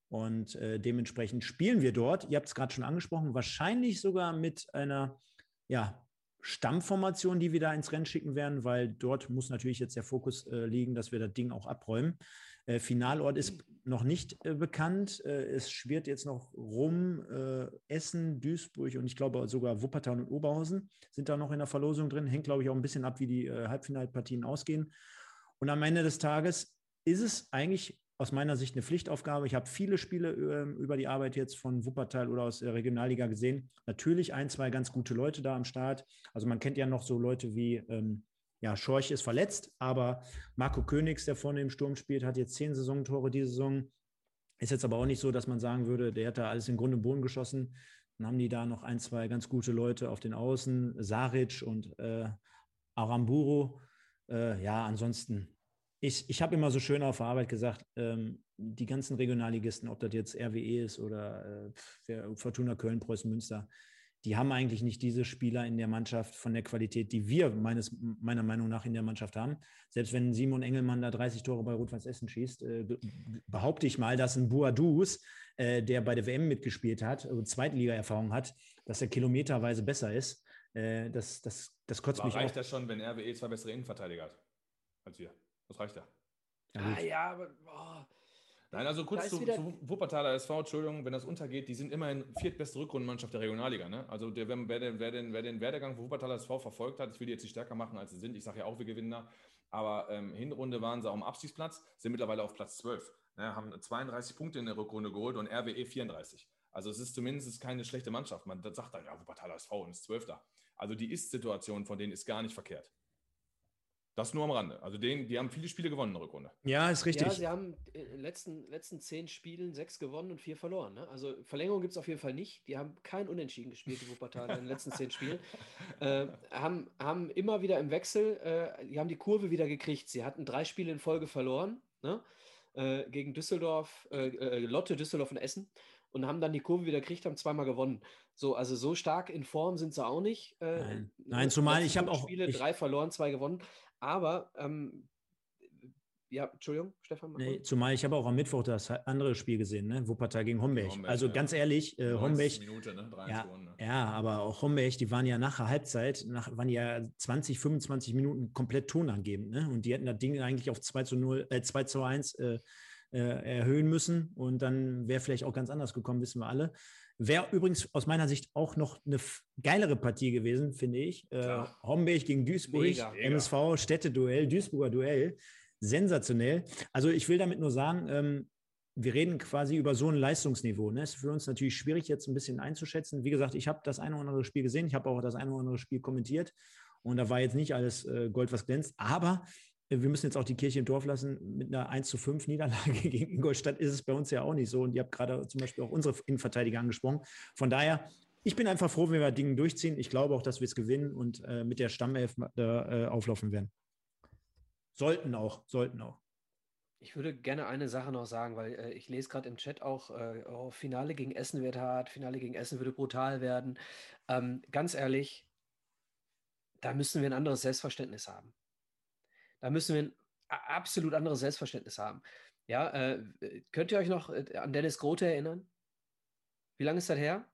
Und äh, dementsprechend spielen wir dort. Ihr habt es gerade schon angesprochen, wahrscheinlich sogar mit einer ja, Stammformation, die wir da ins Rennen schicken werden, weil dort muss natürlich jetzt der Fokus äh, liegen, dass wir das Ding auch abräumen. Äh, Finalort ist noch nicht äh, bekannt. Äh, es schwirrt jetzt noch rum. Äh, Essen, Duisburg und ich glaube sogar Wuppertal und Oberhausen sind da noch in der Verlosung drin. Hängt, glaube ich, auch ein bisschen ab, wie die äh, Halbfinalpartien ausgehen. Und am Ende des Tages ist es eigentlich aus meiner Sicht eine Pflichtaufgabe. Ich habe viele Spiele äh, über die Arbeit jetzt von Wuppertal oder aus der Regionalliga gesehen. Natürlich ein, zwei ganz gute Leute da am Start. Also man kennt ja noch so Leute wie, ähm, ja, Schorch ist verletzt, aber Marco Königs, der vorne im Sturm spielt, hat jetzt zehn Saisontore diese Saison. Ist jetzt aber auch nicht so, dass man sagen würde, der hat da alles in Grund und Boden geschossen. Dann haben die da noch ein, zwei ganz gute Leute auf den Außen, Saric und äh, Aramburu. Äh, ja, ansonsten ich, ich habe immer so schön auf der Arbeit gesagt, ähm, die ganzen Regionalligisten, ob das jetzt RWE ist oder äh, Fortuna Köln, Preußen Münster, die haben eigentlich nicht diese Spieler in der Mannschaft von der Qualität, die wir meines, meiner Meinung nach in der Mannschaft haben. Selbst wenn Simon Engelmann da 30 Tore bei Rot-Weiß Essen schießt, äh, behaupte ich mal, dass ein Boadus, äh, der bei der WM mitgespielt hat, also Zweitliga-Erfahrung hat, dass er kilometerweise besser ist. Äh, das, das, das kotzt Aber mich reicht auch. das schon, wenn RWE zwei bessere Innenverteidiger hat als wir? Das reicht ja. ah, ja, aber boah. Nein, also kurz zu, wieder- zu Wuppertaler SV, Entschuldigung, wenn das untergeht, die sind immerhin viertbeste Rückrundenmannschaft der Regionalliga. Ne? Also der, wer, wer, den, wer, den, wer den Werdegang von Wuppertaler SV verfolgt hat, ich will die jetzt nicht stärker machen, als sie sind. Ich sage ja auch, wir gewinnen da. Aber ähm, Hinrunde waren sie auch im Abstiegsplatz, sind mittlerweile auf Platz 12. Ne? Haben 32 Punkte in der Rückrunde geholt und RWE 34. Also es ist zumindest keine schlechte Mannschaft. Man sagt dann, ja, Wuppertaler SV und ist Zwölfter. Also die Ist-Situation von denen ist gar nicht verkehrt. Das nur am Rande. Also den, die haben viele Spiele gewonnen in der Rückrunde. Ja, ist richtig. Ja, sie haben in den letzten, letzten zehn Spielen sechs gewonnen und vier verloren. Ne? Also Verlängerung gibt es auf jeden Fall nicht. Die haben kein Unentschieden gespielt, die Wuppertaler, in den letzten zehn Spielen. (laughs) Äh, haben, haben immer wieder im Wechsel, äh, die haben die Kurve wieder gekriegt. Sie hatten drei Spiele in Folge verloren. Ne? Äh, gegen Düsseldorf, äh, äh, Lotte, Düsseldorf und Essen. Und haben dann die Kurve wieder gekriegt, haben zweimal gewonnen. So, also so stark in Form sind sie auch nicht. Äh, Nein. ne? Nein, zumal ich habe auch- Spiele, ich- drei verloren, zwei gewonnen. Aber, ähm, ja, Entschuldigung, Stefan. Nee, mal. zumal ich habe auch am Mittwoch das andere Spiel gesehen, ne? Wuppertal gegen Homberg. Homberg, also ja. ganz ehrlich, äh, 90. Homberg, Minute, ne? 3 Ja, gewonnen, ne? ja, aber auch Homberg, die waren ja nach der Halbzeit, nach, waren ja 20, 25 Minuten komplett tonangebend, ne? Und die hätten das Ding eigentlich auf 2 zu 0, äh, 2 zu 1 äh, äh, erhöhen müssen und dann wäre vielleicht auch ganz anders gekommen, wissen wir alle. Wäre übrigens aus meiner Sicht auch noch eine geilere Partie gewesen, finde ich. Äh. Homberg gegen Duisburg, Mega. Mega. MSV, Städteduell, Duisburger Duell. Sensationell. Also ich will damit nur sagen, ähm, wir reden quasi über so ein Leistungsniveau. Ne? Ist für uns natürlich schwierig, jetzt ein bisschen einzuschätzen. Wie gesagt, ich habe das eine oder andere Spiel gesehen, ich habe auch das eine oder andere Spiel kommentiert und da war jetzt nicht alles äh, Gold, was glänzt, aber wir müssen jetzt auch die Kirche im Dorf lassen. Mit einer 1 zu 5 Niederlage (laughs) gegen Ingolstadt ist es bei uns ja auch nicht so. Und ihr habt gerade zum Beispiel auch unsere Innenverteidiger angesprochen. Von daher, ich bin einfach froh, wenn wir Dinge durchziehen. Ich glaube auch, dass wir es gewinnen und äh, mit der Stammelf äh, auflaufen werden. Sollten auch, sollten auch. Ich würde gerne eine Sache noch sagen, weil äh, ich lese gerade im Chat auch, äh, oh, Finale gegen Essen wird hart, Finale gegen Essen würde brutal werden. Ähm, ganz ehrlich, da müssen wir ein anderes Selbstverständnis haben. Da müssen wir ein absolut anderes Selbstverständnis haben. Ja, äh, könnt ihr euch noch äh, an Dennis Grote erinnern? Wie lange ist das her?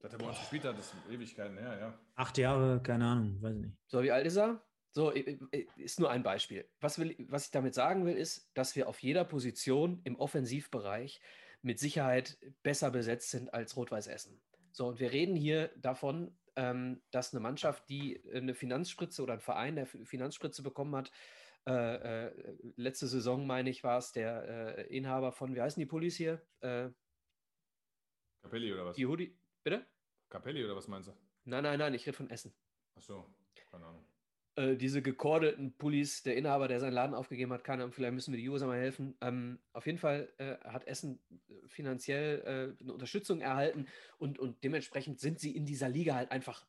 Dass er bei uns gespielt hat, ist Ewigkeiten her, ja. Acht Jahre, keine Ahnung, weiß ich nicht. So, wie alt ist er? So, ist nur ein Beispiel. Was, will, was ich damit sagen will, ist, dass wir auf jeder Position im Offensivbereich mit Sicherheit besser besetzt sind als Rot-Weiß Essen. So, und wir reden hier davon, dass eine Mannschaft, die eine Finanzspritze oder ein Verein, der Finanzspritze bekommen hat, äh, äh, letzte Saison, meine ich, war es der äh, Inhaber von, wie heißen die Pullis hier? Äh, Capelli oder was? die Hoodie, bitte? Capelli oder was meinst du? Nein, nein, nein, ich rede von Essen. Ach so, keine Ahnung. Äh, diese gekordeten Pullis, der Inhaber, der seinen Laden aufgegeben hat, Ahnung, vielleicht müssen wir die User mal helfen. Ähm, auf jeden Fall äh, hat Essen äh, finanziell äh, eine Unterstützung erhalten und, und dementsprechend sind sie in dieser Liga halt einfach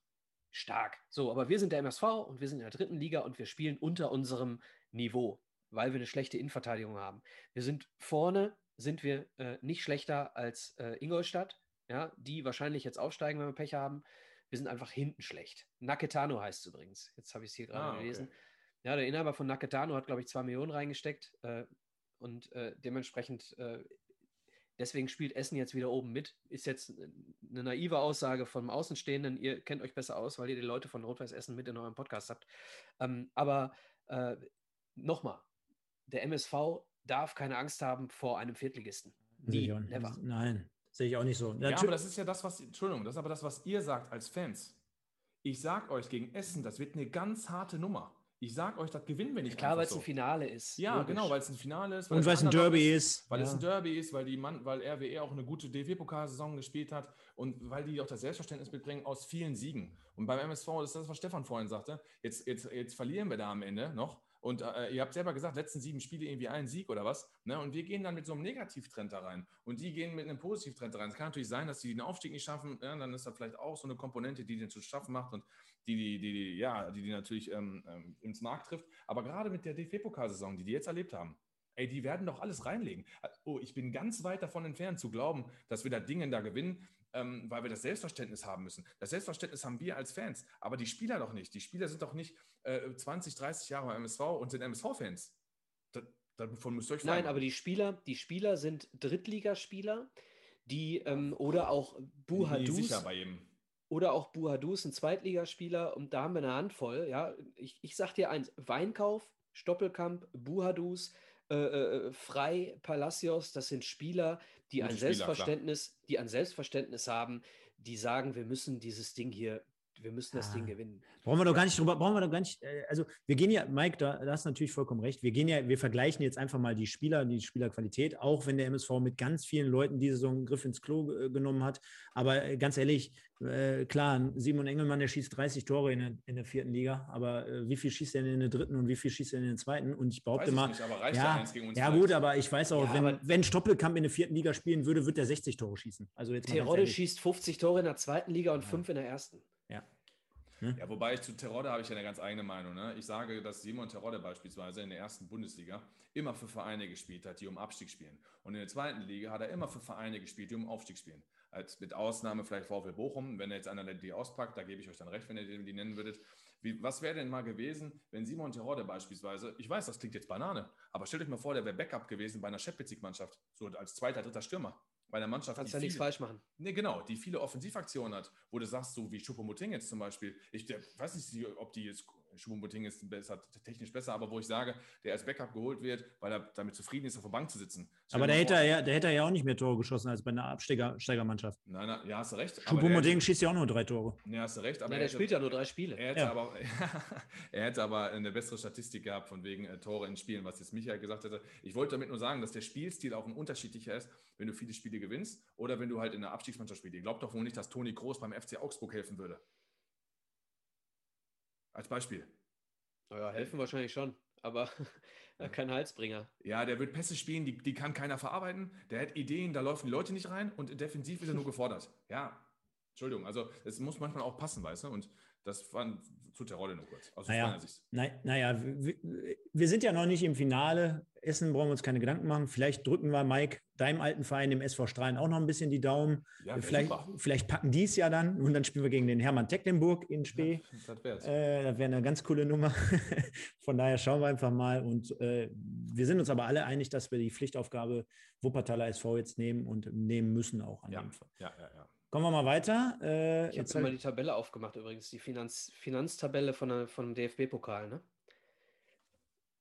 stark. So, aber wir sind der MSV und wir sind in der dritten Liga und wir spielen unter unserem Niveau, weil wir eine schlechte Innenverteidigung haben. Wir sind vorne, sind wir äh, nicht schlechter als äh, Ingolstadt, ja, die wahrscheinlich jetzt aufsteigen, wenn wir Pech haben. Wir sind einfach hinten schlecht. Naketano heißt es übrigens. Jetzt habe ich es hier gerade Ah, okay. gelesen. Ja, der Inhaber von Naketano hat, glaube ich, zwei Millionen reingesteckt. Äh, Und äh, dementsprechend, äh, deswegen spielt Essen jetzt wieder oben mit. Ist jetzt eine naive Aussage vom Außenstehenden. Ihr kennt euch besser aus, weil ihr die Leute von Rot-Weiß Essen mit in eurem Podcast habt. Ähm, aber äh, nochmal, der MSV darf keine Angst haben vor einem Viertligisten. Nie, never. Nein, sehe ich auch nicht so. Ja, aber das ist ja das, was, Entschuldigung, das ist aber das, was ihr sagt als Fans. Ich sag euch gegen Essen, das wird eine ganz harte Nummer. Ich sag euch, das gewinnen wir nicht. Klar, weil es so. ein Finale ist. Ja, logisch. genau, weil es ein Finale ist. Und weil es ein Derby ist. ist. Weil ja. es ein Derby ist, weil, die Mann, weil RWE auch eine gute DFB-Pokalsaison gespielt hat und weil die auch das Selbstverständnis mitbringen aus vielen Siegen. Und beim MSV, das ist das, was Stefan vorhin sagte, jetzt, jetzt, jetzt verlieren wir da am Ende noch. Und äh, ihr habt selber gesagt, letzten sieben Spiele irgendwie einen Sieg oder was. Ne? Und wir gehen dann mit so einem Negativtrend da rein. Und die gehen mit einem Positivtrend da rein. Es kann natürlich sein, dass die den Aufstieg nicht schaffen. Ja? Dann ist da vielleicht auch so eine Komponente, die den zu schaffen macht und die, die, die, ja, die, die natürlich ähm, ähm, ins Markt trifft. Aber gerade mit der DFB-Pokalsaison, die die jetzt erlebt haben, ey, die werden doch alles reinlegen. Oh, ich bin ganz weit davon entfernt zu glauben, dass wir da Dinge da gewinnen, ähm, weil wir das Selbstverständnis haben müssen. Das Selbstverständnis haben wir als Fans, aber die Spieler doch nicht. Die Spieler sind doch nicht äh, 20, 30 Jahre beim MSV und sind MSV-Fans. Davon müsst ihr euch Nein, aber die Spieler, die Spieler sind Drittligaspieler, die ähm, oder auch Buhadus. sicher bei ihm. Oder auch Buhadus, ein Zweitligaspieler, und da haben wir eine Handvoll. Ja, ich, ich sag dir eins: Weinkauf, Stoppelkamp, Buhadus, äh, äh, Frei, Palacios, das sind Spieler, die ein Spieler, Selbstverständnis, klar. die ein Selbstverständnis haben, die sagen, wir müssen dieses Ding hier, wir müssen das ah. Ding gewinnen. Brauchen wir doch gar nicht drüber, brauchen wir doch gar nicht, äh, also wir gehen ja, Mike, da, da hast du natürlich vollkommen recht, wir gehen ja, wir vergleichen jetzt einfach mal die Spieler, die Spielerqualität, auch wenn der MSV mit ganz vielen Leuten diese Saison einen Griff ins Klo äh, genommen hat, aber äh, ganz ehrlich, äh, klar, Simon Engelmann, der schießt 30 Tore in der, in der vierten Liga, aber äh, wie viel schießt er denn in der dritten und wie viel schießt er in der zweiten? Und ich behaupte mal, nicht, ja, ja gut, aber ich weiß auch, ja, wenn, wenn Stoppelkamp in der vierten Liga spielen würde, wird er 60 Tore schießen. Also jetzt Terodde schießt 50 Tore in der zweiten Liga und ja. fünf in der ersten. Ja. Hm? Ja, wobei ich zu Terodde habe ich ja eine ganz eigene Meinung. Ne? Ich sage, dass Simon Terodde beispielsweise in der ersten Bundesliga immer für Vereine gespielt hat, die um Abstieg spielen. Und in der zweiten Liga hat er immer für Vereine gespielt, die um Aufstieg spielen als mit Ausnahme vielleicht VfL Bochum, wenn er jetzt einer die auspackt, da gebe ich euch dann recht, wenn ihr die nennen würdet. Wie, was wäre denn mal gewesen, wenn Simon Terode beispielsweise, ich weiß, das klingt jetzt Banane, aber stellt euch mal vor, der wäre Backup gewesen bei einer Champions-Mannschaft, so als zweiter, dritter Stürmer. Bei einer Mannschaft, Kannst ja nichts falsch machen. Nee, genau, die viele Offensivaktionen hat, wo du sagst, so wie Choupo-Moting jetzt zum Beispiel, ich der, weiß nicht, ob die jetzt Schwumboting ist besser, technisch besser, aber wo ich sage, der als Backup geholt wird, weil er damit zufrieden ist, auf der Bank zu sitzen. aber der hätte, ja, der hätte ja auch nicht mehr Tore geschossen als bei einer Absteigermannschaft. Nein, nein, ja, hast du recht. Schwumboting schießt ja auch nur drei Tore. Ja, hast du recht. Aber ja, der hätte, spielt ja nur drei Spiele. Er hätte, ja. aber, (laughs) er hätte aber eine bessere Statistik gehabt von wegen äh, Tore in Spielen, was jetzt Michael gesagt hätte. Ich wollte damit nur sagen, dass der Spielstil auch ein unterschiedlicher ist, wenn du viele Spiele gewinnst oder wenn du halt in der Abstiegsmannschaft spielst. Ihr glaubt doch wohl nicht, dass Toni Groß beim FC Augsburg helfen würde. Als Beispiel. Naja, helfen wahrscheinlich schon, aber (laughs) kein Halsbringer. Ja, der wird Pässe spielen, die, die kann keiner verarbeiten. Der hat Ideen, da laufen die Leute nicht rein und defensiv ist er nur gefordert. Ja, Entschuldigung, also es muss manchmal auch passen, weißt du? Und das war zu der Rolle nur kurz, aus naja, meiner Sicht. naja, wir, wir, sind ja noch nicht im Finale. Essen brauchen wir uns keine Gedanken machen. Vielleicht drücken wir Mike, deinem alten Verein, dem SV Strahlen, auch noch ein bisschen die Daumen. Ja, vielleicht, vielleicht, packen die es ja dann und dann spielen wir gegen den Hermann Tecklenburg in Spee. Ja, das wäre äh, das wär eine ganz coole Nummer. (laughs) Von daher schauen wir einfach mal. Und äh, wir sind uns aber alle einig, dass wir die Pflichtaufgabe Wuppertaler SV jetzt nehmen und nehmen müssen auch an ja, dem Fall. Ja, ja. Kommen wir mal weiter. Äh, ich habe mal die Tabelle aufgemacht übrigens, die Finanz Finanztabelle von, der, von dem DFB-Pokal. Ne?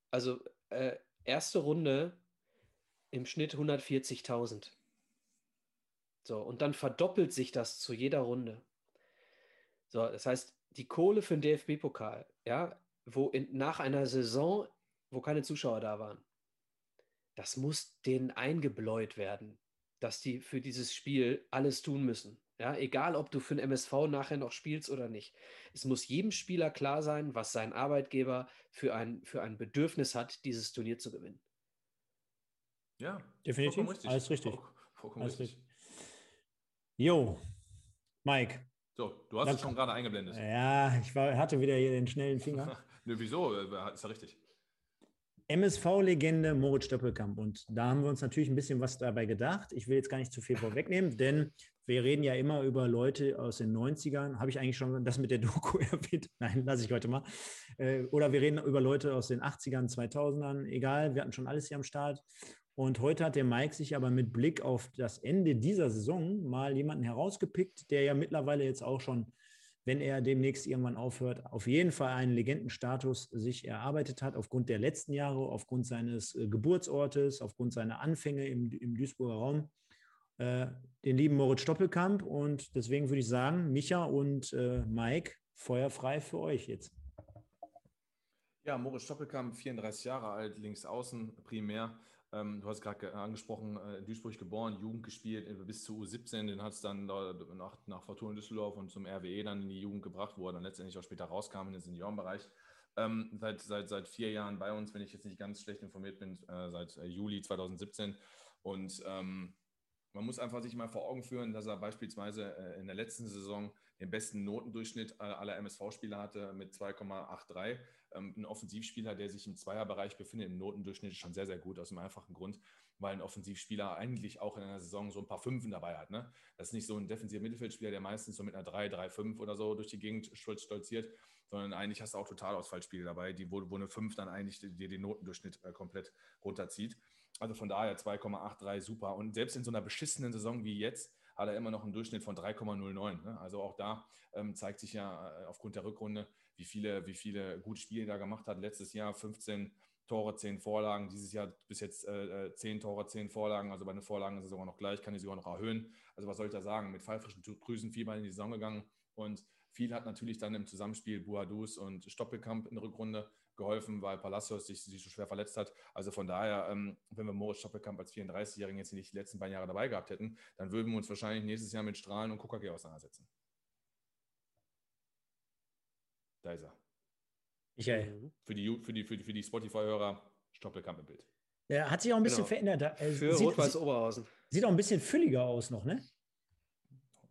Also äh, erste Runde im Schnitt 140.000. So, und dann verdoppelt sich das zu jeder Runde. So, das heißt, die Kohle für den DFB-Pokal, ja, wo in, nach einer Saison, wo keine Zuschauer da waren, das muss denen eingebläut werden dass die für dieses Spiel alles tun müssen. Ja, egal, ob du für den MSV nachher noch spielst oder nicht. Es muss jedem Spieler klar sein, was sein Arbeitgeber für ein, für ein Bedürfnis hat, dieses Turnier zu gewinnen. Ja, definitiv. Richtig. Alles richtig. Vollkommen Alles richtig. Jo, Mike. So, du hast es schon gerade eingeblendet. Ja, ich war, hatte wieder hier den schnellen Finger. (laughs) Nö, wieso? Ist ja richtig. MSV-Legende Moritz Stöppelkamp. Und da haben wir uns natürlich ein bisschen was dabei gedacht. Ich will jetzt gar nicht zu viel vorwegnehmen, denn wir reden ja immer über Leute aus den 90ern. Habe ich eigentlich schon das mit der Doku (laughs) erwähnt? Nein, lasse ich heute mal. Äh, oder wir reden über Leute aus den 80ern, 2000ern. Egal, wir hatten schon alles hier am Start. Und heute hat der Mike sich aber mit Blick auf das Ende dieser Saison mal jemanden herausgepickt, der ja mittlerweile jetzt auch schon wenn er demnächst irgendwann aufhört, auf jeden Fall einen Legendenstatus sich erarbeitet hat, aufgrund der letzten Jahre, aufgrund seines äh, Geburtsortes, aufgrund seiner Anfänge im, im Duisburger Raum, äh, den lieben Moritz Stoppelkamp. Und deswegen würde ich sagen, Micha und äh, Mike, feuerfrei für euch jetzt. Ja, Moritz Stoppelkamp, 34 Jahre alt, links außen primär. Ähm, du hast gerade angesprochen, äh, in Duisburg geboren, Jugend gespielt, äh, bis zu U17, den hat es dann nach, nach Fortuna Düsseldorf und zum RWE dann in die Jugend gebracht, wo er dann letztendlich auch später rauskam in den Seniorenbereich. Ähm, seit, seit, seit vier Jahren bei uns, wenn ich jetzt nicht ganz schlecht informiert bin, äh, seit äh, Juli 2017. Und ähm, man muss einfach sich mal vor Augen führen, dass er beispielsweise äh, in der letzten Saison den besten Notendurchschnitt aller MSV-Spieler hatte mit 2,83. Ähm, ein Offensivspieler, der sich im Zweierbereich befindet, im Notendurchschnitt ist schon sehr, sehr gut, aus dem einfachen Grund, weil ein Offensivspieler eigentlich auch in einer Saison so ein paar Fünfen dabei hat. Ne? Das ist nicht so ein defensiver Mittelfeldspieler, der meistens so mit einer 3, 3, 5 oder so durch die Gegend stolziert, sondern eigentlich hast du auch Totalausfallspiele dabei, die, wo, wo eine 5 dann eigentlich dir den Notendurchschnitt äh, komplett runterzieht. Also von daher 2,83 super. Und selbst in so einer beschissenen Saison wie jetzt hat er immer noch einen Durchschnitt von 3,09. Ne? Also auch da ähm, zeigt sich ja äh, aufgrund der Rückrunde, wie viele, wie viele gute Spiele da gemacht hat. Letztes Jahr 15 Tore, 10 Vorlagen. Dieses Jahr bis jetzt äh, 10 äh, Tore, 10 Vorlagen. Also bei den Vorlagen ist es sogar noch gleich, kann ich sogar noch erhöhen. Also was soll ich da sagen? Mit pfeifrischen Drüsenfieber in die Saison gegangen. Und viel hat natürlich dann im Zusammenspiel Buadus und Stoppelkamp in der Rückrunde geholfen, weil Palacios sich, sich so schwer verletzt hat. Also von daher, ähm, wenn wir Moritz Stoppelkamp als 34-Jährigen jetzt nicht die letzten beiden Jahre dabei gehabt hätten, dann würden wir uns wahrscheinlich nächstes Jahr mit Strahlen und KKG auseinandersetzen. Da ist er. Michael. Mhm. Für die, für die, für die, für die Spotify-Hörer Stoppelkamp im Bild. Der hat sich auch ein bisschen genau. verändert. Äh, für Rot-Weiß Oberhausen. Sieht auch ein bisschen fülliger aus noch, ne?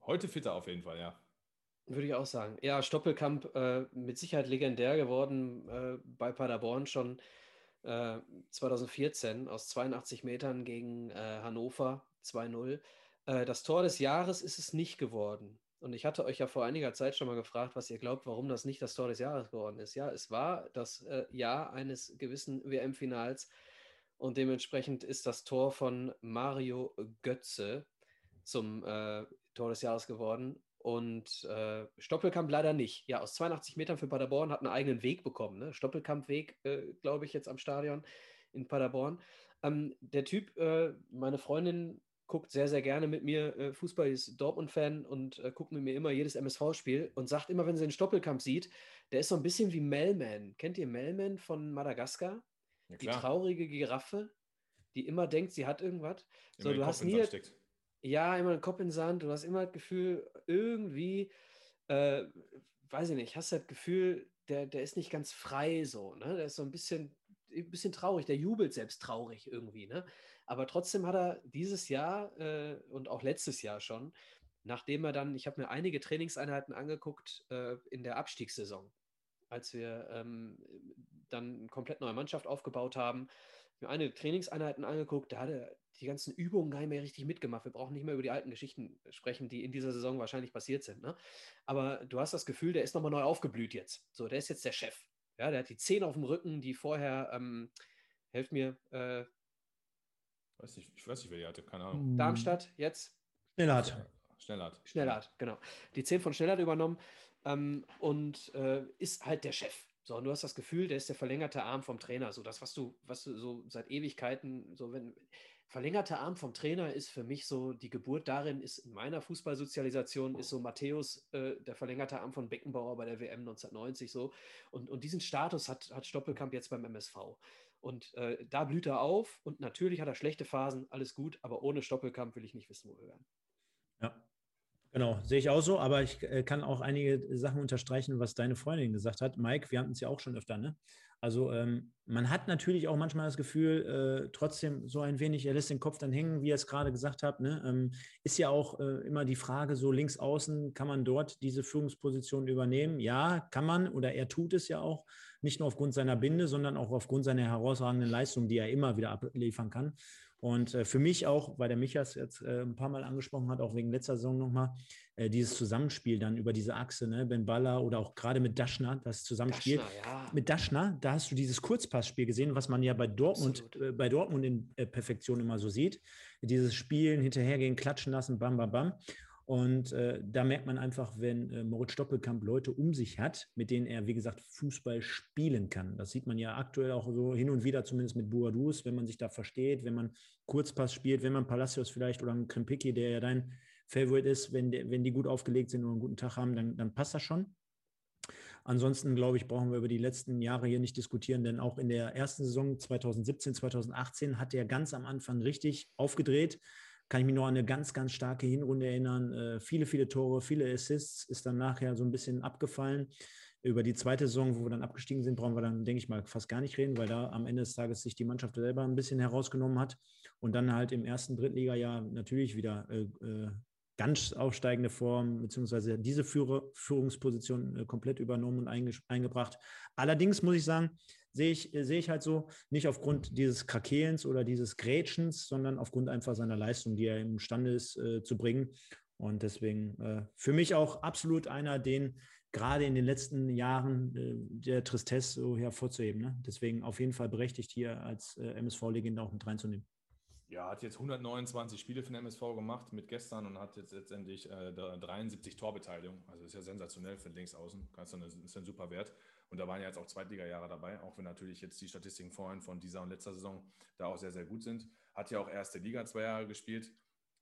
Heute fitter auf jeden Fall, ja. Würde ich auch sagen. Ja, Stoppelkamp äh, mit Sicherheit legendär geworden äh, bei Paderborn schon äh, 2014 aus 82 Metern gegen äh, Hannover 2-0. Äh, das Tor des Jahres ist es nicht geworden. Und ich hatte euch ja vor einiger Zeit schon mal gefragt, was ihr glaubt, warum das nicht das Tor des Jahres geworden ist. Ja, es war das äh, Jahr eines gewissen WM-Finals und dementsprechend ist das Tor von Mario Götze zum Tor des Jahres geworden. Und äh, Stoppelkamp leider nicht. Ja, aus 82 Metern für Paderborn hat einen eigenen Weg bekommen. Ne? Stoppelkamp-Weg, äh, glaube ich, jetzt am Stadion in Paderborn. Ähm, der Typ, äh, meine Freundin guckt sehr, sehr gerne mit mir äh, Fußball, ist Dortmund-Fan und äh, guckt mit mir immer jedes MSV-Spiel und sagt immer, wenn sie den Stoppelkamp sieht, der ist so ein bisschen wie Melman. Kennt ihr Melman von Madagaskar? Ja, die traurige Giraffe, die immer denkt, sie hat irgendwas. So, du hast nie, ja, immer den Kopf in den Sand. Du hast immer das Gefühl, irgendwie, äh, weiß ich nicht, hast das Gefühl, der, der ist nicht ganz frei so. Ne? Der ist so ein bisschen, ein bisschen traurig. Der jubelt selbst traurig irgendwie. Ne? Aber trotzdem hat er dieses Jahr äh, und auch letztes Jahr schon, nachdem er dann, ich habe mir einige Trainingseinheiten angeguckt äh, in der Abstiegssaison, als wir ähm, dann eine komplett neue Mannschaft aufgebaut haben, mir einige Trainingseinheiten angeguckt, da hat er die ganzen Übungen gar nicht mehr richtig mitgemacht. Wir brauchen nicht mehr über die alten Geschichten sprechen, die in dieser Saison wahrscheinlich passiert sind. Ne? Aber du hast das Gefühl, der ist nochmal neu aufgeblüht jetzt. So, der ist jetzt der Chef. Ja, der hat die Zehen auf dem Rücken, die vorher, ähm, helft mir, äh, weiß nicht, ich weiß nicht, wer die hatte, keine Ahnung. Darmstadt, jetzt? Schnellhardt. Schnellhardt. Schnellhardt, genau. Die Zehn von Schnellhardt übernommen ähm, und äh, ist halt der Chef. So, und du hast das Gefühl, der ist der verlängerte Arm vom Trainer. So das, was du, was du so seit Ewigkeiten, so wenn, verlängerter Arm vom Trainer ist für mich so, die Geburt darin ist in meiner Fußballsozialisation, ist so Matthäus, äh, der verlängerte Arm von Beckenbauer bei der WM 1990 so. Und, und diesen Status hat, hat Stoppelkamp jetzt beim MSV. Und äh, da blüht er auf und natürlich hat er schlechte Phasen, alles gut, aber ohne Stoppelkamp will ich nicht wissen, wo wir wären. Ja, Genau, sehe ich auch so, aber ich äh, kann auch einige Sachen unterstreichen, was deine Freundin gesagt hat. Mike, wir hatten es ja auch schon öfter, ne? Also ähm, man hat natürlich auch manchmal das Gefühl, äh, trotzdem so ein wenig, er lässt den Kopf dann hängen, wie er es gerade gesagt hat. Ne? Ähm, ist ja auch äh, immer die Frage, so links außen, kann man dort diese Führungsposition übernehmen? Ja, kann man oder er tut es ja auch, nicht nur aufgrund seiner Binde, sondern auch aufgrund seiner herausragenden Leistung, die er immer wieder abliefern kann. Und äh, für mich auch, weil der Michas jetzt äh, ein paar Mal angesprochen hat, auch wegen letzter Saison nochmal, äh, dieses Zusammenspiel dann über diese Achse, ne, Ben Baller oder auch gerade mit Daschner, das Zusammenspiel. Daschner, ja. Mit Daschner, da hast du dieses Kurzpassspiel gesehen, was man ja bei Dortmund, äh, bei Dortmund in äh, Perfektion immer so sieht. Dieses Spielen, hinterhergehen, klatschen lassen, bam, bam, bam. Und äh, da merkt man einfach, wenn äh, Moritz Stoppelkamp Leute um sich hat, mit denen er, wie gesagt, Fußball spielen kann. Das sieht man ja aktuell auch so hin und wieder, zumindest mit Boadus, wenn man sich da versteht, wenn man Kurzpass spielt, wenn man Palacios vielleicht oder einen Krempicki, der ja dein Favorite ist, wenn, wenn die gut aufgelegt sind und einen guten Tag haben, dann, dann passt das schon. Ansonsten, glaube ich, brauchen wir über die letzten Jahre hier nicht diskutieren, denn auch in der ersten Saison 2017, 2018 hat er ganz am Anfang richtig aufgedreht kann ich mich noch an eine ganz, ganz starke Hinrunde erinnern. Äh, viele, viele Tore, viele Assists, ist dann nachher so ein bisschen abgefallen. Über die zweite Saison, wo wir dann abgestiegen sind, brauchen wir dann, denke ich mal, fast gar nicht reden, weil da am Ende des Tages sich die Mannschaft selber ein bisschen herausgenommen hat und dann halt im ersten Drittliga-Jahr natürlich wieder äh, äh ganz aufsteigende Form, beziehungsweise diese Führer, Führungsposition äh, komplett übernommen und einge, eingebracht. Allerdings muss ich sagen, sehe ich, sehe ich halt so, nicht aufgrund dieses Krakelens oder dieses Grätschens, sondern aufgrund einfach seiner Leistung, die er imstande ist äh, zu bringen. Und deswegen äh, für mich auch absolut einer, den gerade in den letzten Jahren äh, der Tristesse so hervorzuheben. Ne? Deswegen auf jeden Fall berechtigt hier als äh, MSV-Legende auch mit reinzunehmen. Ja, hat jetzt 129 Spiele für den MSV gemacht mit gestern und hat jetzt letztendlich äh, 73 Torbeteiligung. Also ist ja sensationell für den Linksaußen. Das ist ein super Wert. Und da waren ja jetzt auch Zweitliga-Jahre dabei, auch wenn natürlich jetzt die Statistiken vorhin von dieser und letzter Saison da auch sehr, sehr gut sind. Hat ja auch erste Liga zwei Jahre gespielt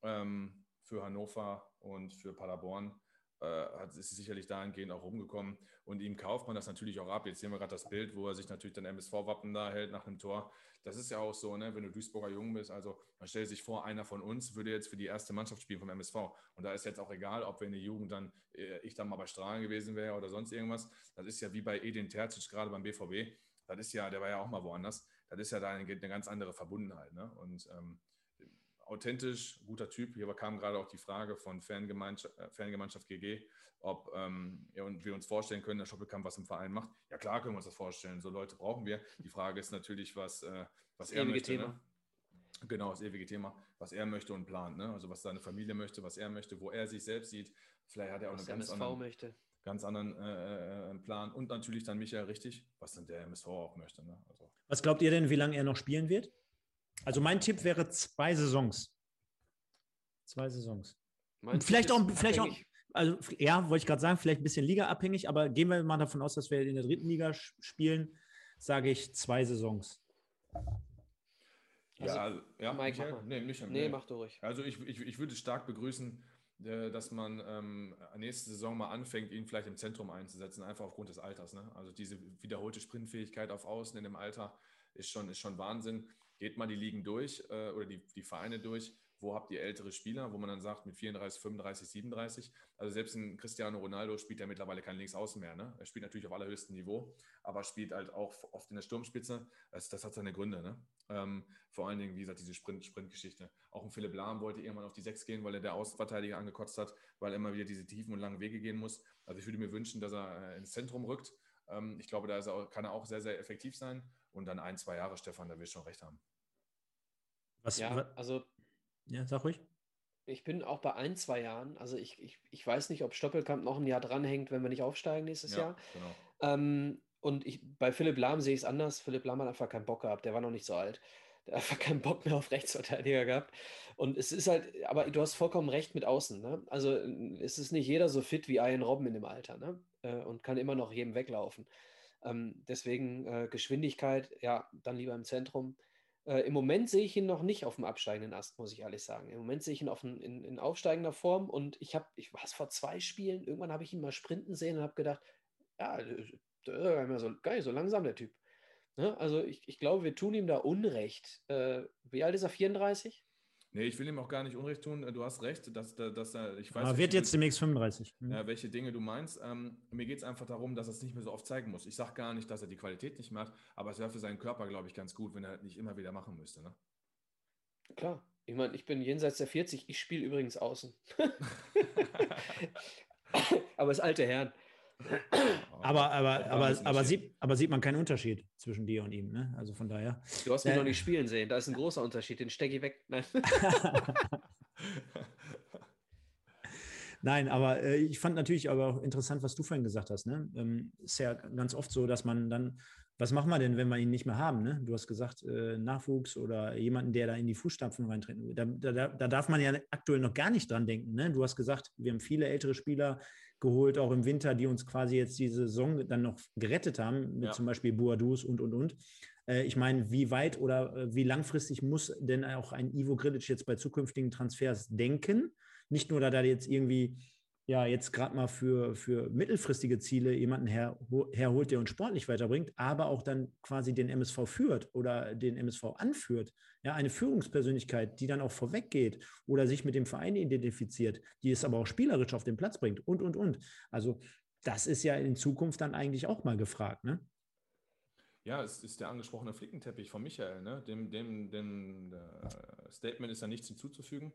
ähm, für Hannover und für Paderborn. Äh, ist sicherlich dahingehend auch rumgekommen. Und ihm kauft man das natürlich auch ab. Jetzt sehen wir gerade das Bild, wo er sich natürlich dann MSV-Wappen da hält nach einem Tor. Das ist ja auch so, ne, wenn du Duisburger Jung bist. Also man stellt sich vor, einer von uns würde jetzt für die erste Mannschaft spielen vom MSV. Und da ist jetzt auch egal, ob wir in der Jugend dann, äh, ich dann mal bei Strahlen gewesen wäre oder sonst irgendwas. Das ist ja wie bei Edin Terzic gerade beim BVB. Das ist ja, der war ja auch mal woanders. Das ist ja da eine, eine ganz andere Verbundenheit. Ne? Und ähm, authentisch, guter Typ. Hier kam gerade auch die Frage von Fangemeinschaft, äh, Fangemeinschaft GG, ob ähm, wir uns vorstellen können, dass Schoppelkamp was im Verein macht. Ja, klar können wir uns das vorstellen. So Leute brauchen wir. Die Frage ist natürlich, was, äh, was er möchte. Ne? Genau, das ewige Thema, was er möchte und plant. Ne? Also was seine Familie möchte, was er möchte, wo er sich selbst sieht. Vielleicht hat er auch was einen ganz anderen, möchte. ganz anderen äh, äh, Plan. Und natürlich dann Michael richtig, was dann der MSV auch möchte. Ne? Also. Was glaubt ihr denn, wie lange er noch spielen wird? Also mein Tipp wäre zwei Saisons. Zwei Saisons. Mein vielleicht auch, vielleicht auch, also ja, wollte ich gerade sagen, vielleicht ein bisschen ligaabhängig, aber gehen wir mal davon aus, dass wir in der dritten Liga spielen, sage ich zwei Saisons. Ja, also, ja, Mike, Michael? Nee, Michael, nee, nee, mach du ruhig. Also ich, ich, ich würde stark begrüßen, äh, dass man ähm, nächste Saison mal anfängt, ihn vielleicht im Zentrum einzusetzen, einfach aufgrund des Alters. Ne? Also diese wiederholte Sprintfähigkeit auf Außen in dem Alter ist schon, ist schon Wahnsinn geht mal die Ligen durch äh, oder die, die Vereine durch. Wo habt ihr ältere Spieler, wo man dann sagt, mit 34, 35, 37? Also selbst ein Cristiano Ronaldo spielt ja mittlerweile kein Linksaußen mehr. Ne? Er spielt natürlich auf allerhöchstem Niveau, aber spielt halt auch oft in der Sturmspitze. Das, das hat seine Gründe. Ne? Ähm, vor allen Dingen, wie gesagt, diese Sprint, Sprintgeschichte. Auch ein Philipp Lahm wollte irgendwann auf die 6 gehen, weil er der Außenverteidiger angekotzt hat, weil er immer wieder diese tiefen und langen Wege gehen muss. Also ich würde mir wünschen, dass er äh, ins Zentrum rückt. Ähm, ich glaube, da er, kann er auch sehr, sehr effektiv sein. Und dann ein, zwei Jahre, Stefan, da will ich schon recht haben. Was, ja, also. Ja, sag ruhig. Ich bin auch bei ein, zwei Jahren. Also ich, ich, ich weiß nicht, ob Stoppelkamp noch ein Jahr dranhängt, wenn wir nicht aufsteigen nächstes ja, Jahr. Genau. Ähm, und ich, bei Philipp Lahm sehe ich es anders. Philipp Lahm hat einfach keinen Bock gehabt. Der war noch nicht so alt. Der hat einfach keinen Bock mehr auf Rechtsverteidiger gehabt. Und es ist halt, aber du hast vollkommen recht mit außen. Ne? Also es ist nicht jeder so fit wie Ian Robben in dem Alter ne? Äh, und kann immer noch jedem weglaufen. Ähm, deswegen äh, Geschwindigkeit, ja, dann lieber im Zentrum. Äh, Im Moment sehe ich ihn noch nicht auf dem absteigenden Ast, muss ich ehrlich sagen. Im Moment sehe ich ihn auf ein, in, in, aufsteigender Form und ich habe, ich war es vor zwei Spielen, irgendwann habe ich ihn mal sprinten sehen und habe gedacht, ja, der ist so, gar nicht so langsam, der Typ. Ne? Also ich, ich glaube, wir tun ihm da Unrecht. Äh, wie alt ist er? 34? Nee, ich will ihm auch gar nicht Unrecht tun. Du hast recht, dass, dass, er, ich weiß. Aber wird jetzt demnächst 35. Mhm. Ja, welche Dinge du meinst. Ähm, mir geht es einfach darum, dass er es nicht mehr so oft zeigen muss. Ich sage gar nicht, dass er die Qualität nicht macht, aber es wäre für seinen Körper, glaube ich, ganz gut, wenn er nicht immer wieder machen müsste. Ne? Klar. Ich meine, ich bin jenseits der 40, ich spiele übrigens außen. (laughs) (laughs) aber es alte Herren. Aber, aber, aber, aber, sieht, aber sieht man keinen Unterschied zwischen dir und ihm, ne? Also von daher. Du hast mich äh, noch nicht spielen sehen, da ist ein großer Unterschied, den stecke ich weg. Nein. (laughs) Nein, aber äh, ich fand natürlich aber auch interessant, was du vorhin gesagt hast. Ne? Ähm, ist ja ganz oft so, dass man dann, was machen wir denn, wenn wir ihn nicht mehr haben? Ne? Du hast gesagt, äh, Nachwuchs oder jemanden, der da in die Fußstapfen reintreten. Da, da, da darf man ja aktuell noch gar nicht dran denken. Ne? Du hast gesagt, wir haben viele ältere Spieler, geholt, auch im Winter, die uns quasi jetzt diese Saison dann noch gerettet haben, mit ja. zum Beispiel Boadus und, und, und. Äh, ich meine, wie weit oder äh, wie langfristig muss denn auch ein Ivo Grilic jetzt bei zukünftigen Transfers denken? Nicht nur, da er jetzt irgendwie ja jetzt gerade mal für, für mittelfristige Ziele jemanden her, herholt, der uns sportlich weiterbringt, aber auch dann quasi den MSV führt oder den MSV anführt. Ja, eine Führungspersönlichkeit, die dann auch vorweggeht oder sich mit dem Verein identifiziert, die es aber auch spielerisch auf den Platz bringt und, und, und. Also das ist ja in Zukunft dann eigentlich auch mal gefragt, ne? Ja, es ist der angesprochene Flickenteppich von Michael. Ne? Dem, dem, dem äh, Statement ist ja nichts hinzuzufügen.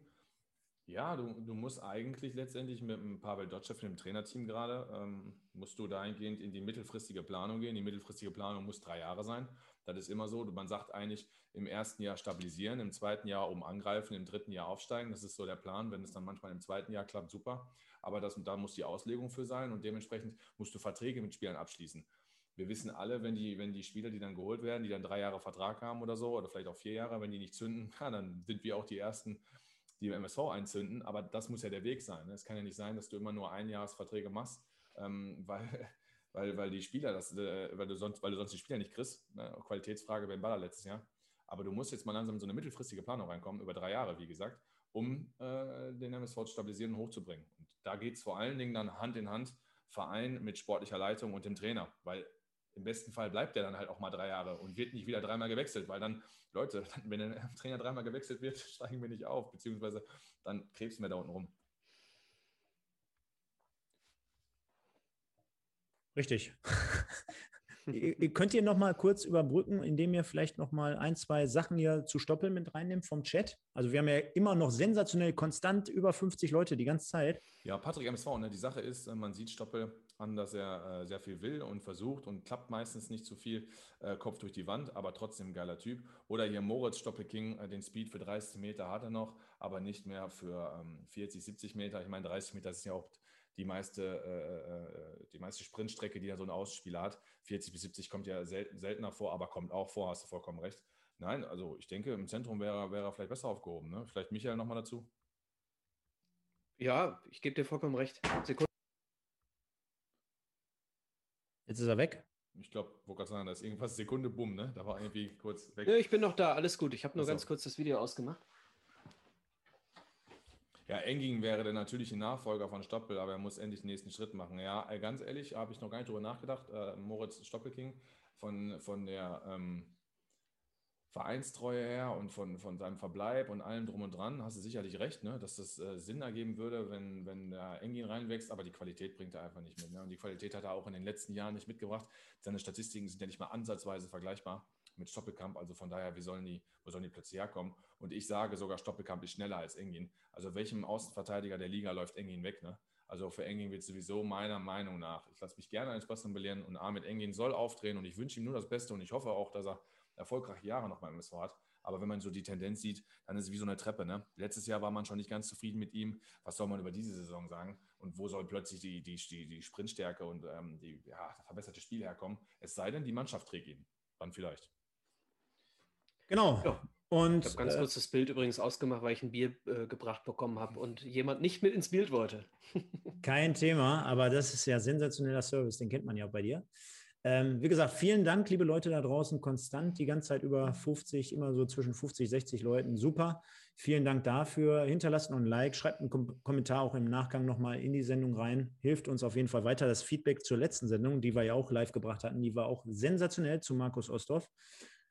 Ja, du, du musst eigentlich letztendlich mit dem Pavel Dotschew, dem Trainerteam gerade, ähm, musst du dahingehend in die mittelfristige Planung gehen. Die mittelfristige Planung muss drei Jahre sein. Das ist immer so. Man sagt eigentlich im ersten Jahr stabilisieren, im zweiten Jahr oben angreifen, im dritten Jahr aufsteigen. Das ist so der Plan. Wenn es dann manchmal im zweiten Jahr klappt, super. Aber das, da muss die Auslegung für sein und dementsprechend musst du Verträge mit Spielern abschließen. Wir wissen alle, wenn die, wenn die Spieler, die dann geholt werden, die dann drei Jahre Vertrag haben oder so, oder vielleicht auch vier Jahre, wenn die nicht zünden, (laughs) ja, dann sind wir auch die Ersten, die MSV einzünden. Aber das muss ja der Weg sein. Ne? Es kann ja nicht sein, dass du immer nur Einjahresverträge machst, ähm, (laughs) weil, weil, weil die Spieler, das, äh, weil, du sonst, weil du sonst die Spieler nicht kriegst. Ne? Qualitätsfrage beim Baller letztes Jahr. Aber du musst jetzt mal langsam in so eine mittelfristige Planung reinkommen, über drei Jahre, wie gesagt, um äh, den MSV zu stabilisieren und hochzubringen. Und da geht es vor allen Dingen dann Hand in Hand, Verein mit sportlicher Leitung und dem Trainer, weil im besten Fall bleibt der dann halt auch mal drei Jahre und wird nicht wieder dreimal gewechselt, weil dann, Leute, (laughs) wenn der Trainer dreimal gewechselt wird, (laughs) steigen wir nicht auf, beziehungsweise dann krebsen wir da unten rum. Richtig. (laughs) könnt ihr noch mal kurz überbrücken, indem ihr vielleicht noch mal ein, zwei Sachen hier zu Stoppeln mit reinnimmt vom Chat. Also wir haben ja immer noch sensationell konstant über 50 Leute die ganze Zeit. Ja, Patrick MSV, ne? die Sache ist, äh, man sieht Stoppel an, dass er äh, sehr viel will und versucht und klappt meistens nicht zu so viel, äh, Kopf durch die Wand, aber trotzdem geiler Typ. Oder hier Moritz Stoppelking, äh, den Speed für 30 Meter hat er noch, aber nicht mehr für ähm, 40, 70 Meter. Ich meine, 30 Meter ist ja auch die meiste, äh, äh, die meiste Sprintstrecke, die ja so ein Ausspieler hat. 40 bis 70 kommt ja selten, seltener vor, aber kommt auch vor, hast du vollkommen recht. Nein, also ich denke, im Zentrum wäre, wäre er vielleicht besser aufgehoben. Ne? Vielleicht Michael nochmal dazu. Ja, ich gebe dir vollkommen recht. Sekunde. Jetzt ist er weg. Ich glaube, wo gerade sagen, da ist irgendwas Sekunde, bumm, ne? Da war irgendwie kurz weg. Ja, ich bin noch da, alles gut. Ich habe nur also. ganz kurz das Video ausgemacht. Ja, Enging wäre der natürliche Nachfolger von Stoppel, aber er muss endlich den nächsten Schritt machen. Ja, äh, ganz ehrlich, habe ich noch gar nicht drüber nachgedacht. Äh, Moritz Stoppelking von, von der ähm, Vereinstreue her und von, von seinem Verbleib und allem drum und dran, hast du sicherlich recht, ne? dass das äh, Sinn ergeben würde, wenn, wenn der Engin reinwächst, aber die Qualität bringt er einfach nicht mit. Ne? Und die Qualität hat er auch in den letzten Jahren nicht mitgebracht. Seine Statistiken sind ja nicht mal ansatzweise vergleichbar mit Stoppelkamp. Also von daher, wie sollen die, wo sollen die Plätze herkommen? Und ich sage sogar, Stoppelkamp ist schneller als Engin. Also welchem Außenverteidiger der Liga läuft Engin weg? Ne? Also für Engin wird sowieso meiner Meinung nach, ich lasse mich gerne eines Besseren belehren und Ahmed Engin soll aufdrehen und ich wünsche ihm nur das Beste und ich hoffe auch, dass er erfolgreiche Jahre noch beim MSV hat. Aber wenn man so die Tendenz sieht, dann ist es wie so eine Treppe. Ne? Letztes Jahr war man schon nicht ganz zufrieden mit ihm. Was soll man über diese Saison sagen? Und wo soll plötzlich die, die, die, die Sprintstärke und ähm, die ja, verbesserte Spiel herkommen? Es sei denn, die Mannschaft trägt ihn. Dann vielleicht. Genau. Ja. Und, ich habe ganz äh, kurz das Bild übrigens ausgemacht, weil ich ein Bier äh, gebracht bekommen habe und jemand nicht mit ins Bild wollte. Kein Thema, aber das ist ja sensationeller Service, den kennt man ja auch bei dir. Ähm, wie gesagt, vielen Dank, liebe Leute da draußen, konstant die ganze Zeit über 50, immer so zwischen 50, 60 Leuten. Super. Vielen Dank dafür. Hinterlasst noch ein Like, schreibt einen Kom Kommentar auch im Nachgang nochmal in die Sendung rein. Hilft uns auf jeden Fall weiter. Das Feedback zur letzten Sendung, die wir ja auch live gebracht hatten, die war auch sensationell zu Markus Osthoff.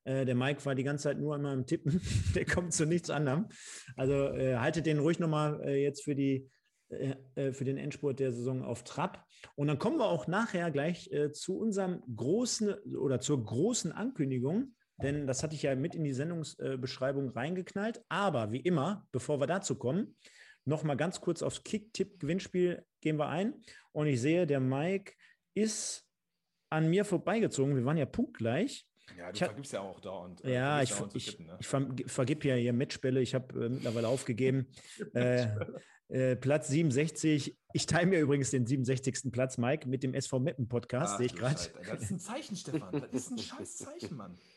Äh, der Mike war die ganze Zeit nur einmal im Tippen. (laughs) der kommt zu nichts anderem. Also äh, haltet den ruhig nochmal äh, jetzt für die für den Endspurt der Saison auf Trab. Und dann kommen wir auch nachher gleich äh, zu unserem großen oder zur großen Ankündigung, denn das hatte ich ja mit in die Sendungsbeschreibung reingeknallt. Aber wie immer, bevor wir dazu kommen, noch mal ganz kurz aufs Kick-Tipp-Gewinnspiel gehen wir ein. Und ich sehe, der Mike ist an mir vorbeigezogen. Wir waren ja punktgleich. Ja, du ich vergibst ja auch dauernd. Äh, ja, ich, ich, tippen, ne? ich vergib ja hier Matchbälle. Ich habe äh, mittlerweile aufgegeben. (laughs) äh, äh, Platz 67. Ich teile mir übrigens den 67. Platz, Mike, mit dem SV Meppen Podcast, sehe ich gerade. Das ist ein Zeichen, Stefan. Das ist ein scheiß Zeichen, Mann. (laughs)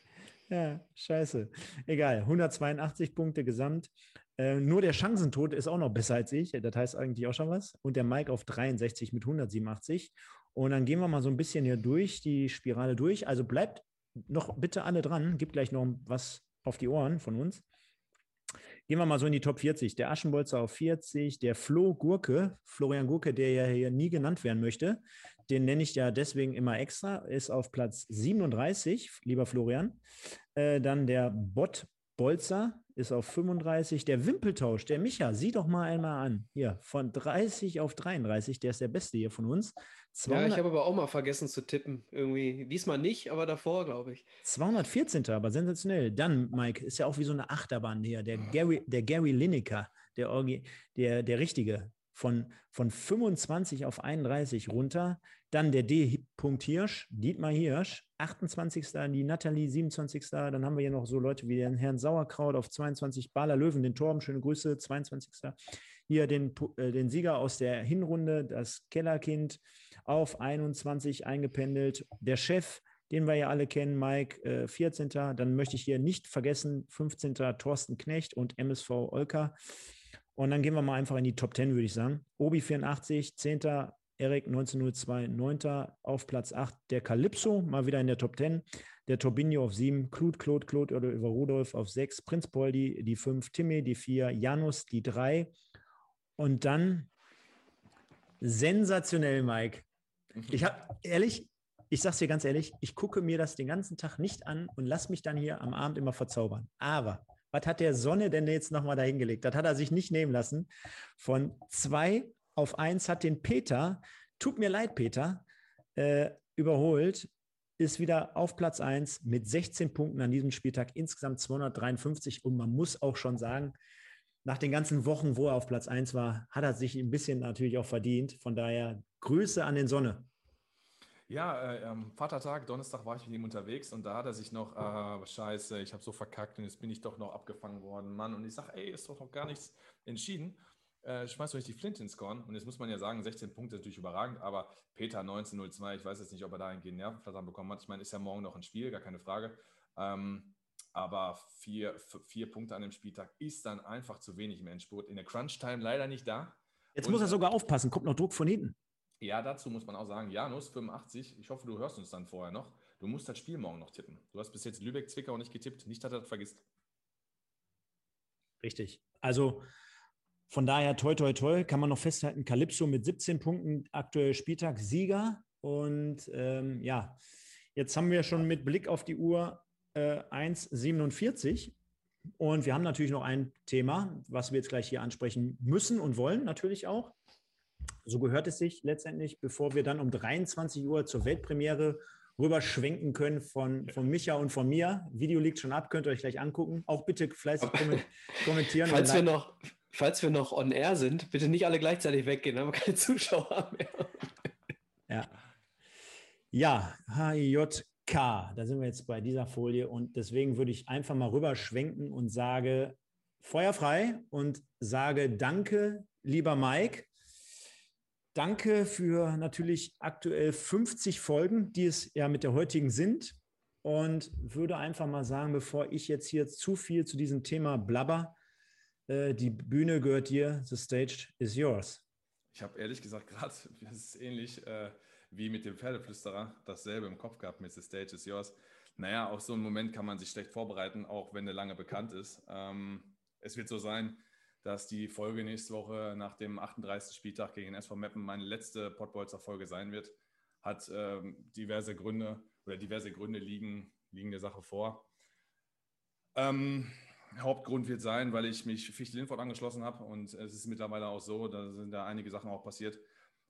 Ja, scheiße. Egal, 182 Punkte gesamt. Äh, nur der Chancentod ist auch noch besser als ich. Das heißt eigentlich auch schon was. Und der Mike auf 63 mit 187. Und dann gehen wir mal so ein bisschen hier durch, die Spirale durch. Also bleibt noch bitte alle dran. Gibt gleich noch was auf die Ohren von uns. Gehen wir mal so in die Top 40. Der Aschenbolzer auf 40, der Flo Gurke, Florian Gurke, der ja hier nie genannt werden möchte, den nenne ich ja deswegen immer extra, ist auf Platz 37, lieber Florian. Äh, dann der Bot Bolzer ist auf 35. Der Wimpeltausch, der Micha, sieh doch mal einmal an. Hier, von 30 auf 33, der ist der Beste hier von uns. 200, ja, ich habe aber auch mal vergessen zu tippen. Irgendwie. Diesmal nicht, aber davor, glaube ich. 214. aber sensationell. Dann, Mike, ist ja auch wie so eine Achterbahn hier. Der Gary, der Gary Lineker, der, der, der Richtige. Von, von 25 auf 31 runter. Dann der D. Hirsch, Dietmar Hirsch, 28. Die Nathalie, 27. Dann haben wir hier noch so Leute wie den Herrn Sauerkraut auf 22. Baler Löwen, den Torben, schöne Grüße, 22. Hier den, äh, den Sieger aus der Hinrunde, das Kellerkind, auf 21 eingependelt. Der Chef, den wir ja alle kennen, Mike, äh, 14. Dann möchte ich hier nicht vergessen, 15. Thorsten Knecht und MSV Olka. Und dann gehen wir mal einfach in die Top 10, würde ich sagen. Obi 84, 10. Erik 1902, 9. auf Platz 8. Der Calypso, mal wieder in der Top 10. Der Turbinio auf 7. Claude, Claude, Claude oder über Rudolf auf 6. Prinz Poldi die 5. Timmy die 4. Janus die 3. Und dann sensationell, Mike. Mhm. Ich habe ehrlich, ich sage es dir ganz ehrlich, ich gucke mir das den ganzen Tag nicht an und lasse mich dann hier am Abend immer verzaubern. Aber was hat der Sonne denn jetzt nochmal dahingelegt? Das hat er sich nicht nehmen lassen. Von zwei auf eins hat den Peter, tut mir leid, Peter, äh, überholt, ist wieder auf Platz 1 mit 16 Punkten an diesem Spieltag, insgesamt 253. Und man muss auch schon sagen, nach den ganzen Wochen, wo er auf Platz 1 war, hat er sich ein bisschen natürlich auch verdient. Von daher Grüße an den Sonne. Ja, äh, am Vatertag, Donnerstag war ich mit ihm unterwegs und da hat er sich noch, äh, scheiße, ich habe so verkackt und jetzt bin ich doch noch abgefangen worden, Mann. Und ich sage, ey, ist doch noch gar nichts entschieden. Äh, schmeißt euch die Flint ins Korn. Und jetzt muss man ja sagen, 16 Punkte ist natürlich überragend, aber Peter 1902, ich weiß jetzt nicht, ob er da einen Nervenflattern bekommen hat. Ich meine, ist ja morgen noch ein Spiel, gar keine Frage. Ähm, aber vier, vier Punkte an dem Spieltag ist dann einfach zu wenig im Endspurt. In der Crunch-Time leider nicht da. Jetzt und, muss er sogar aufpassen, kommt noch Druck von hinten. Ja, dazu muss man auch sagen, Janus 85, ich hoffe, du hörst uns dann vorher noch. Du musst das Spiel morgen noch tippen. Du hast bis jetzt Lübeck-Zwickau nicht getippt, nicht, dass er das vergisst. Richtig. Also von daher, toi, toi, toi, kann man noch festhalten, Calypso mit 17 Punkten, aktuell Spieltag Sieger. Und ähm, ja, jetzt haben wir schon mit Blick auf die Uhr äh, 1,47. Und wir haben natürlich noch ein Thema, was wir jetzt gleich hier ansprechen müssen und wollen natürlich auch. So gehört es sich letztendlich, bevor wir dann um 23 Uhr zur Weltpremiere rüberschwenken können von, von Micha und von mir. Video liegt schon ab, könnt ihr euch gleich angucken. Auch bitte fleißig (laughs) kommentieren. falls, wir noch, falls wir noch on air sind, bitte nicht alle gleichzeitig weggehen, haben wir keine Zuschauer mehr. Ja. Ja, HIJK, da sind wir jetzt bei dieser Folie und deswegen würde ich einfach mal rüberschwenken und sage feuerfrei und sage danke, lieber Mike, Danke für natürlich aktuell 50 Folgen, die es ja mit der heutigen sind. Und würde einfach mal sagen, bevor ich jetzt hier zu viel zu diesem Thema blabber, äh, die Bühne gehört dir, the stage is yours. Ich habe ehrlich gesagt gerade, (laughs) das ist ähnlich äh, wie mit dem Pferdeflüsterer, dasselbe im Kopf gehabt mit the stage is yours. Naja, auf so einen Moment kann man sich schlecht vorbereiten, auch wenn der lange bekannt ist. Ähm, es wird so sein, dass die Folge nächste Woche nach dem 38. Spieltag gegen SV Meppen meine letzte Pottbolzer Folge sein wird. Hat ähm, diverse Gründe oder diverse Gründe liegen, liegen der Sache vor. Ähm, Hauptgrund wird sein, weil ich mich Fichte Lindford angeschlossen habe und es ist mittlerweile auch so, da sind da einige Sachen auch passiert,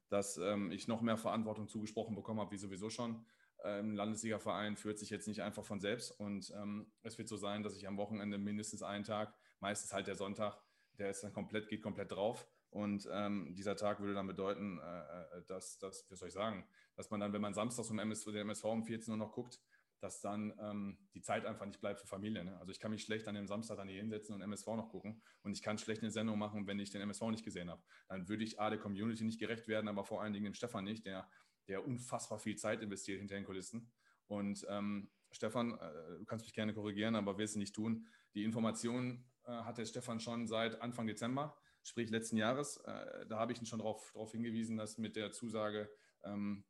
dass ähm, ich noch mehr Verantwortung zugesprochen bekommen habe, wie sowieso schon. Ähm, Landesligaverein führt sich jetzt nicht einfach von selbst und ähm, es wird so sein, dass ich am Wochenende mindestens einen Tag, meistens halt der Sonntag, der ist dann komplett, geht komplett drauf. Und ähm, dieser Tag würde dann bedeuten, äh, äh dass, dass, wie soll ich sagen, dass man dann, wenn man samstags um MS, der MSV um 14 Uhr noch guckt, dass dann ähm, die Zeit einfach nicht bleibt für Familie. Ne? Also ich kann mich schlecht an dem Samstag dann hier hinsetzen und MSV noch gucken und ich kann schlecht eine Sendung machen, wenn ich den MSV nicht gesehen habe. Dann würde ich A, der Community nicht gerecht werden, aber vor allen Dingen dem Stefan nicht, der, der unfassbar viel Zeit investiert hinter den Kulissen. Und ähm, Stefan, äh, du kannst mich gerne korrigieren, aber wirst es nicht tun. Die Informationen äh, hat der Stefan schon seit Anfang Dezember, sprich letzten Jahres. Äh, da habe ich ihn schon darauf hingewiesen, dass mit der Zusage ähm,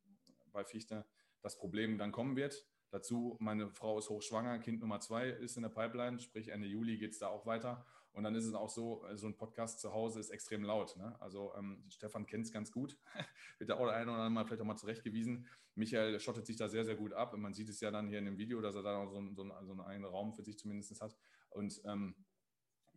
bei Fichte das Problem dann kommen wird. Dazu, meine Frau ist hochschwanger, Kind Nummer zwei ist in der Pipeline, sprich Ende Juli geht es da auch weiter. Und dann ist es auch so, so ein Podcast zu Hause ist extrem laut. Ne? Also ähm, Stefan kennt es ganz gut, (laughs) wird da auch der eine oder andere Mal vielleicht auch mal zurechtgewiesen. Michael schottet sich da sehr, sehr gut ab. Und man sieht es ja dann hier in dem Video, dass er da so, so, so einen eigenen Raum für sich zumindest hat. Und ähm,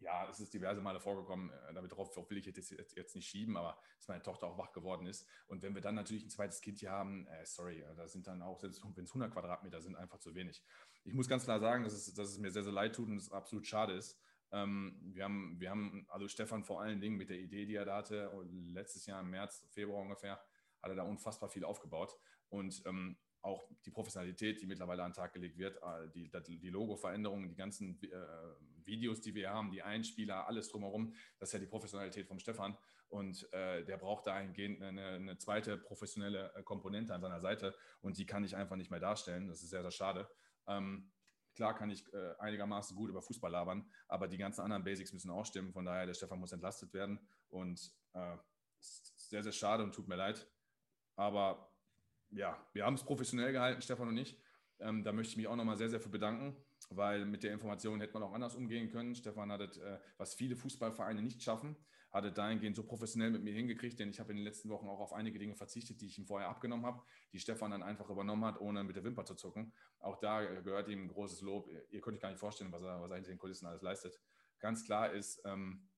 ja, es ist diverse Male vorgekommen, äh, damit darauf will ich jetzt, jetzt, nicht schieben, aber dass meine Tochter auch wach geworden ist. Und wenn wir dann natürlich ein zweites Kind hier haben, äh, sorry, äh, da sind dann auch, selbst wenn es 100 Quadratmeter sind, einfach zu wenig. Ich muss ganz klar sagen, dass es, dass es mir sehr, sehr leid tut und es absolut schade ist. Ähm, wir, haben, wir haben, also Stefan vor allen Dingen mit der Idee, die er da hatte, letztes Jahr im März, Februar ungefähr, hat er da unfassbar viel aufgebaut. Und ähm, auch die Professionalität, die mittlerweile an den Tag gelegt wird, die, die Logo-Veränderungen, die ganzen äh, Videos, die wir haben, die Einspieler, alles drumherum. Das ist ja die Professionalität vom Stefan. Und äh, der braucht dahingehend eine, eine, zweite professionelle äh, Komponente an seiner Seite. Und die kann ich einfach nicht mehr darstellen. Das ist sehr, sehr schade. Ähm, klar kann ich äh, einigermaßen gut über Fußball labern, aber die ganzen anderen Basics müssen auch stimmen. Von daher, der Stefan muss entlastet werden. Und äh, ist sehr, sehr schade und tut mir leid. Aber ja, wir haben es professionell gehalten, Stefan und ich. Ähm, da möchte ich mich auch nochmal sehr, sehr für bedanken weil mit der Information hätte man auch anders umgehen können. Stefan hat es, äh, was viele Fußballvereine nicht schaffen, hat es dahingehend so professionell mit mir hingekriegt, denn ich habe in den letzten Wochen auch auf einige Dinge verzichtet, die ich ihm vorher abgenommen habe, die Stefan dann einfach übernommen hat, ohne mit der Wimper zu zucken. Auch da gehört ihm ein großes Lob. Ihr könnt euch gar nicht vorstellen, was er, was er hinter den Kulissen alles leistet. Ganz klar ist, ähm,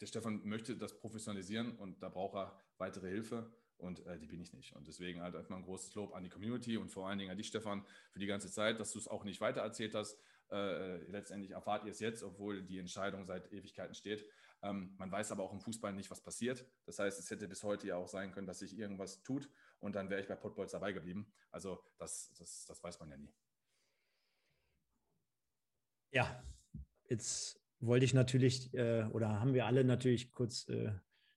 der Stefan möchte das professionalisieren und da braucht er weitere Hilfe. Und äh, die bin ich nicht. Und deswegen halt erstmal ein großes Lob an die Community und vor allen Dingen an dich, Stefan, für die ganze Zeit, dass du es auch nicht weitererzählt hast. Äh, letztendlich erfahrt ihr es jetzt, obwohl die Entscheidung seit Ewigkeiten steht. Ähm, man weiß aber auch im Fußball nicht, was passiert. Das heißt, es hätte bis heute ja auch sein können, dass sich irgendwas tut und dann wäre ich bei Potbolz dabei geblieben. Also das, das, das weiß man ja nie. Ja, jetzt wollte ich natürlich, äh, oder haben wir alle natürlich kurz äh,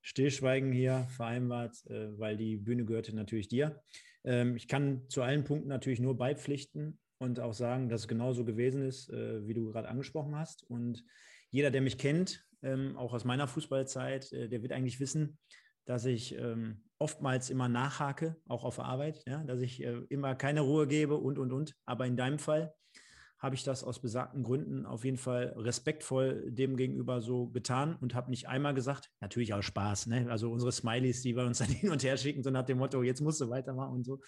Stillschweigen hier vereinbart, äh, weil die Bühne gehörte natürlich dir. Ähm, ich kann zu allen Punkten natürlich nur beipflichten und auch sagen, dass es genauso gewesen ist, äh, wie du gerade angesprochen hast. Und jeder, der mich kennt, ähm, auch aus meiner Fußballzeit, äh, der wird eigentlich wissen, dass ich ähm, oftmals immer nachhake, auch auf Arbeit, dass ich immer keine Ruhe gebe und, und, und. Aber in deinem Fall habe ich das aus besagten Gründen auf jeden Fall respektvoll dem gegenüber so getan und habe nicht einmal gesagt, natürlich auch Spaß, ne? also unsere Smileys, die wir uns (laughs) dann hin und her schicken, so nach dem Motto, jetzt musst du weitermachen und so.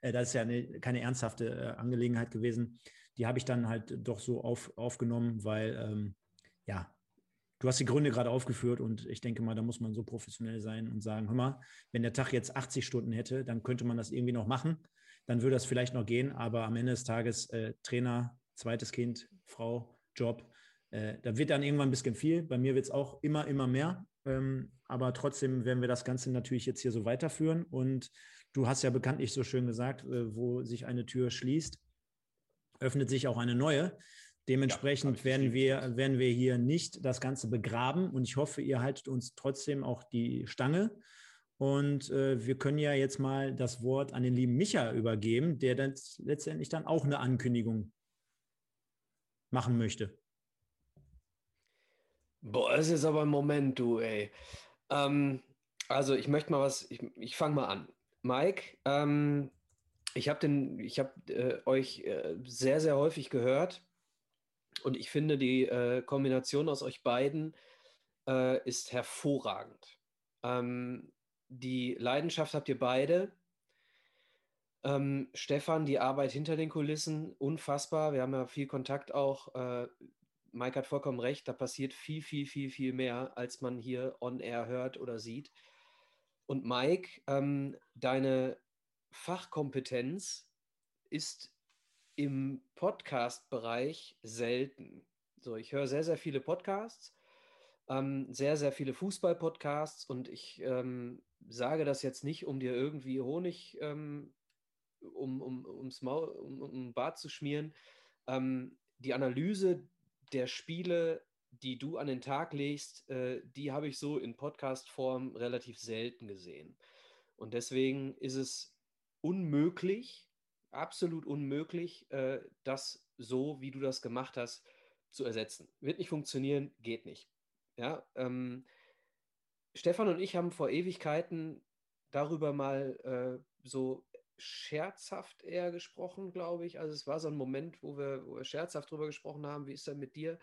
Äh, das ist ja eine, keine ernsthafte äh, Angelegenheit gewesen. Die habe ich dann halt doch so auf, aufgenommen, weil, ähm, ja, du hast die Gründe gerade aufgeführt und ich denke mal, da muss man so professionell sein und sagen, hör mal, wenn der Tag jetzt 80 Stunden hätte, dann könnte man das irgendwie noch machen. Dann würde das vielleicht noch gehen, aber am Ende des Tages äh, Trainer, zweites Kind, Frau, Job. Äh, da wird dann irgendwann ein bisschen viel. Bei mir wird es auch immer, immer mehr. Ähm, aber trotzdem werden wir das Ganze natürlich jetzt hier so weiterführen. Und du hast ja bekanntlich so schön gesagt, äh, wo sich eine Tür schließt, öffnet sich auch eine neue. Dementsprechend ja, werden, wir, werden wir hier nicht das Ganze begraben. Und ich hoffe, ihr haltet uns trotzdem auch die Stange. Und äh, wir können ja jetzt mal das Wort an den lieben Micha übergeben, der dann letztendlich dann auch eine Ankündigung machen möchte. Boah, das ist aber ein Moment, du, ey. Ähm, also ich möchte mal was, ich, ich fange mal an. Mike, ähm, ich habe hab, äh, euch äh, sehr, sehr häufig gehört und ich finde, die äh, Kombination aus euch beiden äh, ist hervorragend. Ähm, die Leidenschaft habt ihr beide. Ähm, Stefan, die Arbeit hinter den Kulissen, unfassbar. Wir haben ja viel Kontakt auch. Äh, Mike hat vollkommen recht, da passiert viel, viel, viel, viel mehr, als man hier on air hört oder sieht. Und Mike, ähm, deine Fachkompetenz ist im Podcast-Bereich selten. So, ich höre sehr, sehr viele Podcasts, ähm, sehr, sehr viele Fußball-Podcasts und ich ähm, sage das jetzt nicht, um dir irgendwie Honig ähm, um, um, ums Maul, um, um Bart zu schmieren. Ähm, die Analyse der Spiele, die du an den Tag legst, äh, die habe ich so in Podcast-Form relativ selten gesehen. Und deswegen ist es unmöglich, absolut unmöglich, äh, das so, wie du das gemacht hast, zu ersetzen. Wird nicht funktionieren, geht nicht. Ja, ähm, Stefan und ich haben vor Ewigkeiten darüber mal äh, so scherzhaft eher gesprochen, glaube ich. Also es war so ein Moment, wo wir, wo wir scherzhaft darüber gesprochen haben, wie ist denn mit dir?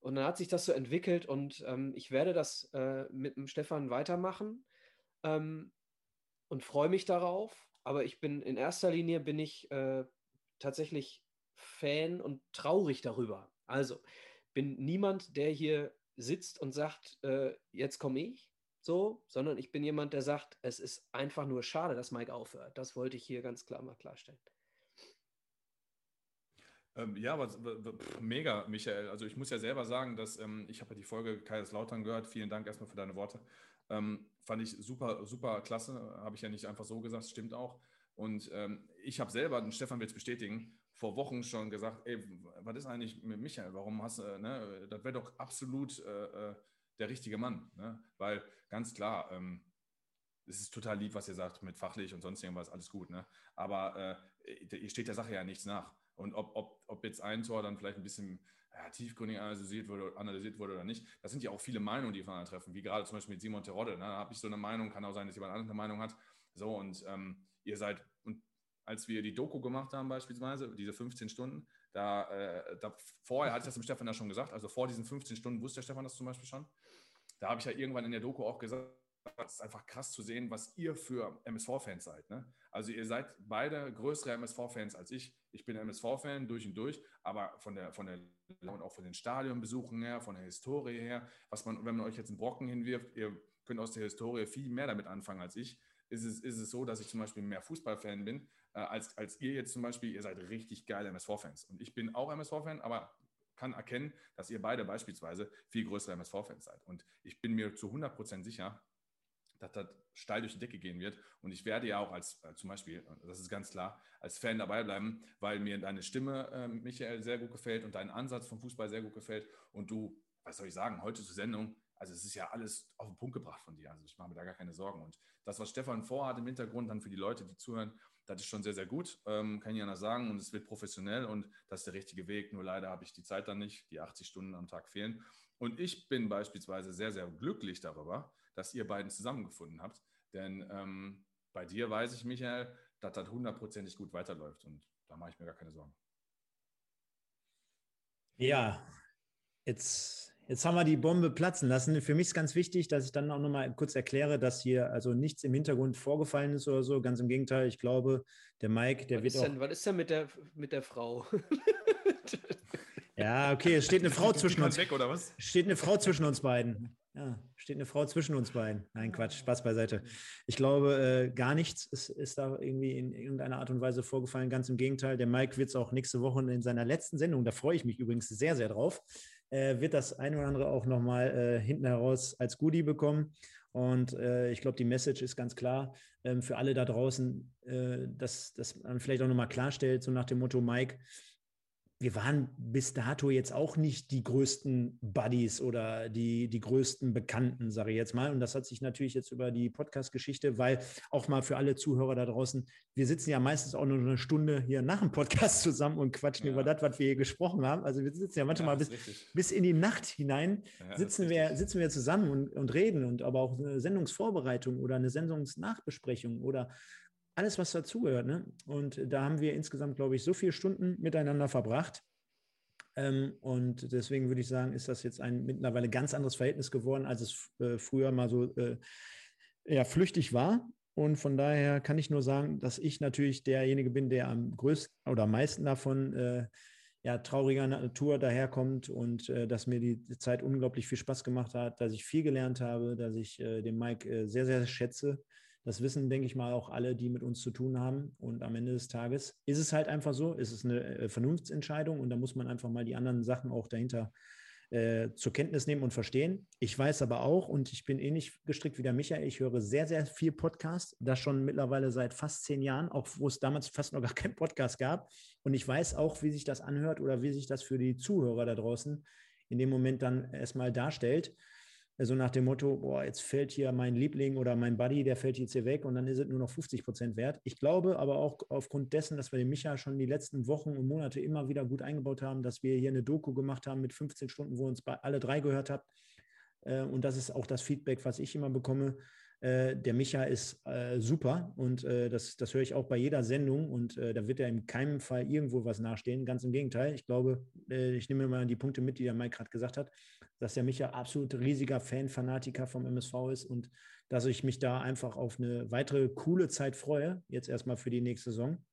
Und dann hat sich das so entwickelt und ähm, ich werde das äh, mit dem Stefan weitermachen ähm, und freue mich darauf. Aber ich bin in erster Linie bin ich äh, tatsächlich Fan und traurig darüber. Also bin niemand, der hier sitzt und sagt, äh, jetzt komme ich, so, sondern ich bin jemand, der sagt, es ist einfach nur schade, dass Mike aufhört. Das wollte ich hier ganz klar mal klarstellen. Ähm, ja, pff, mega, Michael. Also ich muss ja selber sagen, dass ähm, ich habe ja die Folge Kaiserslautern gehört. Vielen Dank erstmal für deine Worte. Ähm, fand ich super, super klasse. Habe ich ja nicht einfach so gesagt, stimmt auch. Und ähm, ich habe selber, und Stefan wird es bestätigen, vor Wochen schon gesagt, ey, was ist eigentlich mit Michael? Warum hast du, äh, ne, das wäre doch absolut äh, äh, der richtige Mann. Ne? Weil ganz klar, ähm, es ist total lieb, was ihr sagt mit fachlich und sonst irgendwas, alles gut. Ne? Aber äh, ihr steht der Sache ja nichts nach. Und ob, ob, ob jetzt ein Tor dann vielleicht ein bisschen ja, tiefgründig analysiert wurde, analysiert wurde oder nicht, das sind ja auch viele Meinungen, die aufeinander treffen, wie gerade zum Beispiel mit Simon Terodde. Ne? Da habe ich so eine Meinung, kann auch sein, dass jemand andere eine Meinung hat. So, und ähm, ihr seid, und als wir die Doku gemacht haben, beispielsweise, diese 15 Stunden, da, äh, da vorher hatte ich das dem Stefan ja schon gesagt, also vor diesen 15 Stunden wusste der Stefan das zum Beispiel schon. Da habe ich ja irgendwann in der Doku auch gesagt, es ist einfach krass zu sehen, was ihr für MSV-Fans seid. Ne? Also ihr seid beide größere MSV-Fans als ich. Ich bin MSV-Fan durch und durch, aber von der, von der und auch von den Stadionbesuchen her, von der Historie her, was man, wenn man euch jetzt einen Brocken hinwirft, ihr könnt aus der Historie viel mehr damit anfangen als ich. Ist es, ist es so, dass ich zum Beispiel mehr Fußballfan bin, äh, als, als ihr jetzt zum Beispiel. Ihr seid richtig geile MSV-Fans. Und ich bin auch MSV-Fan, aber kann erkennen, dass ihr beide beispielsweise viel größere MSV-Fans seid. Und ich bin mir zu 100% sicher, dass das steil durch die Decke gehen wird. Und ich werde ja auch als äh, zum Beispiel, das ist ganz klar, als Fan dabei bleiben, weil mir deine Stimme, äh, Michael, sehr gut gefällt und dein Ansatz vom Fußball sehr gut gefällt. Und du, was soll ich sagen, heute zur Sendung, also es ist ja alles auf den Punkt gebracht von dir. Also ich mache mir da gar keine Sorgen. Und das, was Stefan vorhat im Hintergrund, dann für die Leute, die zuhören, das ist schon sehr, sehr gut, ähm, kann ich noch sagen. Und es wird professionell und das ist der richtige Weg. Nur leider habe ich die Zeit dann nicht, die 80 Stunden am Tag fehlen. Und ich bin beispielsweise sehr, sehr glücklich darüber, dass ihr beiden zusammengefunden habt. Denn ähm, bei dir weiß ich, Michael, dass das hundertprozentig gut weiterläuft. Und da mache ich mir gar keine Sorgen. Ja, jetzt Jetzt haben wir die Bombe platzen lassen. Für mich ist ganz wichtig, dass ich dann auch nochmal kurz erkläre, dass hier also nichts im Hintergrund vorgefallen ist oder so. Ganz im Gegenteil, ich glaube, der Mike, der was wird ist auch. Denn, was ist denn mit der, mit der Frau? ja, okay, es steht eine Frau zwischen uns. Weg, oder was? Steht eine Frau zwischen uns beiden. Ja, steht eine Frau zwischen uns beiden. Nein, Quatsch, Spaß beiseite. Ich glaube, äh, gar nichts ist, ist da irgendwie in irgendeiner Art und Weise vorgefallen. Ganz im Gegenteil, der Mike wird es auch nächste Woche in seiner letzten Sendung, da freue ich mich übrigens sehr, sehr drauf, äh, wird das eine oder andere auch nochmal äh, hinten heraus als Goodie bekommen. Und äh, ich glaube, die Message ist ganz klar ähm, für alle da draußen, äh, dass, dass man vielleicht auch nochmal klarstellt, so nach dem Motto, Mike, wir waren bis dato jetzt auch nicht die größten Buddies oder die, die größten Bekannten, sage ich jetzt mal. Und das hat sich natürlich jetzt über die Podcast-Geschichte, weil auch mal für alle Zuhörer da draußen, wir sitzen ja meistens auch nur eine Stunde hier nach dem Podcast zusammen und quatschen ja. über das, was wir hier gesprochen haben. Also wir sitzen ja manchmal ja, bis, bis in die Nacht hinein, ja, sitzen, wir, sitzen wir zusammen und, und reden und aber auch eine Sendungsvorbereitung oder eine Sendungsnachbesprechung oder alles, was dazugehört. Ne? Und da haben wir insgesamt, glaube ich, so viele Stunden miteinander verbracht. Ähm, und deswegen würde ich sagen, ist das jetzt ein mittlerweile ganz anderes Verhältnis geworden, als es äh, früher mal so äh, ja, flüchtig war. Und von daher kann ich nur sagen, dass ich natürlich derjenige bin, der am größten oder am meisten davon äh, ja, trauriger Natur daherkommt und äh, dass mir die Zeit unglaublich viel Spaß gemacht hat, dass ich viel gelernt habe, dass ich äh, den Mike äh, sehr, sehr schätze. Das wissen, denke ich mal, auch alle, die mit uns zu tun haben. Und am Ende des Tages ist es halt einfach so, ist es eine äh, Vernunftsentscheidung und da muss man einfach mal die anderen Sachen auch dahinter äh, zur Kenntnis nehmen und verstehen. Ich weiß aber auch, und ich bin ähnlich gestrickt wie der Michael, ich höre sehr, sehr viel Podcast, das schon mittlerweile seit fast zehn Jahren, auch wo es damals fast noch gar keinen Podcast gab. Und ich weiß auch, wie sich das anhört oder wie sich das für die Zuhörer da draußen in dem Moment dann erstmal darstellt so nach dem Motto, boah, jetzt fällt hier mein Liebling oder mein Buddy, der fällt jetzt hier weg und dann ist es nur noch 50 Prozent wert. Ich glaube aber auch aufgrund dessen, dass wir den Micha schon die letzten Wochen und Monate immer wieder gut eingebaut haben, dass wir hier eine Doku gemacht haben mit 15 Stunden, wo uns alle drei gehört habt. Äh, und das ist auch das Feedback, was ich immer bekomme. Äh, der Micha ist äh, super und äh, das, das höre ich auch bei jeder Sendung und äh, da wird er in keinem Fall irgendwo was nachstehen. Ganz im Gegenteil. Ich glaube, äh, ich nehme mal die Punkte mit, die der Mike gerade gesagt hat, dass der Micha absolut riesiger Fan, Fanatiker vom MSV ist und dass ich mich da einfach auf eine weitere coole Zeit freue, jetzt erstmal für die nächste Saison.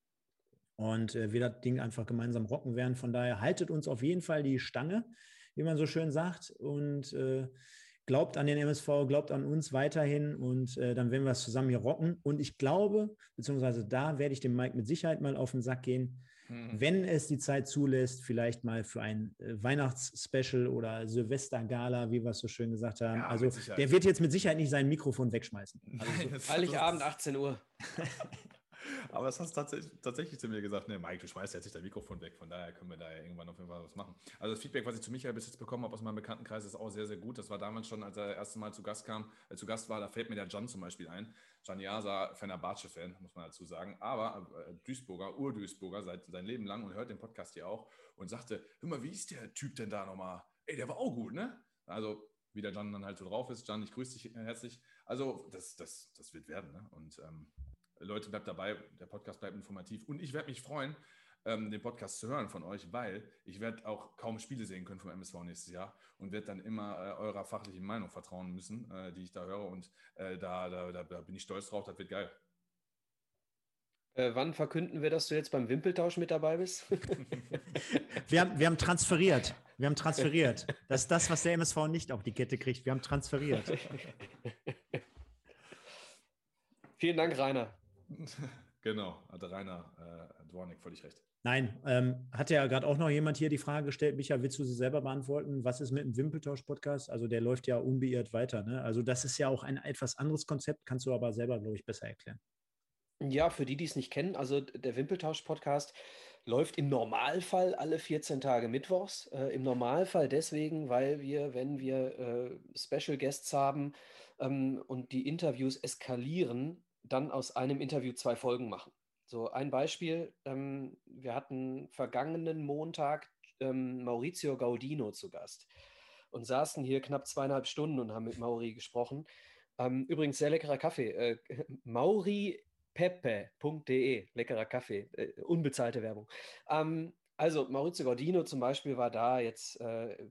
Und wir das Ding einfach gemeinsam rocken werden. Von daher haltet uns auf jeden Fall die Stange, wie man so schön sagt. Und glaubt an den MSV, glaubt an uns weiterhin und äh, dann werden wir es zusammen hier rocken. Und ich glaube, beziehungsweise da werde ich dem Mike mit Sicherheit mal auf den Sack gehen, mhm. wenn es die Zeit zulässt, vielleicht mal für ein äh, Weihnachtsspecial oder Silvestergala, wie wir es so schön gesagt haben. Ja, also der wird jetzt mit Sicherheit nicht sein Mikrofon wegschmeißen. (laughs) Also, Heiligabend, 18 Uhr. (laughs) Aber das hast du tatsächlich, tatsächlich zu mir gesagt, ne, Mike, du schmeißt jetzt nicht dein Mikrofon weg, von daher können wir da ja irgendwann auf jeden Fall was machen. Also das Feedback, was ich zu Michael bis jetzt bekommen habe aus meinem Bekanntenkreis, ist auch sehr, sehr gut. Das war damals schon, als er das erste Mal zu Gast kam, äh, zu Gast war, da fällt mir der Jan zum Beispiel ein. Jan Jasa, Fenerbahce-Fan, muss man dazu sagen, aber äh, Duisburger, Ur-Duisburger seit sein Leben lang und hört den Podcast hier auch und sagte, hör mal, wie ist der Typ denn da nochmal? Ey, der war auch gut, ne? Also wie der Jan dann halt so drauf ist. Jan, ich grüße dich herzlich. Also das, das, das wird werden. Ne? Und ähm, Leute, bleibt dabei, der Podcast bleibt informativ. Und ich werde mich freuen, ähm, den Podcast zu hören von euch, weil ich werde auch kaum Spiele sehen können vom MSV nächstes Jahr und werde dann immer äh, eurer fachlichen Meinung vertrauen müssen, äh, die ich da höre. Und äh, da, da, da, da, bin ich stolz drauf, das wird geil. Äh, wann verkünden wir, dass du jetzt beim Wimpeltausch mit dabei bist? (laughs) wir, haben, wir haben transferiert. Wir haben transferiert. Das ist das, was der MSV nicht auf die Kette kriegt. Wir haben transferiert. Vielen Dank, Rainer. (laughs) genau, hatte Rainer äh, Dwornik völlig recht. Nein, ähm, hat ja gerade auch noch jemand hier die Frage gestellt, Micha, willst du sie selber beantworten? Was ist mit dem Wimpeltausch-Podcast? Also der läuft ja unbeirrt weiter. Ne? Also das ist ja auch ein etwas anderes Konzept, kannst du aber selber, glaube ich, besser erklären. Ja, für die, die es nicht kennen, also der Wimpeltausch-Podcast läuft im Normalfall alle 14 Tage mittwochs. Äh, Im Normalfall deswegen, weil wir, wenn wir äh, Special Guests haben ähm, und die Interviews eskalieren, dann aus einem Interview zwei Folgen machen. So ein Beispiel, ähm, wir hatten vergangenen Montag ähm, Maurizio Gaudino zu Gast und saßen hier knapp zweieinhalb Stunden und haben mit Mauri gesprochen. Ähm, übrigens sehr leckerer Kaffee. Äh, (laughs) mauripepe.de, leckerer Kaffee, äh, unbezahlte Werbung. Ähm, also Maurizio Gaudino zum Beispiel war da jetzt äh,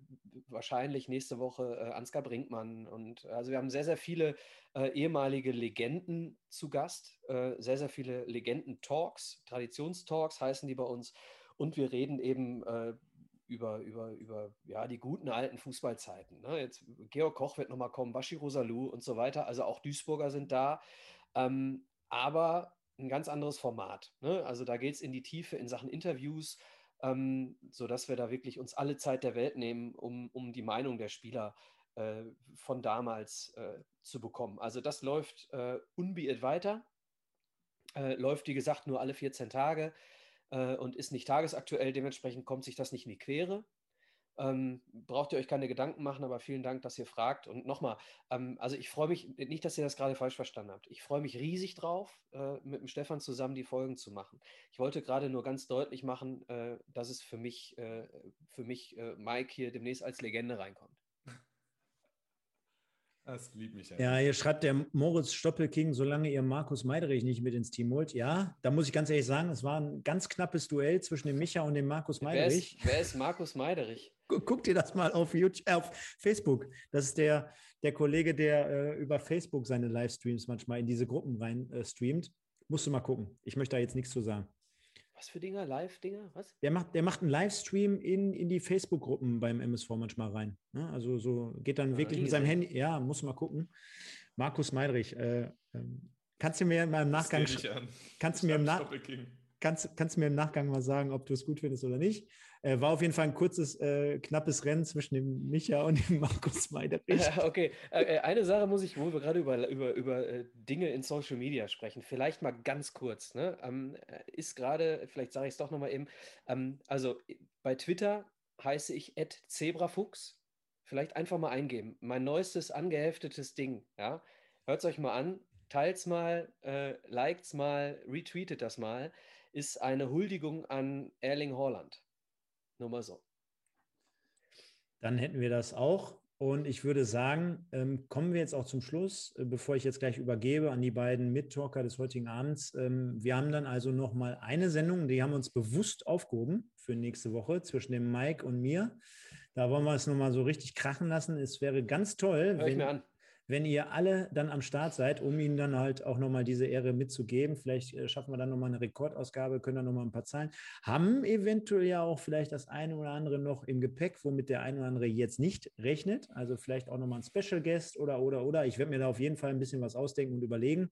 wahrscheinlich nächste Woche äh, Ansgar Brinkmann und also wir haben sehr, sehr viele äh, ehemalige Legenden zu Gast, äh, sehr, sehr viele Legenden-Talks, Traditionstalks heißen die bei uns und wir reden eben äh, über, über, über ja, die guten alten Fußballzeiten. Ne? Jetzt Georg Koch wird nochmal kommen, Baschi Rosalou und so weiter, also auch Duisburger sind da, ähm, aber ein ganz anderes Format. Ne? Also da geht es in die Tiefe in Sachen Interviews, ähm, sodass wir da wirklich uns alle Zeit der Welt nehmen, um, um die Meinung der Spieler äh, von damals äh, zu bekommen. Also das läuft äh, unbeirrt weiter, äh, läuft wie gesagt nur alle 14 Tage äh, und ist nicht tagesaktuell, dementsprechend kommt sich das nicht in die Quere. Ähm, braucht ihr euch keine Gedanken machen, aber vielen Dank, dass ihr fragt. Und nochmal, ähm, also ich freue mich, nicht, dass ihr das gerade falsch verstanden habt. Ich freue mich riesig drauf, äh, mit dem Stefan zusammen die Folgen zu machen. Ich wollte gerade nur ganz deutlich machen, äh, dass es für mich, äh, für mich äh, Mike hier demnächst als Legende reinkommt. Das liebt mich. Ja, hier schreibt der Moritz Stoppelking, solange ihr Markus Meiderich nicht mit ins Team holt. Ja, da muss ich ganz ehrlich sagen, es war ein ganz knappes Duell zwischen dem Micha und dem Markus Meiderich. Wer ist, wer ist Markus Meiderich? Guck dir das mal auf, YouTube, äh, auf Facebook. Das ist der, der Kollege, der äh, über Facebook seine Livestreams manchmal in diese Gruppen rein äh, streamt. Musst du mal gucken. Ich möchte da jetzt nichts zu sagen. Was für Dinger? Live-Dinger? Was? Der macht, der macht einen Livestream in, in die Facebook-Gruppen beim MSV manchmal rein. Ne? Also so geht dann ah, wirklich mit seinem Handy. Ja, muss mal gucken. Markus Meidrich, äh, ähm, kannst du mir mal im Nachgang kannst du mir im Nach kannst, kannst du mir im Nachgang mal sagen, ob du es gut findest oder nicht? Äh, war auf jeden Fall ein kurzes, äh, knappes Rennen zwischen dem Micha und dem (laughs) Markus Meiderich. (laughs) okay, äh, äh, eine Sache muss ich, wo wir gerade über, über, über äh, Dinge in Social Media sprechen, vielleicht mal ganz kurz. Ne? Ähm, äh, ist gerade, vielleicht sage ich es doch nochmal eben, ähm, also bei Twitter heiße ich Zebrafuchs. Vielleicht einfach mal eingeben. Mein neuestes angeheftetes Ding. Ja? Hört es euch mal an, teilt es mal, äh, es mal, retweetet das mal. Ist eine Huldigung an Erling Haaland. Nur mal so. Dann hätten wir das auch. Und ich würde sagen, ähm, kommen wir jetzt auch zum Schluss, äh, bevor ich jetzt gleich übergebe an die beiden Mittalker des heutigen Abends. Ähm, wir haben dann also nochmal eine Sendung, die haben wir uns bewusst aufgehoben für nächste Woche zwischen dem Mike und mir. Da wollen wir es nochmal so richtig krachen lassen. Es wäre ganz toll, Hör wenn, wenn ihr alle dann am Start seid, um ihnen dann halt auch nochmal diese Ehre mitzugeben. Vielleicht äh, schaffen wir dann nochmal eine Rekordausgabe, können dann nochmal ein paar Zahlen. Haben eventuell ja auch vielleicht das eine oder andere noch im Gepäck, womit der eine oder andere jetzt nicht rechnet. Also vielleicht auch nochmal ein Special Guest oder, oder, oder. Ich werde mir da auf jeden Fall ein bisschen was ausdenken und überlegen.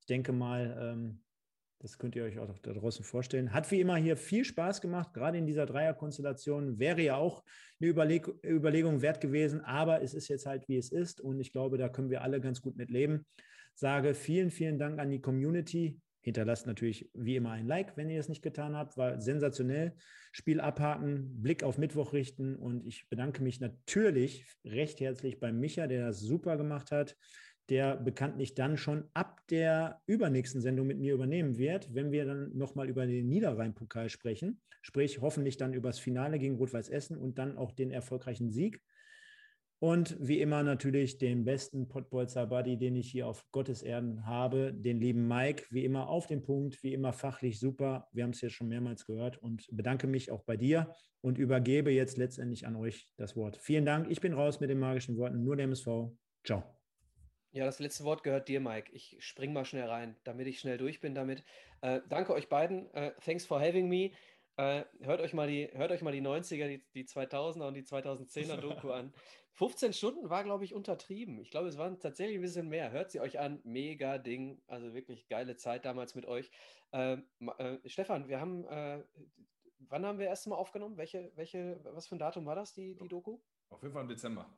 Ich denke mal, ähm, das könnt ihr euch auch da draußen vorstellen. Hat wie immer hier viel Spaß gemacht, gerade in dieser Dreierkonstellation. Wäre ja auch eine Überleg Überlegung wert gewesen, aber es ist jetzt halt, wie es ist. Und ich glaube, da können wir alle ganz gut mit leben. Sage vielen, vielen Dank an die Community. Hinterlasst natürlich wie immer ein Like, wenn ihr es nicht getan habt. War sensationell. Spiel abhaken, Blick auf Mittwoch richten. Und ich bedanke mich natürlich recht herzlich beim Micha, der das super gemacht hat der bekanntlich dann schon ab der übernächsten Sendung mit mir übernehmen wird, wenn wir dann nochmal über den Niederrhein-Pokal sprechen, sprich hoffentlich dann über das Finale gegen Rot-Weiß Essen und dann auch den erfolgreichen Sieg. Und wie immer natürlich den besten Pottbolzer Buddy, den ich hier auf Gottes Erden habe, den lieben Mike, wie immer auf den Punkt, wie immer fachlich super. Wir haben es ja schon mehrmals gehört und bedanke mich auch bei dir und übergebe jetzt letztendlich an euch das Wort. Vielen Dank. Ich bin raus mit den magischen Worten. Nur der MSV. Ciao. Ja, das letzte Wort gehört dir, Mike. Ich spring mal schnell rein, damit ich schnell durch bin damit. Äh, danke euch beiden. Äh, thanks for having me. Äh, hört, euch mal die, hört euch mal die 90er, die, die 2000er und die 2010er Doku (laughs) an. 15 Stunden war, glaube ich, untertrieben. Ich glaube, es waren tatsächlich ein bisschen mehr. Hört sie euch an. Mega Ding. Also wirklich geile Zeit damals mit euch. Ähm, äh, Stefan, wir haben, äh, wann haben wir erst mal aufgenommen? Welche, welche, was für ein Datum war das, die, die Doku? Auf jeden Fall im Dezember.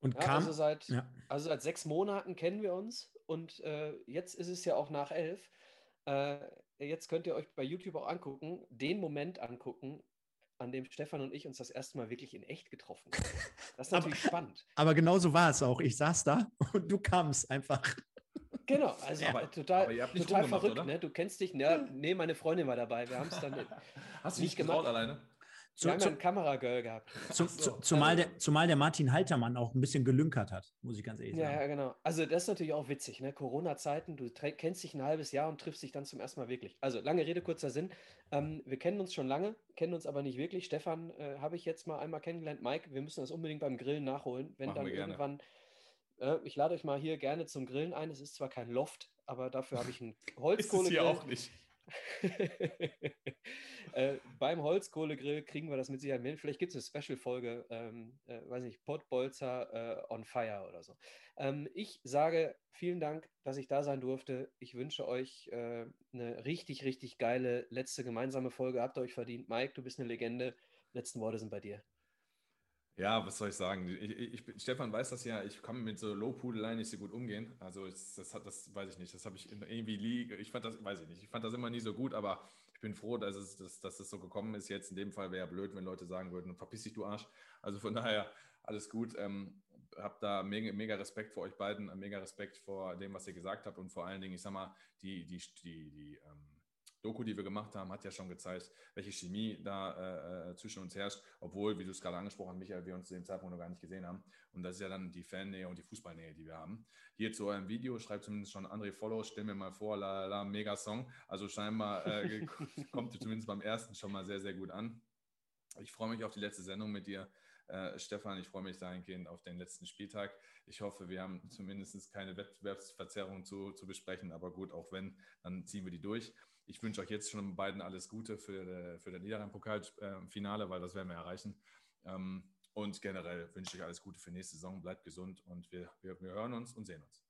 Und ja, kam, also, seit, ja. also seit sechs Monaten kennen wir uns und äh, jetzt ist es ja auch nach elf. Äh, jetzt könnt ihr euch bei YouTube auch angucken, den Moment angucken, an dem Stefan und ich uns das erste Mal wirklich in echt getroffen haben. Das ist natürlich aber, spannend. Aber genau so war es auch. Ich saß da und du kamst einfach. Genau, also aber, total, aber total verrückt. Ne? Du kennst dich. Ne, nee, meine Freundin war dabei. Wir haben es dann (laughs) Hast du nicht gemacht alleine? Zu, Wir haben zu, ja ein Kameragirl gehabt. Zu, so. zumal, also, der, zumal der Martin Haltermann auch ein bisschen gelünkert hat, muss ich ganz ehrlich sagen. Ja, genau. Also das ist natürlich auch witzig, ne? Corona-Zeiten, du kennst dich ein halbes Jahr und triffst dich dann zum ersten Mal wirklich. Also lange Rede, kurzer Sinn. Ähm, wir kennen uns schon lange, kennen uns aber nicht wirklich. Stefan äh, habe ich jetzt mal einmal kennengelernt. Mike, wir müssen das unbedingt beim Grillen nachholen, wenn Machen dann irgendwann. Äh, ich lade euch mal hier gerne zum Grillen ein. Es ist zwar kein Loft, aber dafür habe ich einen (laughs) Holzkohlegrill. ist hier auch nicht. (laughs) äh, beim Holzkohlegrill kriegen wir das mit Sicherheit hin. Vielleicht gibt es eine Special-Folge, ähm, äh, weiß nicht, Pottbolzer äh, on Fire oder so. Ähm, ich sage vielen Dank, dass ich da sein durfte. Ich wünsche euch äh, eine richtig, richtig geile letzte gemeinsame Folge. Habt ihr euch verdient. Mike, du bist eine Legende. Letzten Worte sind bei dir. Ja, was soll ich sagen? Ich, ich, Stefan weiß das ja, ich kann mit so Lowpudeleien nicht so gut umgehen. Also das, das, das weiß ich nicht. Das habe ich irgendwie liege. Ich fand das, weiß ich nicht. Ich fand das immer nie so gut, aber ich bin froh, dass es, dass, dass es so gekommen ist. Jetzt in dem Fall wäre ja blöd, wenn Leute sagen würden, verpiss dich, du Arsch. Also von daher alles gut. Ähm, hab da mega, mega Respekt vor euch beiden, mega Respekt vor dem, was ihr gesagt habt und vor allen Dingen, ich sag mal, die, die, die, die ähm, Doku, die wir gemacht haben, hat ja schon gezeigt, welche Chemie da äh, äh zwischen uns herrscht, obwohl, wie du es gerade angesprochen hast, Michael, wir uns zu dem Zeitpunkt noch gar nicht gesehen haben. Und das ist ja dann die Fannähe und die Fußballnähe, die wir haben. Hier zu eurem Video schreibt zumindest schon André Follow, stell mir mal vor, la, la, mega Song. Also scheinbar äh, (laughs) kommt zumindest beim ersten schon mal sehr, sehr gut an. Ich freue mich auf die letzte Sendung mit dir. Äh, Stefan, ich freue mich dahingehend auf den letzten Spieltag. Ich hoffe, wir haben zumindest keine Wettbewerbsverzerrung zu, zu besprechen, aber gut, auch wenn, dann ziehen wir die durch. Ich wünsche euch jetzt schon beiden alles Gute für, äh, für den Niederrhein-Pokal-Finale, weil das werden wir erreichen. Ähm, und generell wünsche ich alles Gute für nächste Saison. Bleibt gesund und wir, wir, wir hören uns und sehen uns.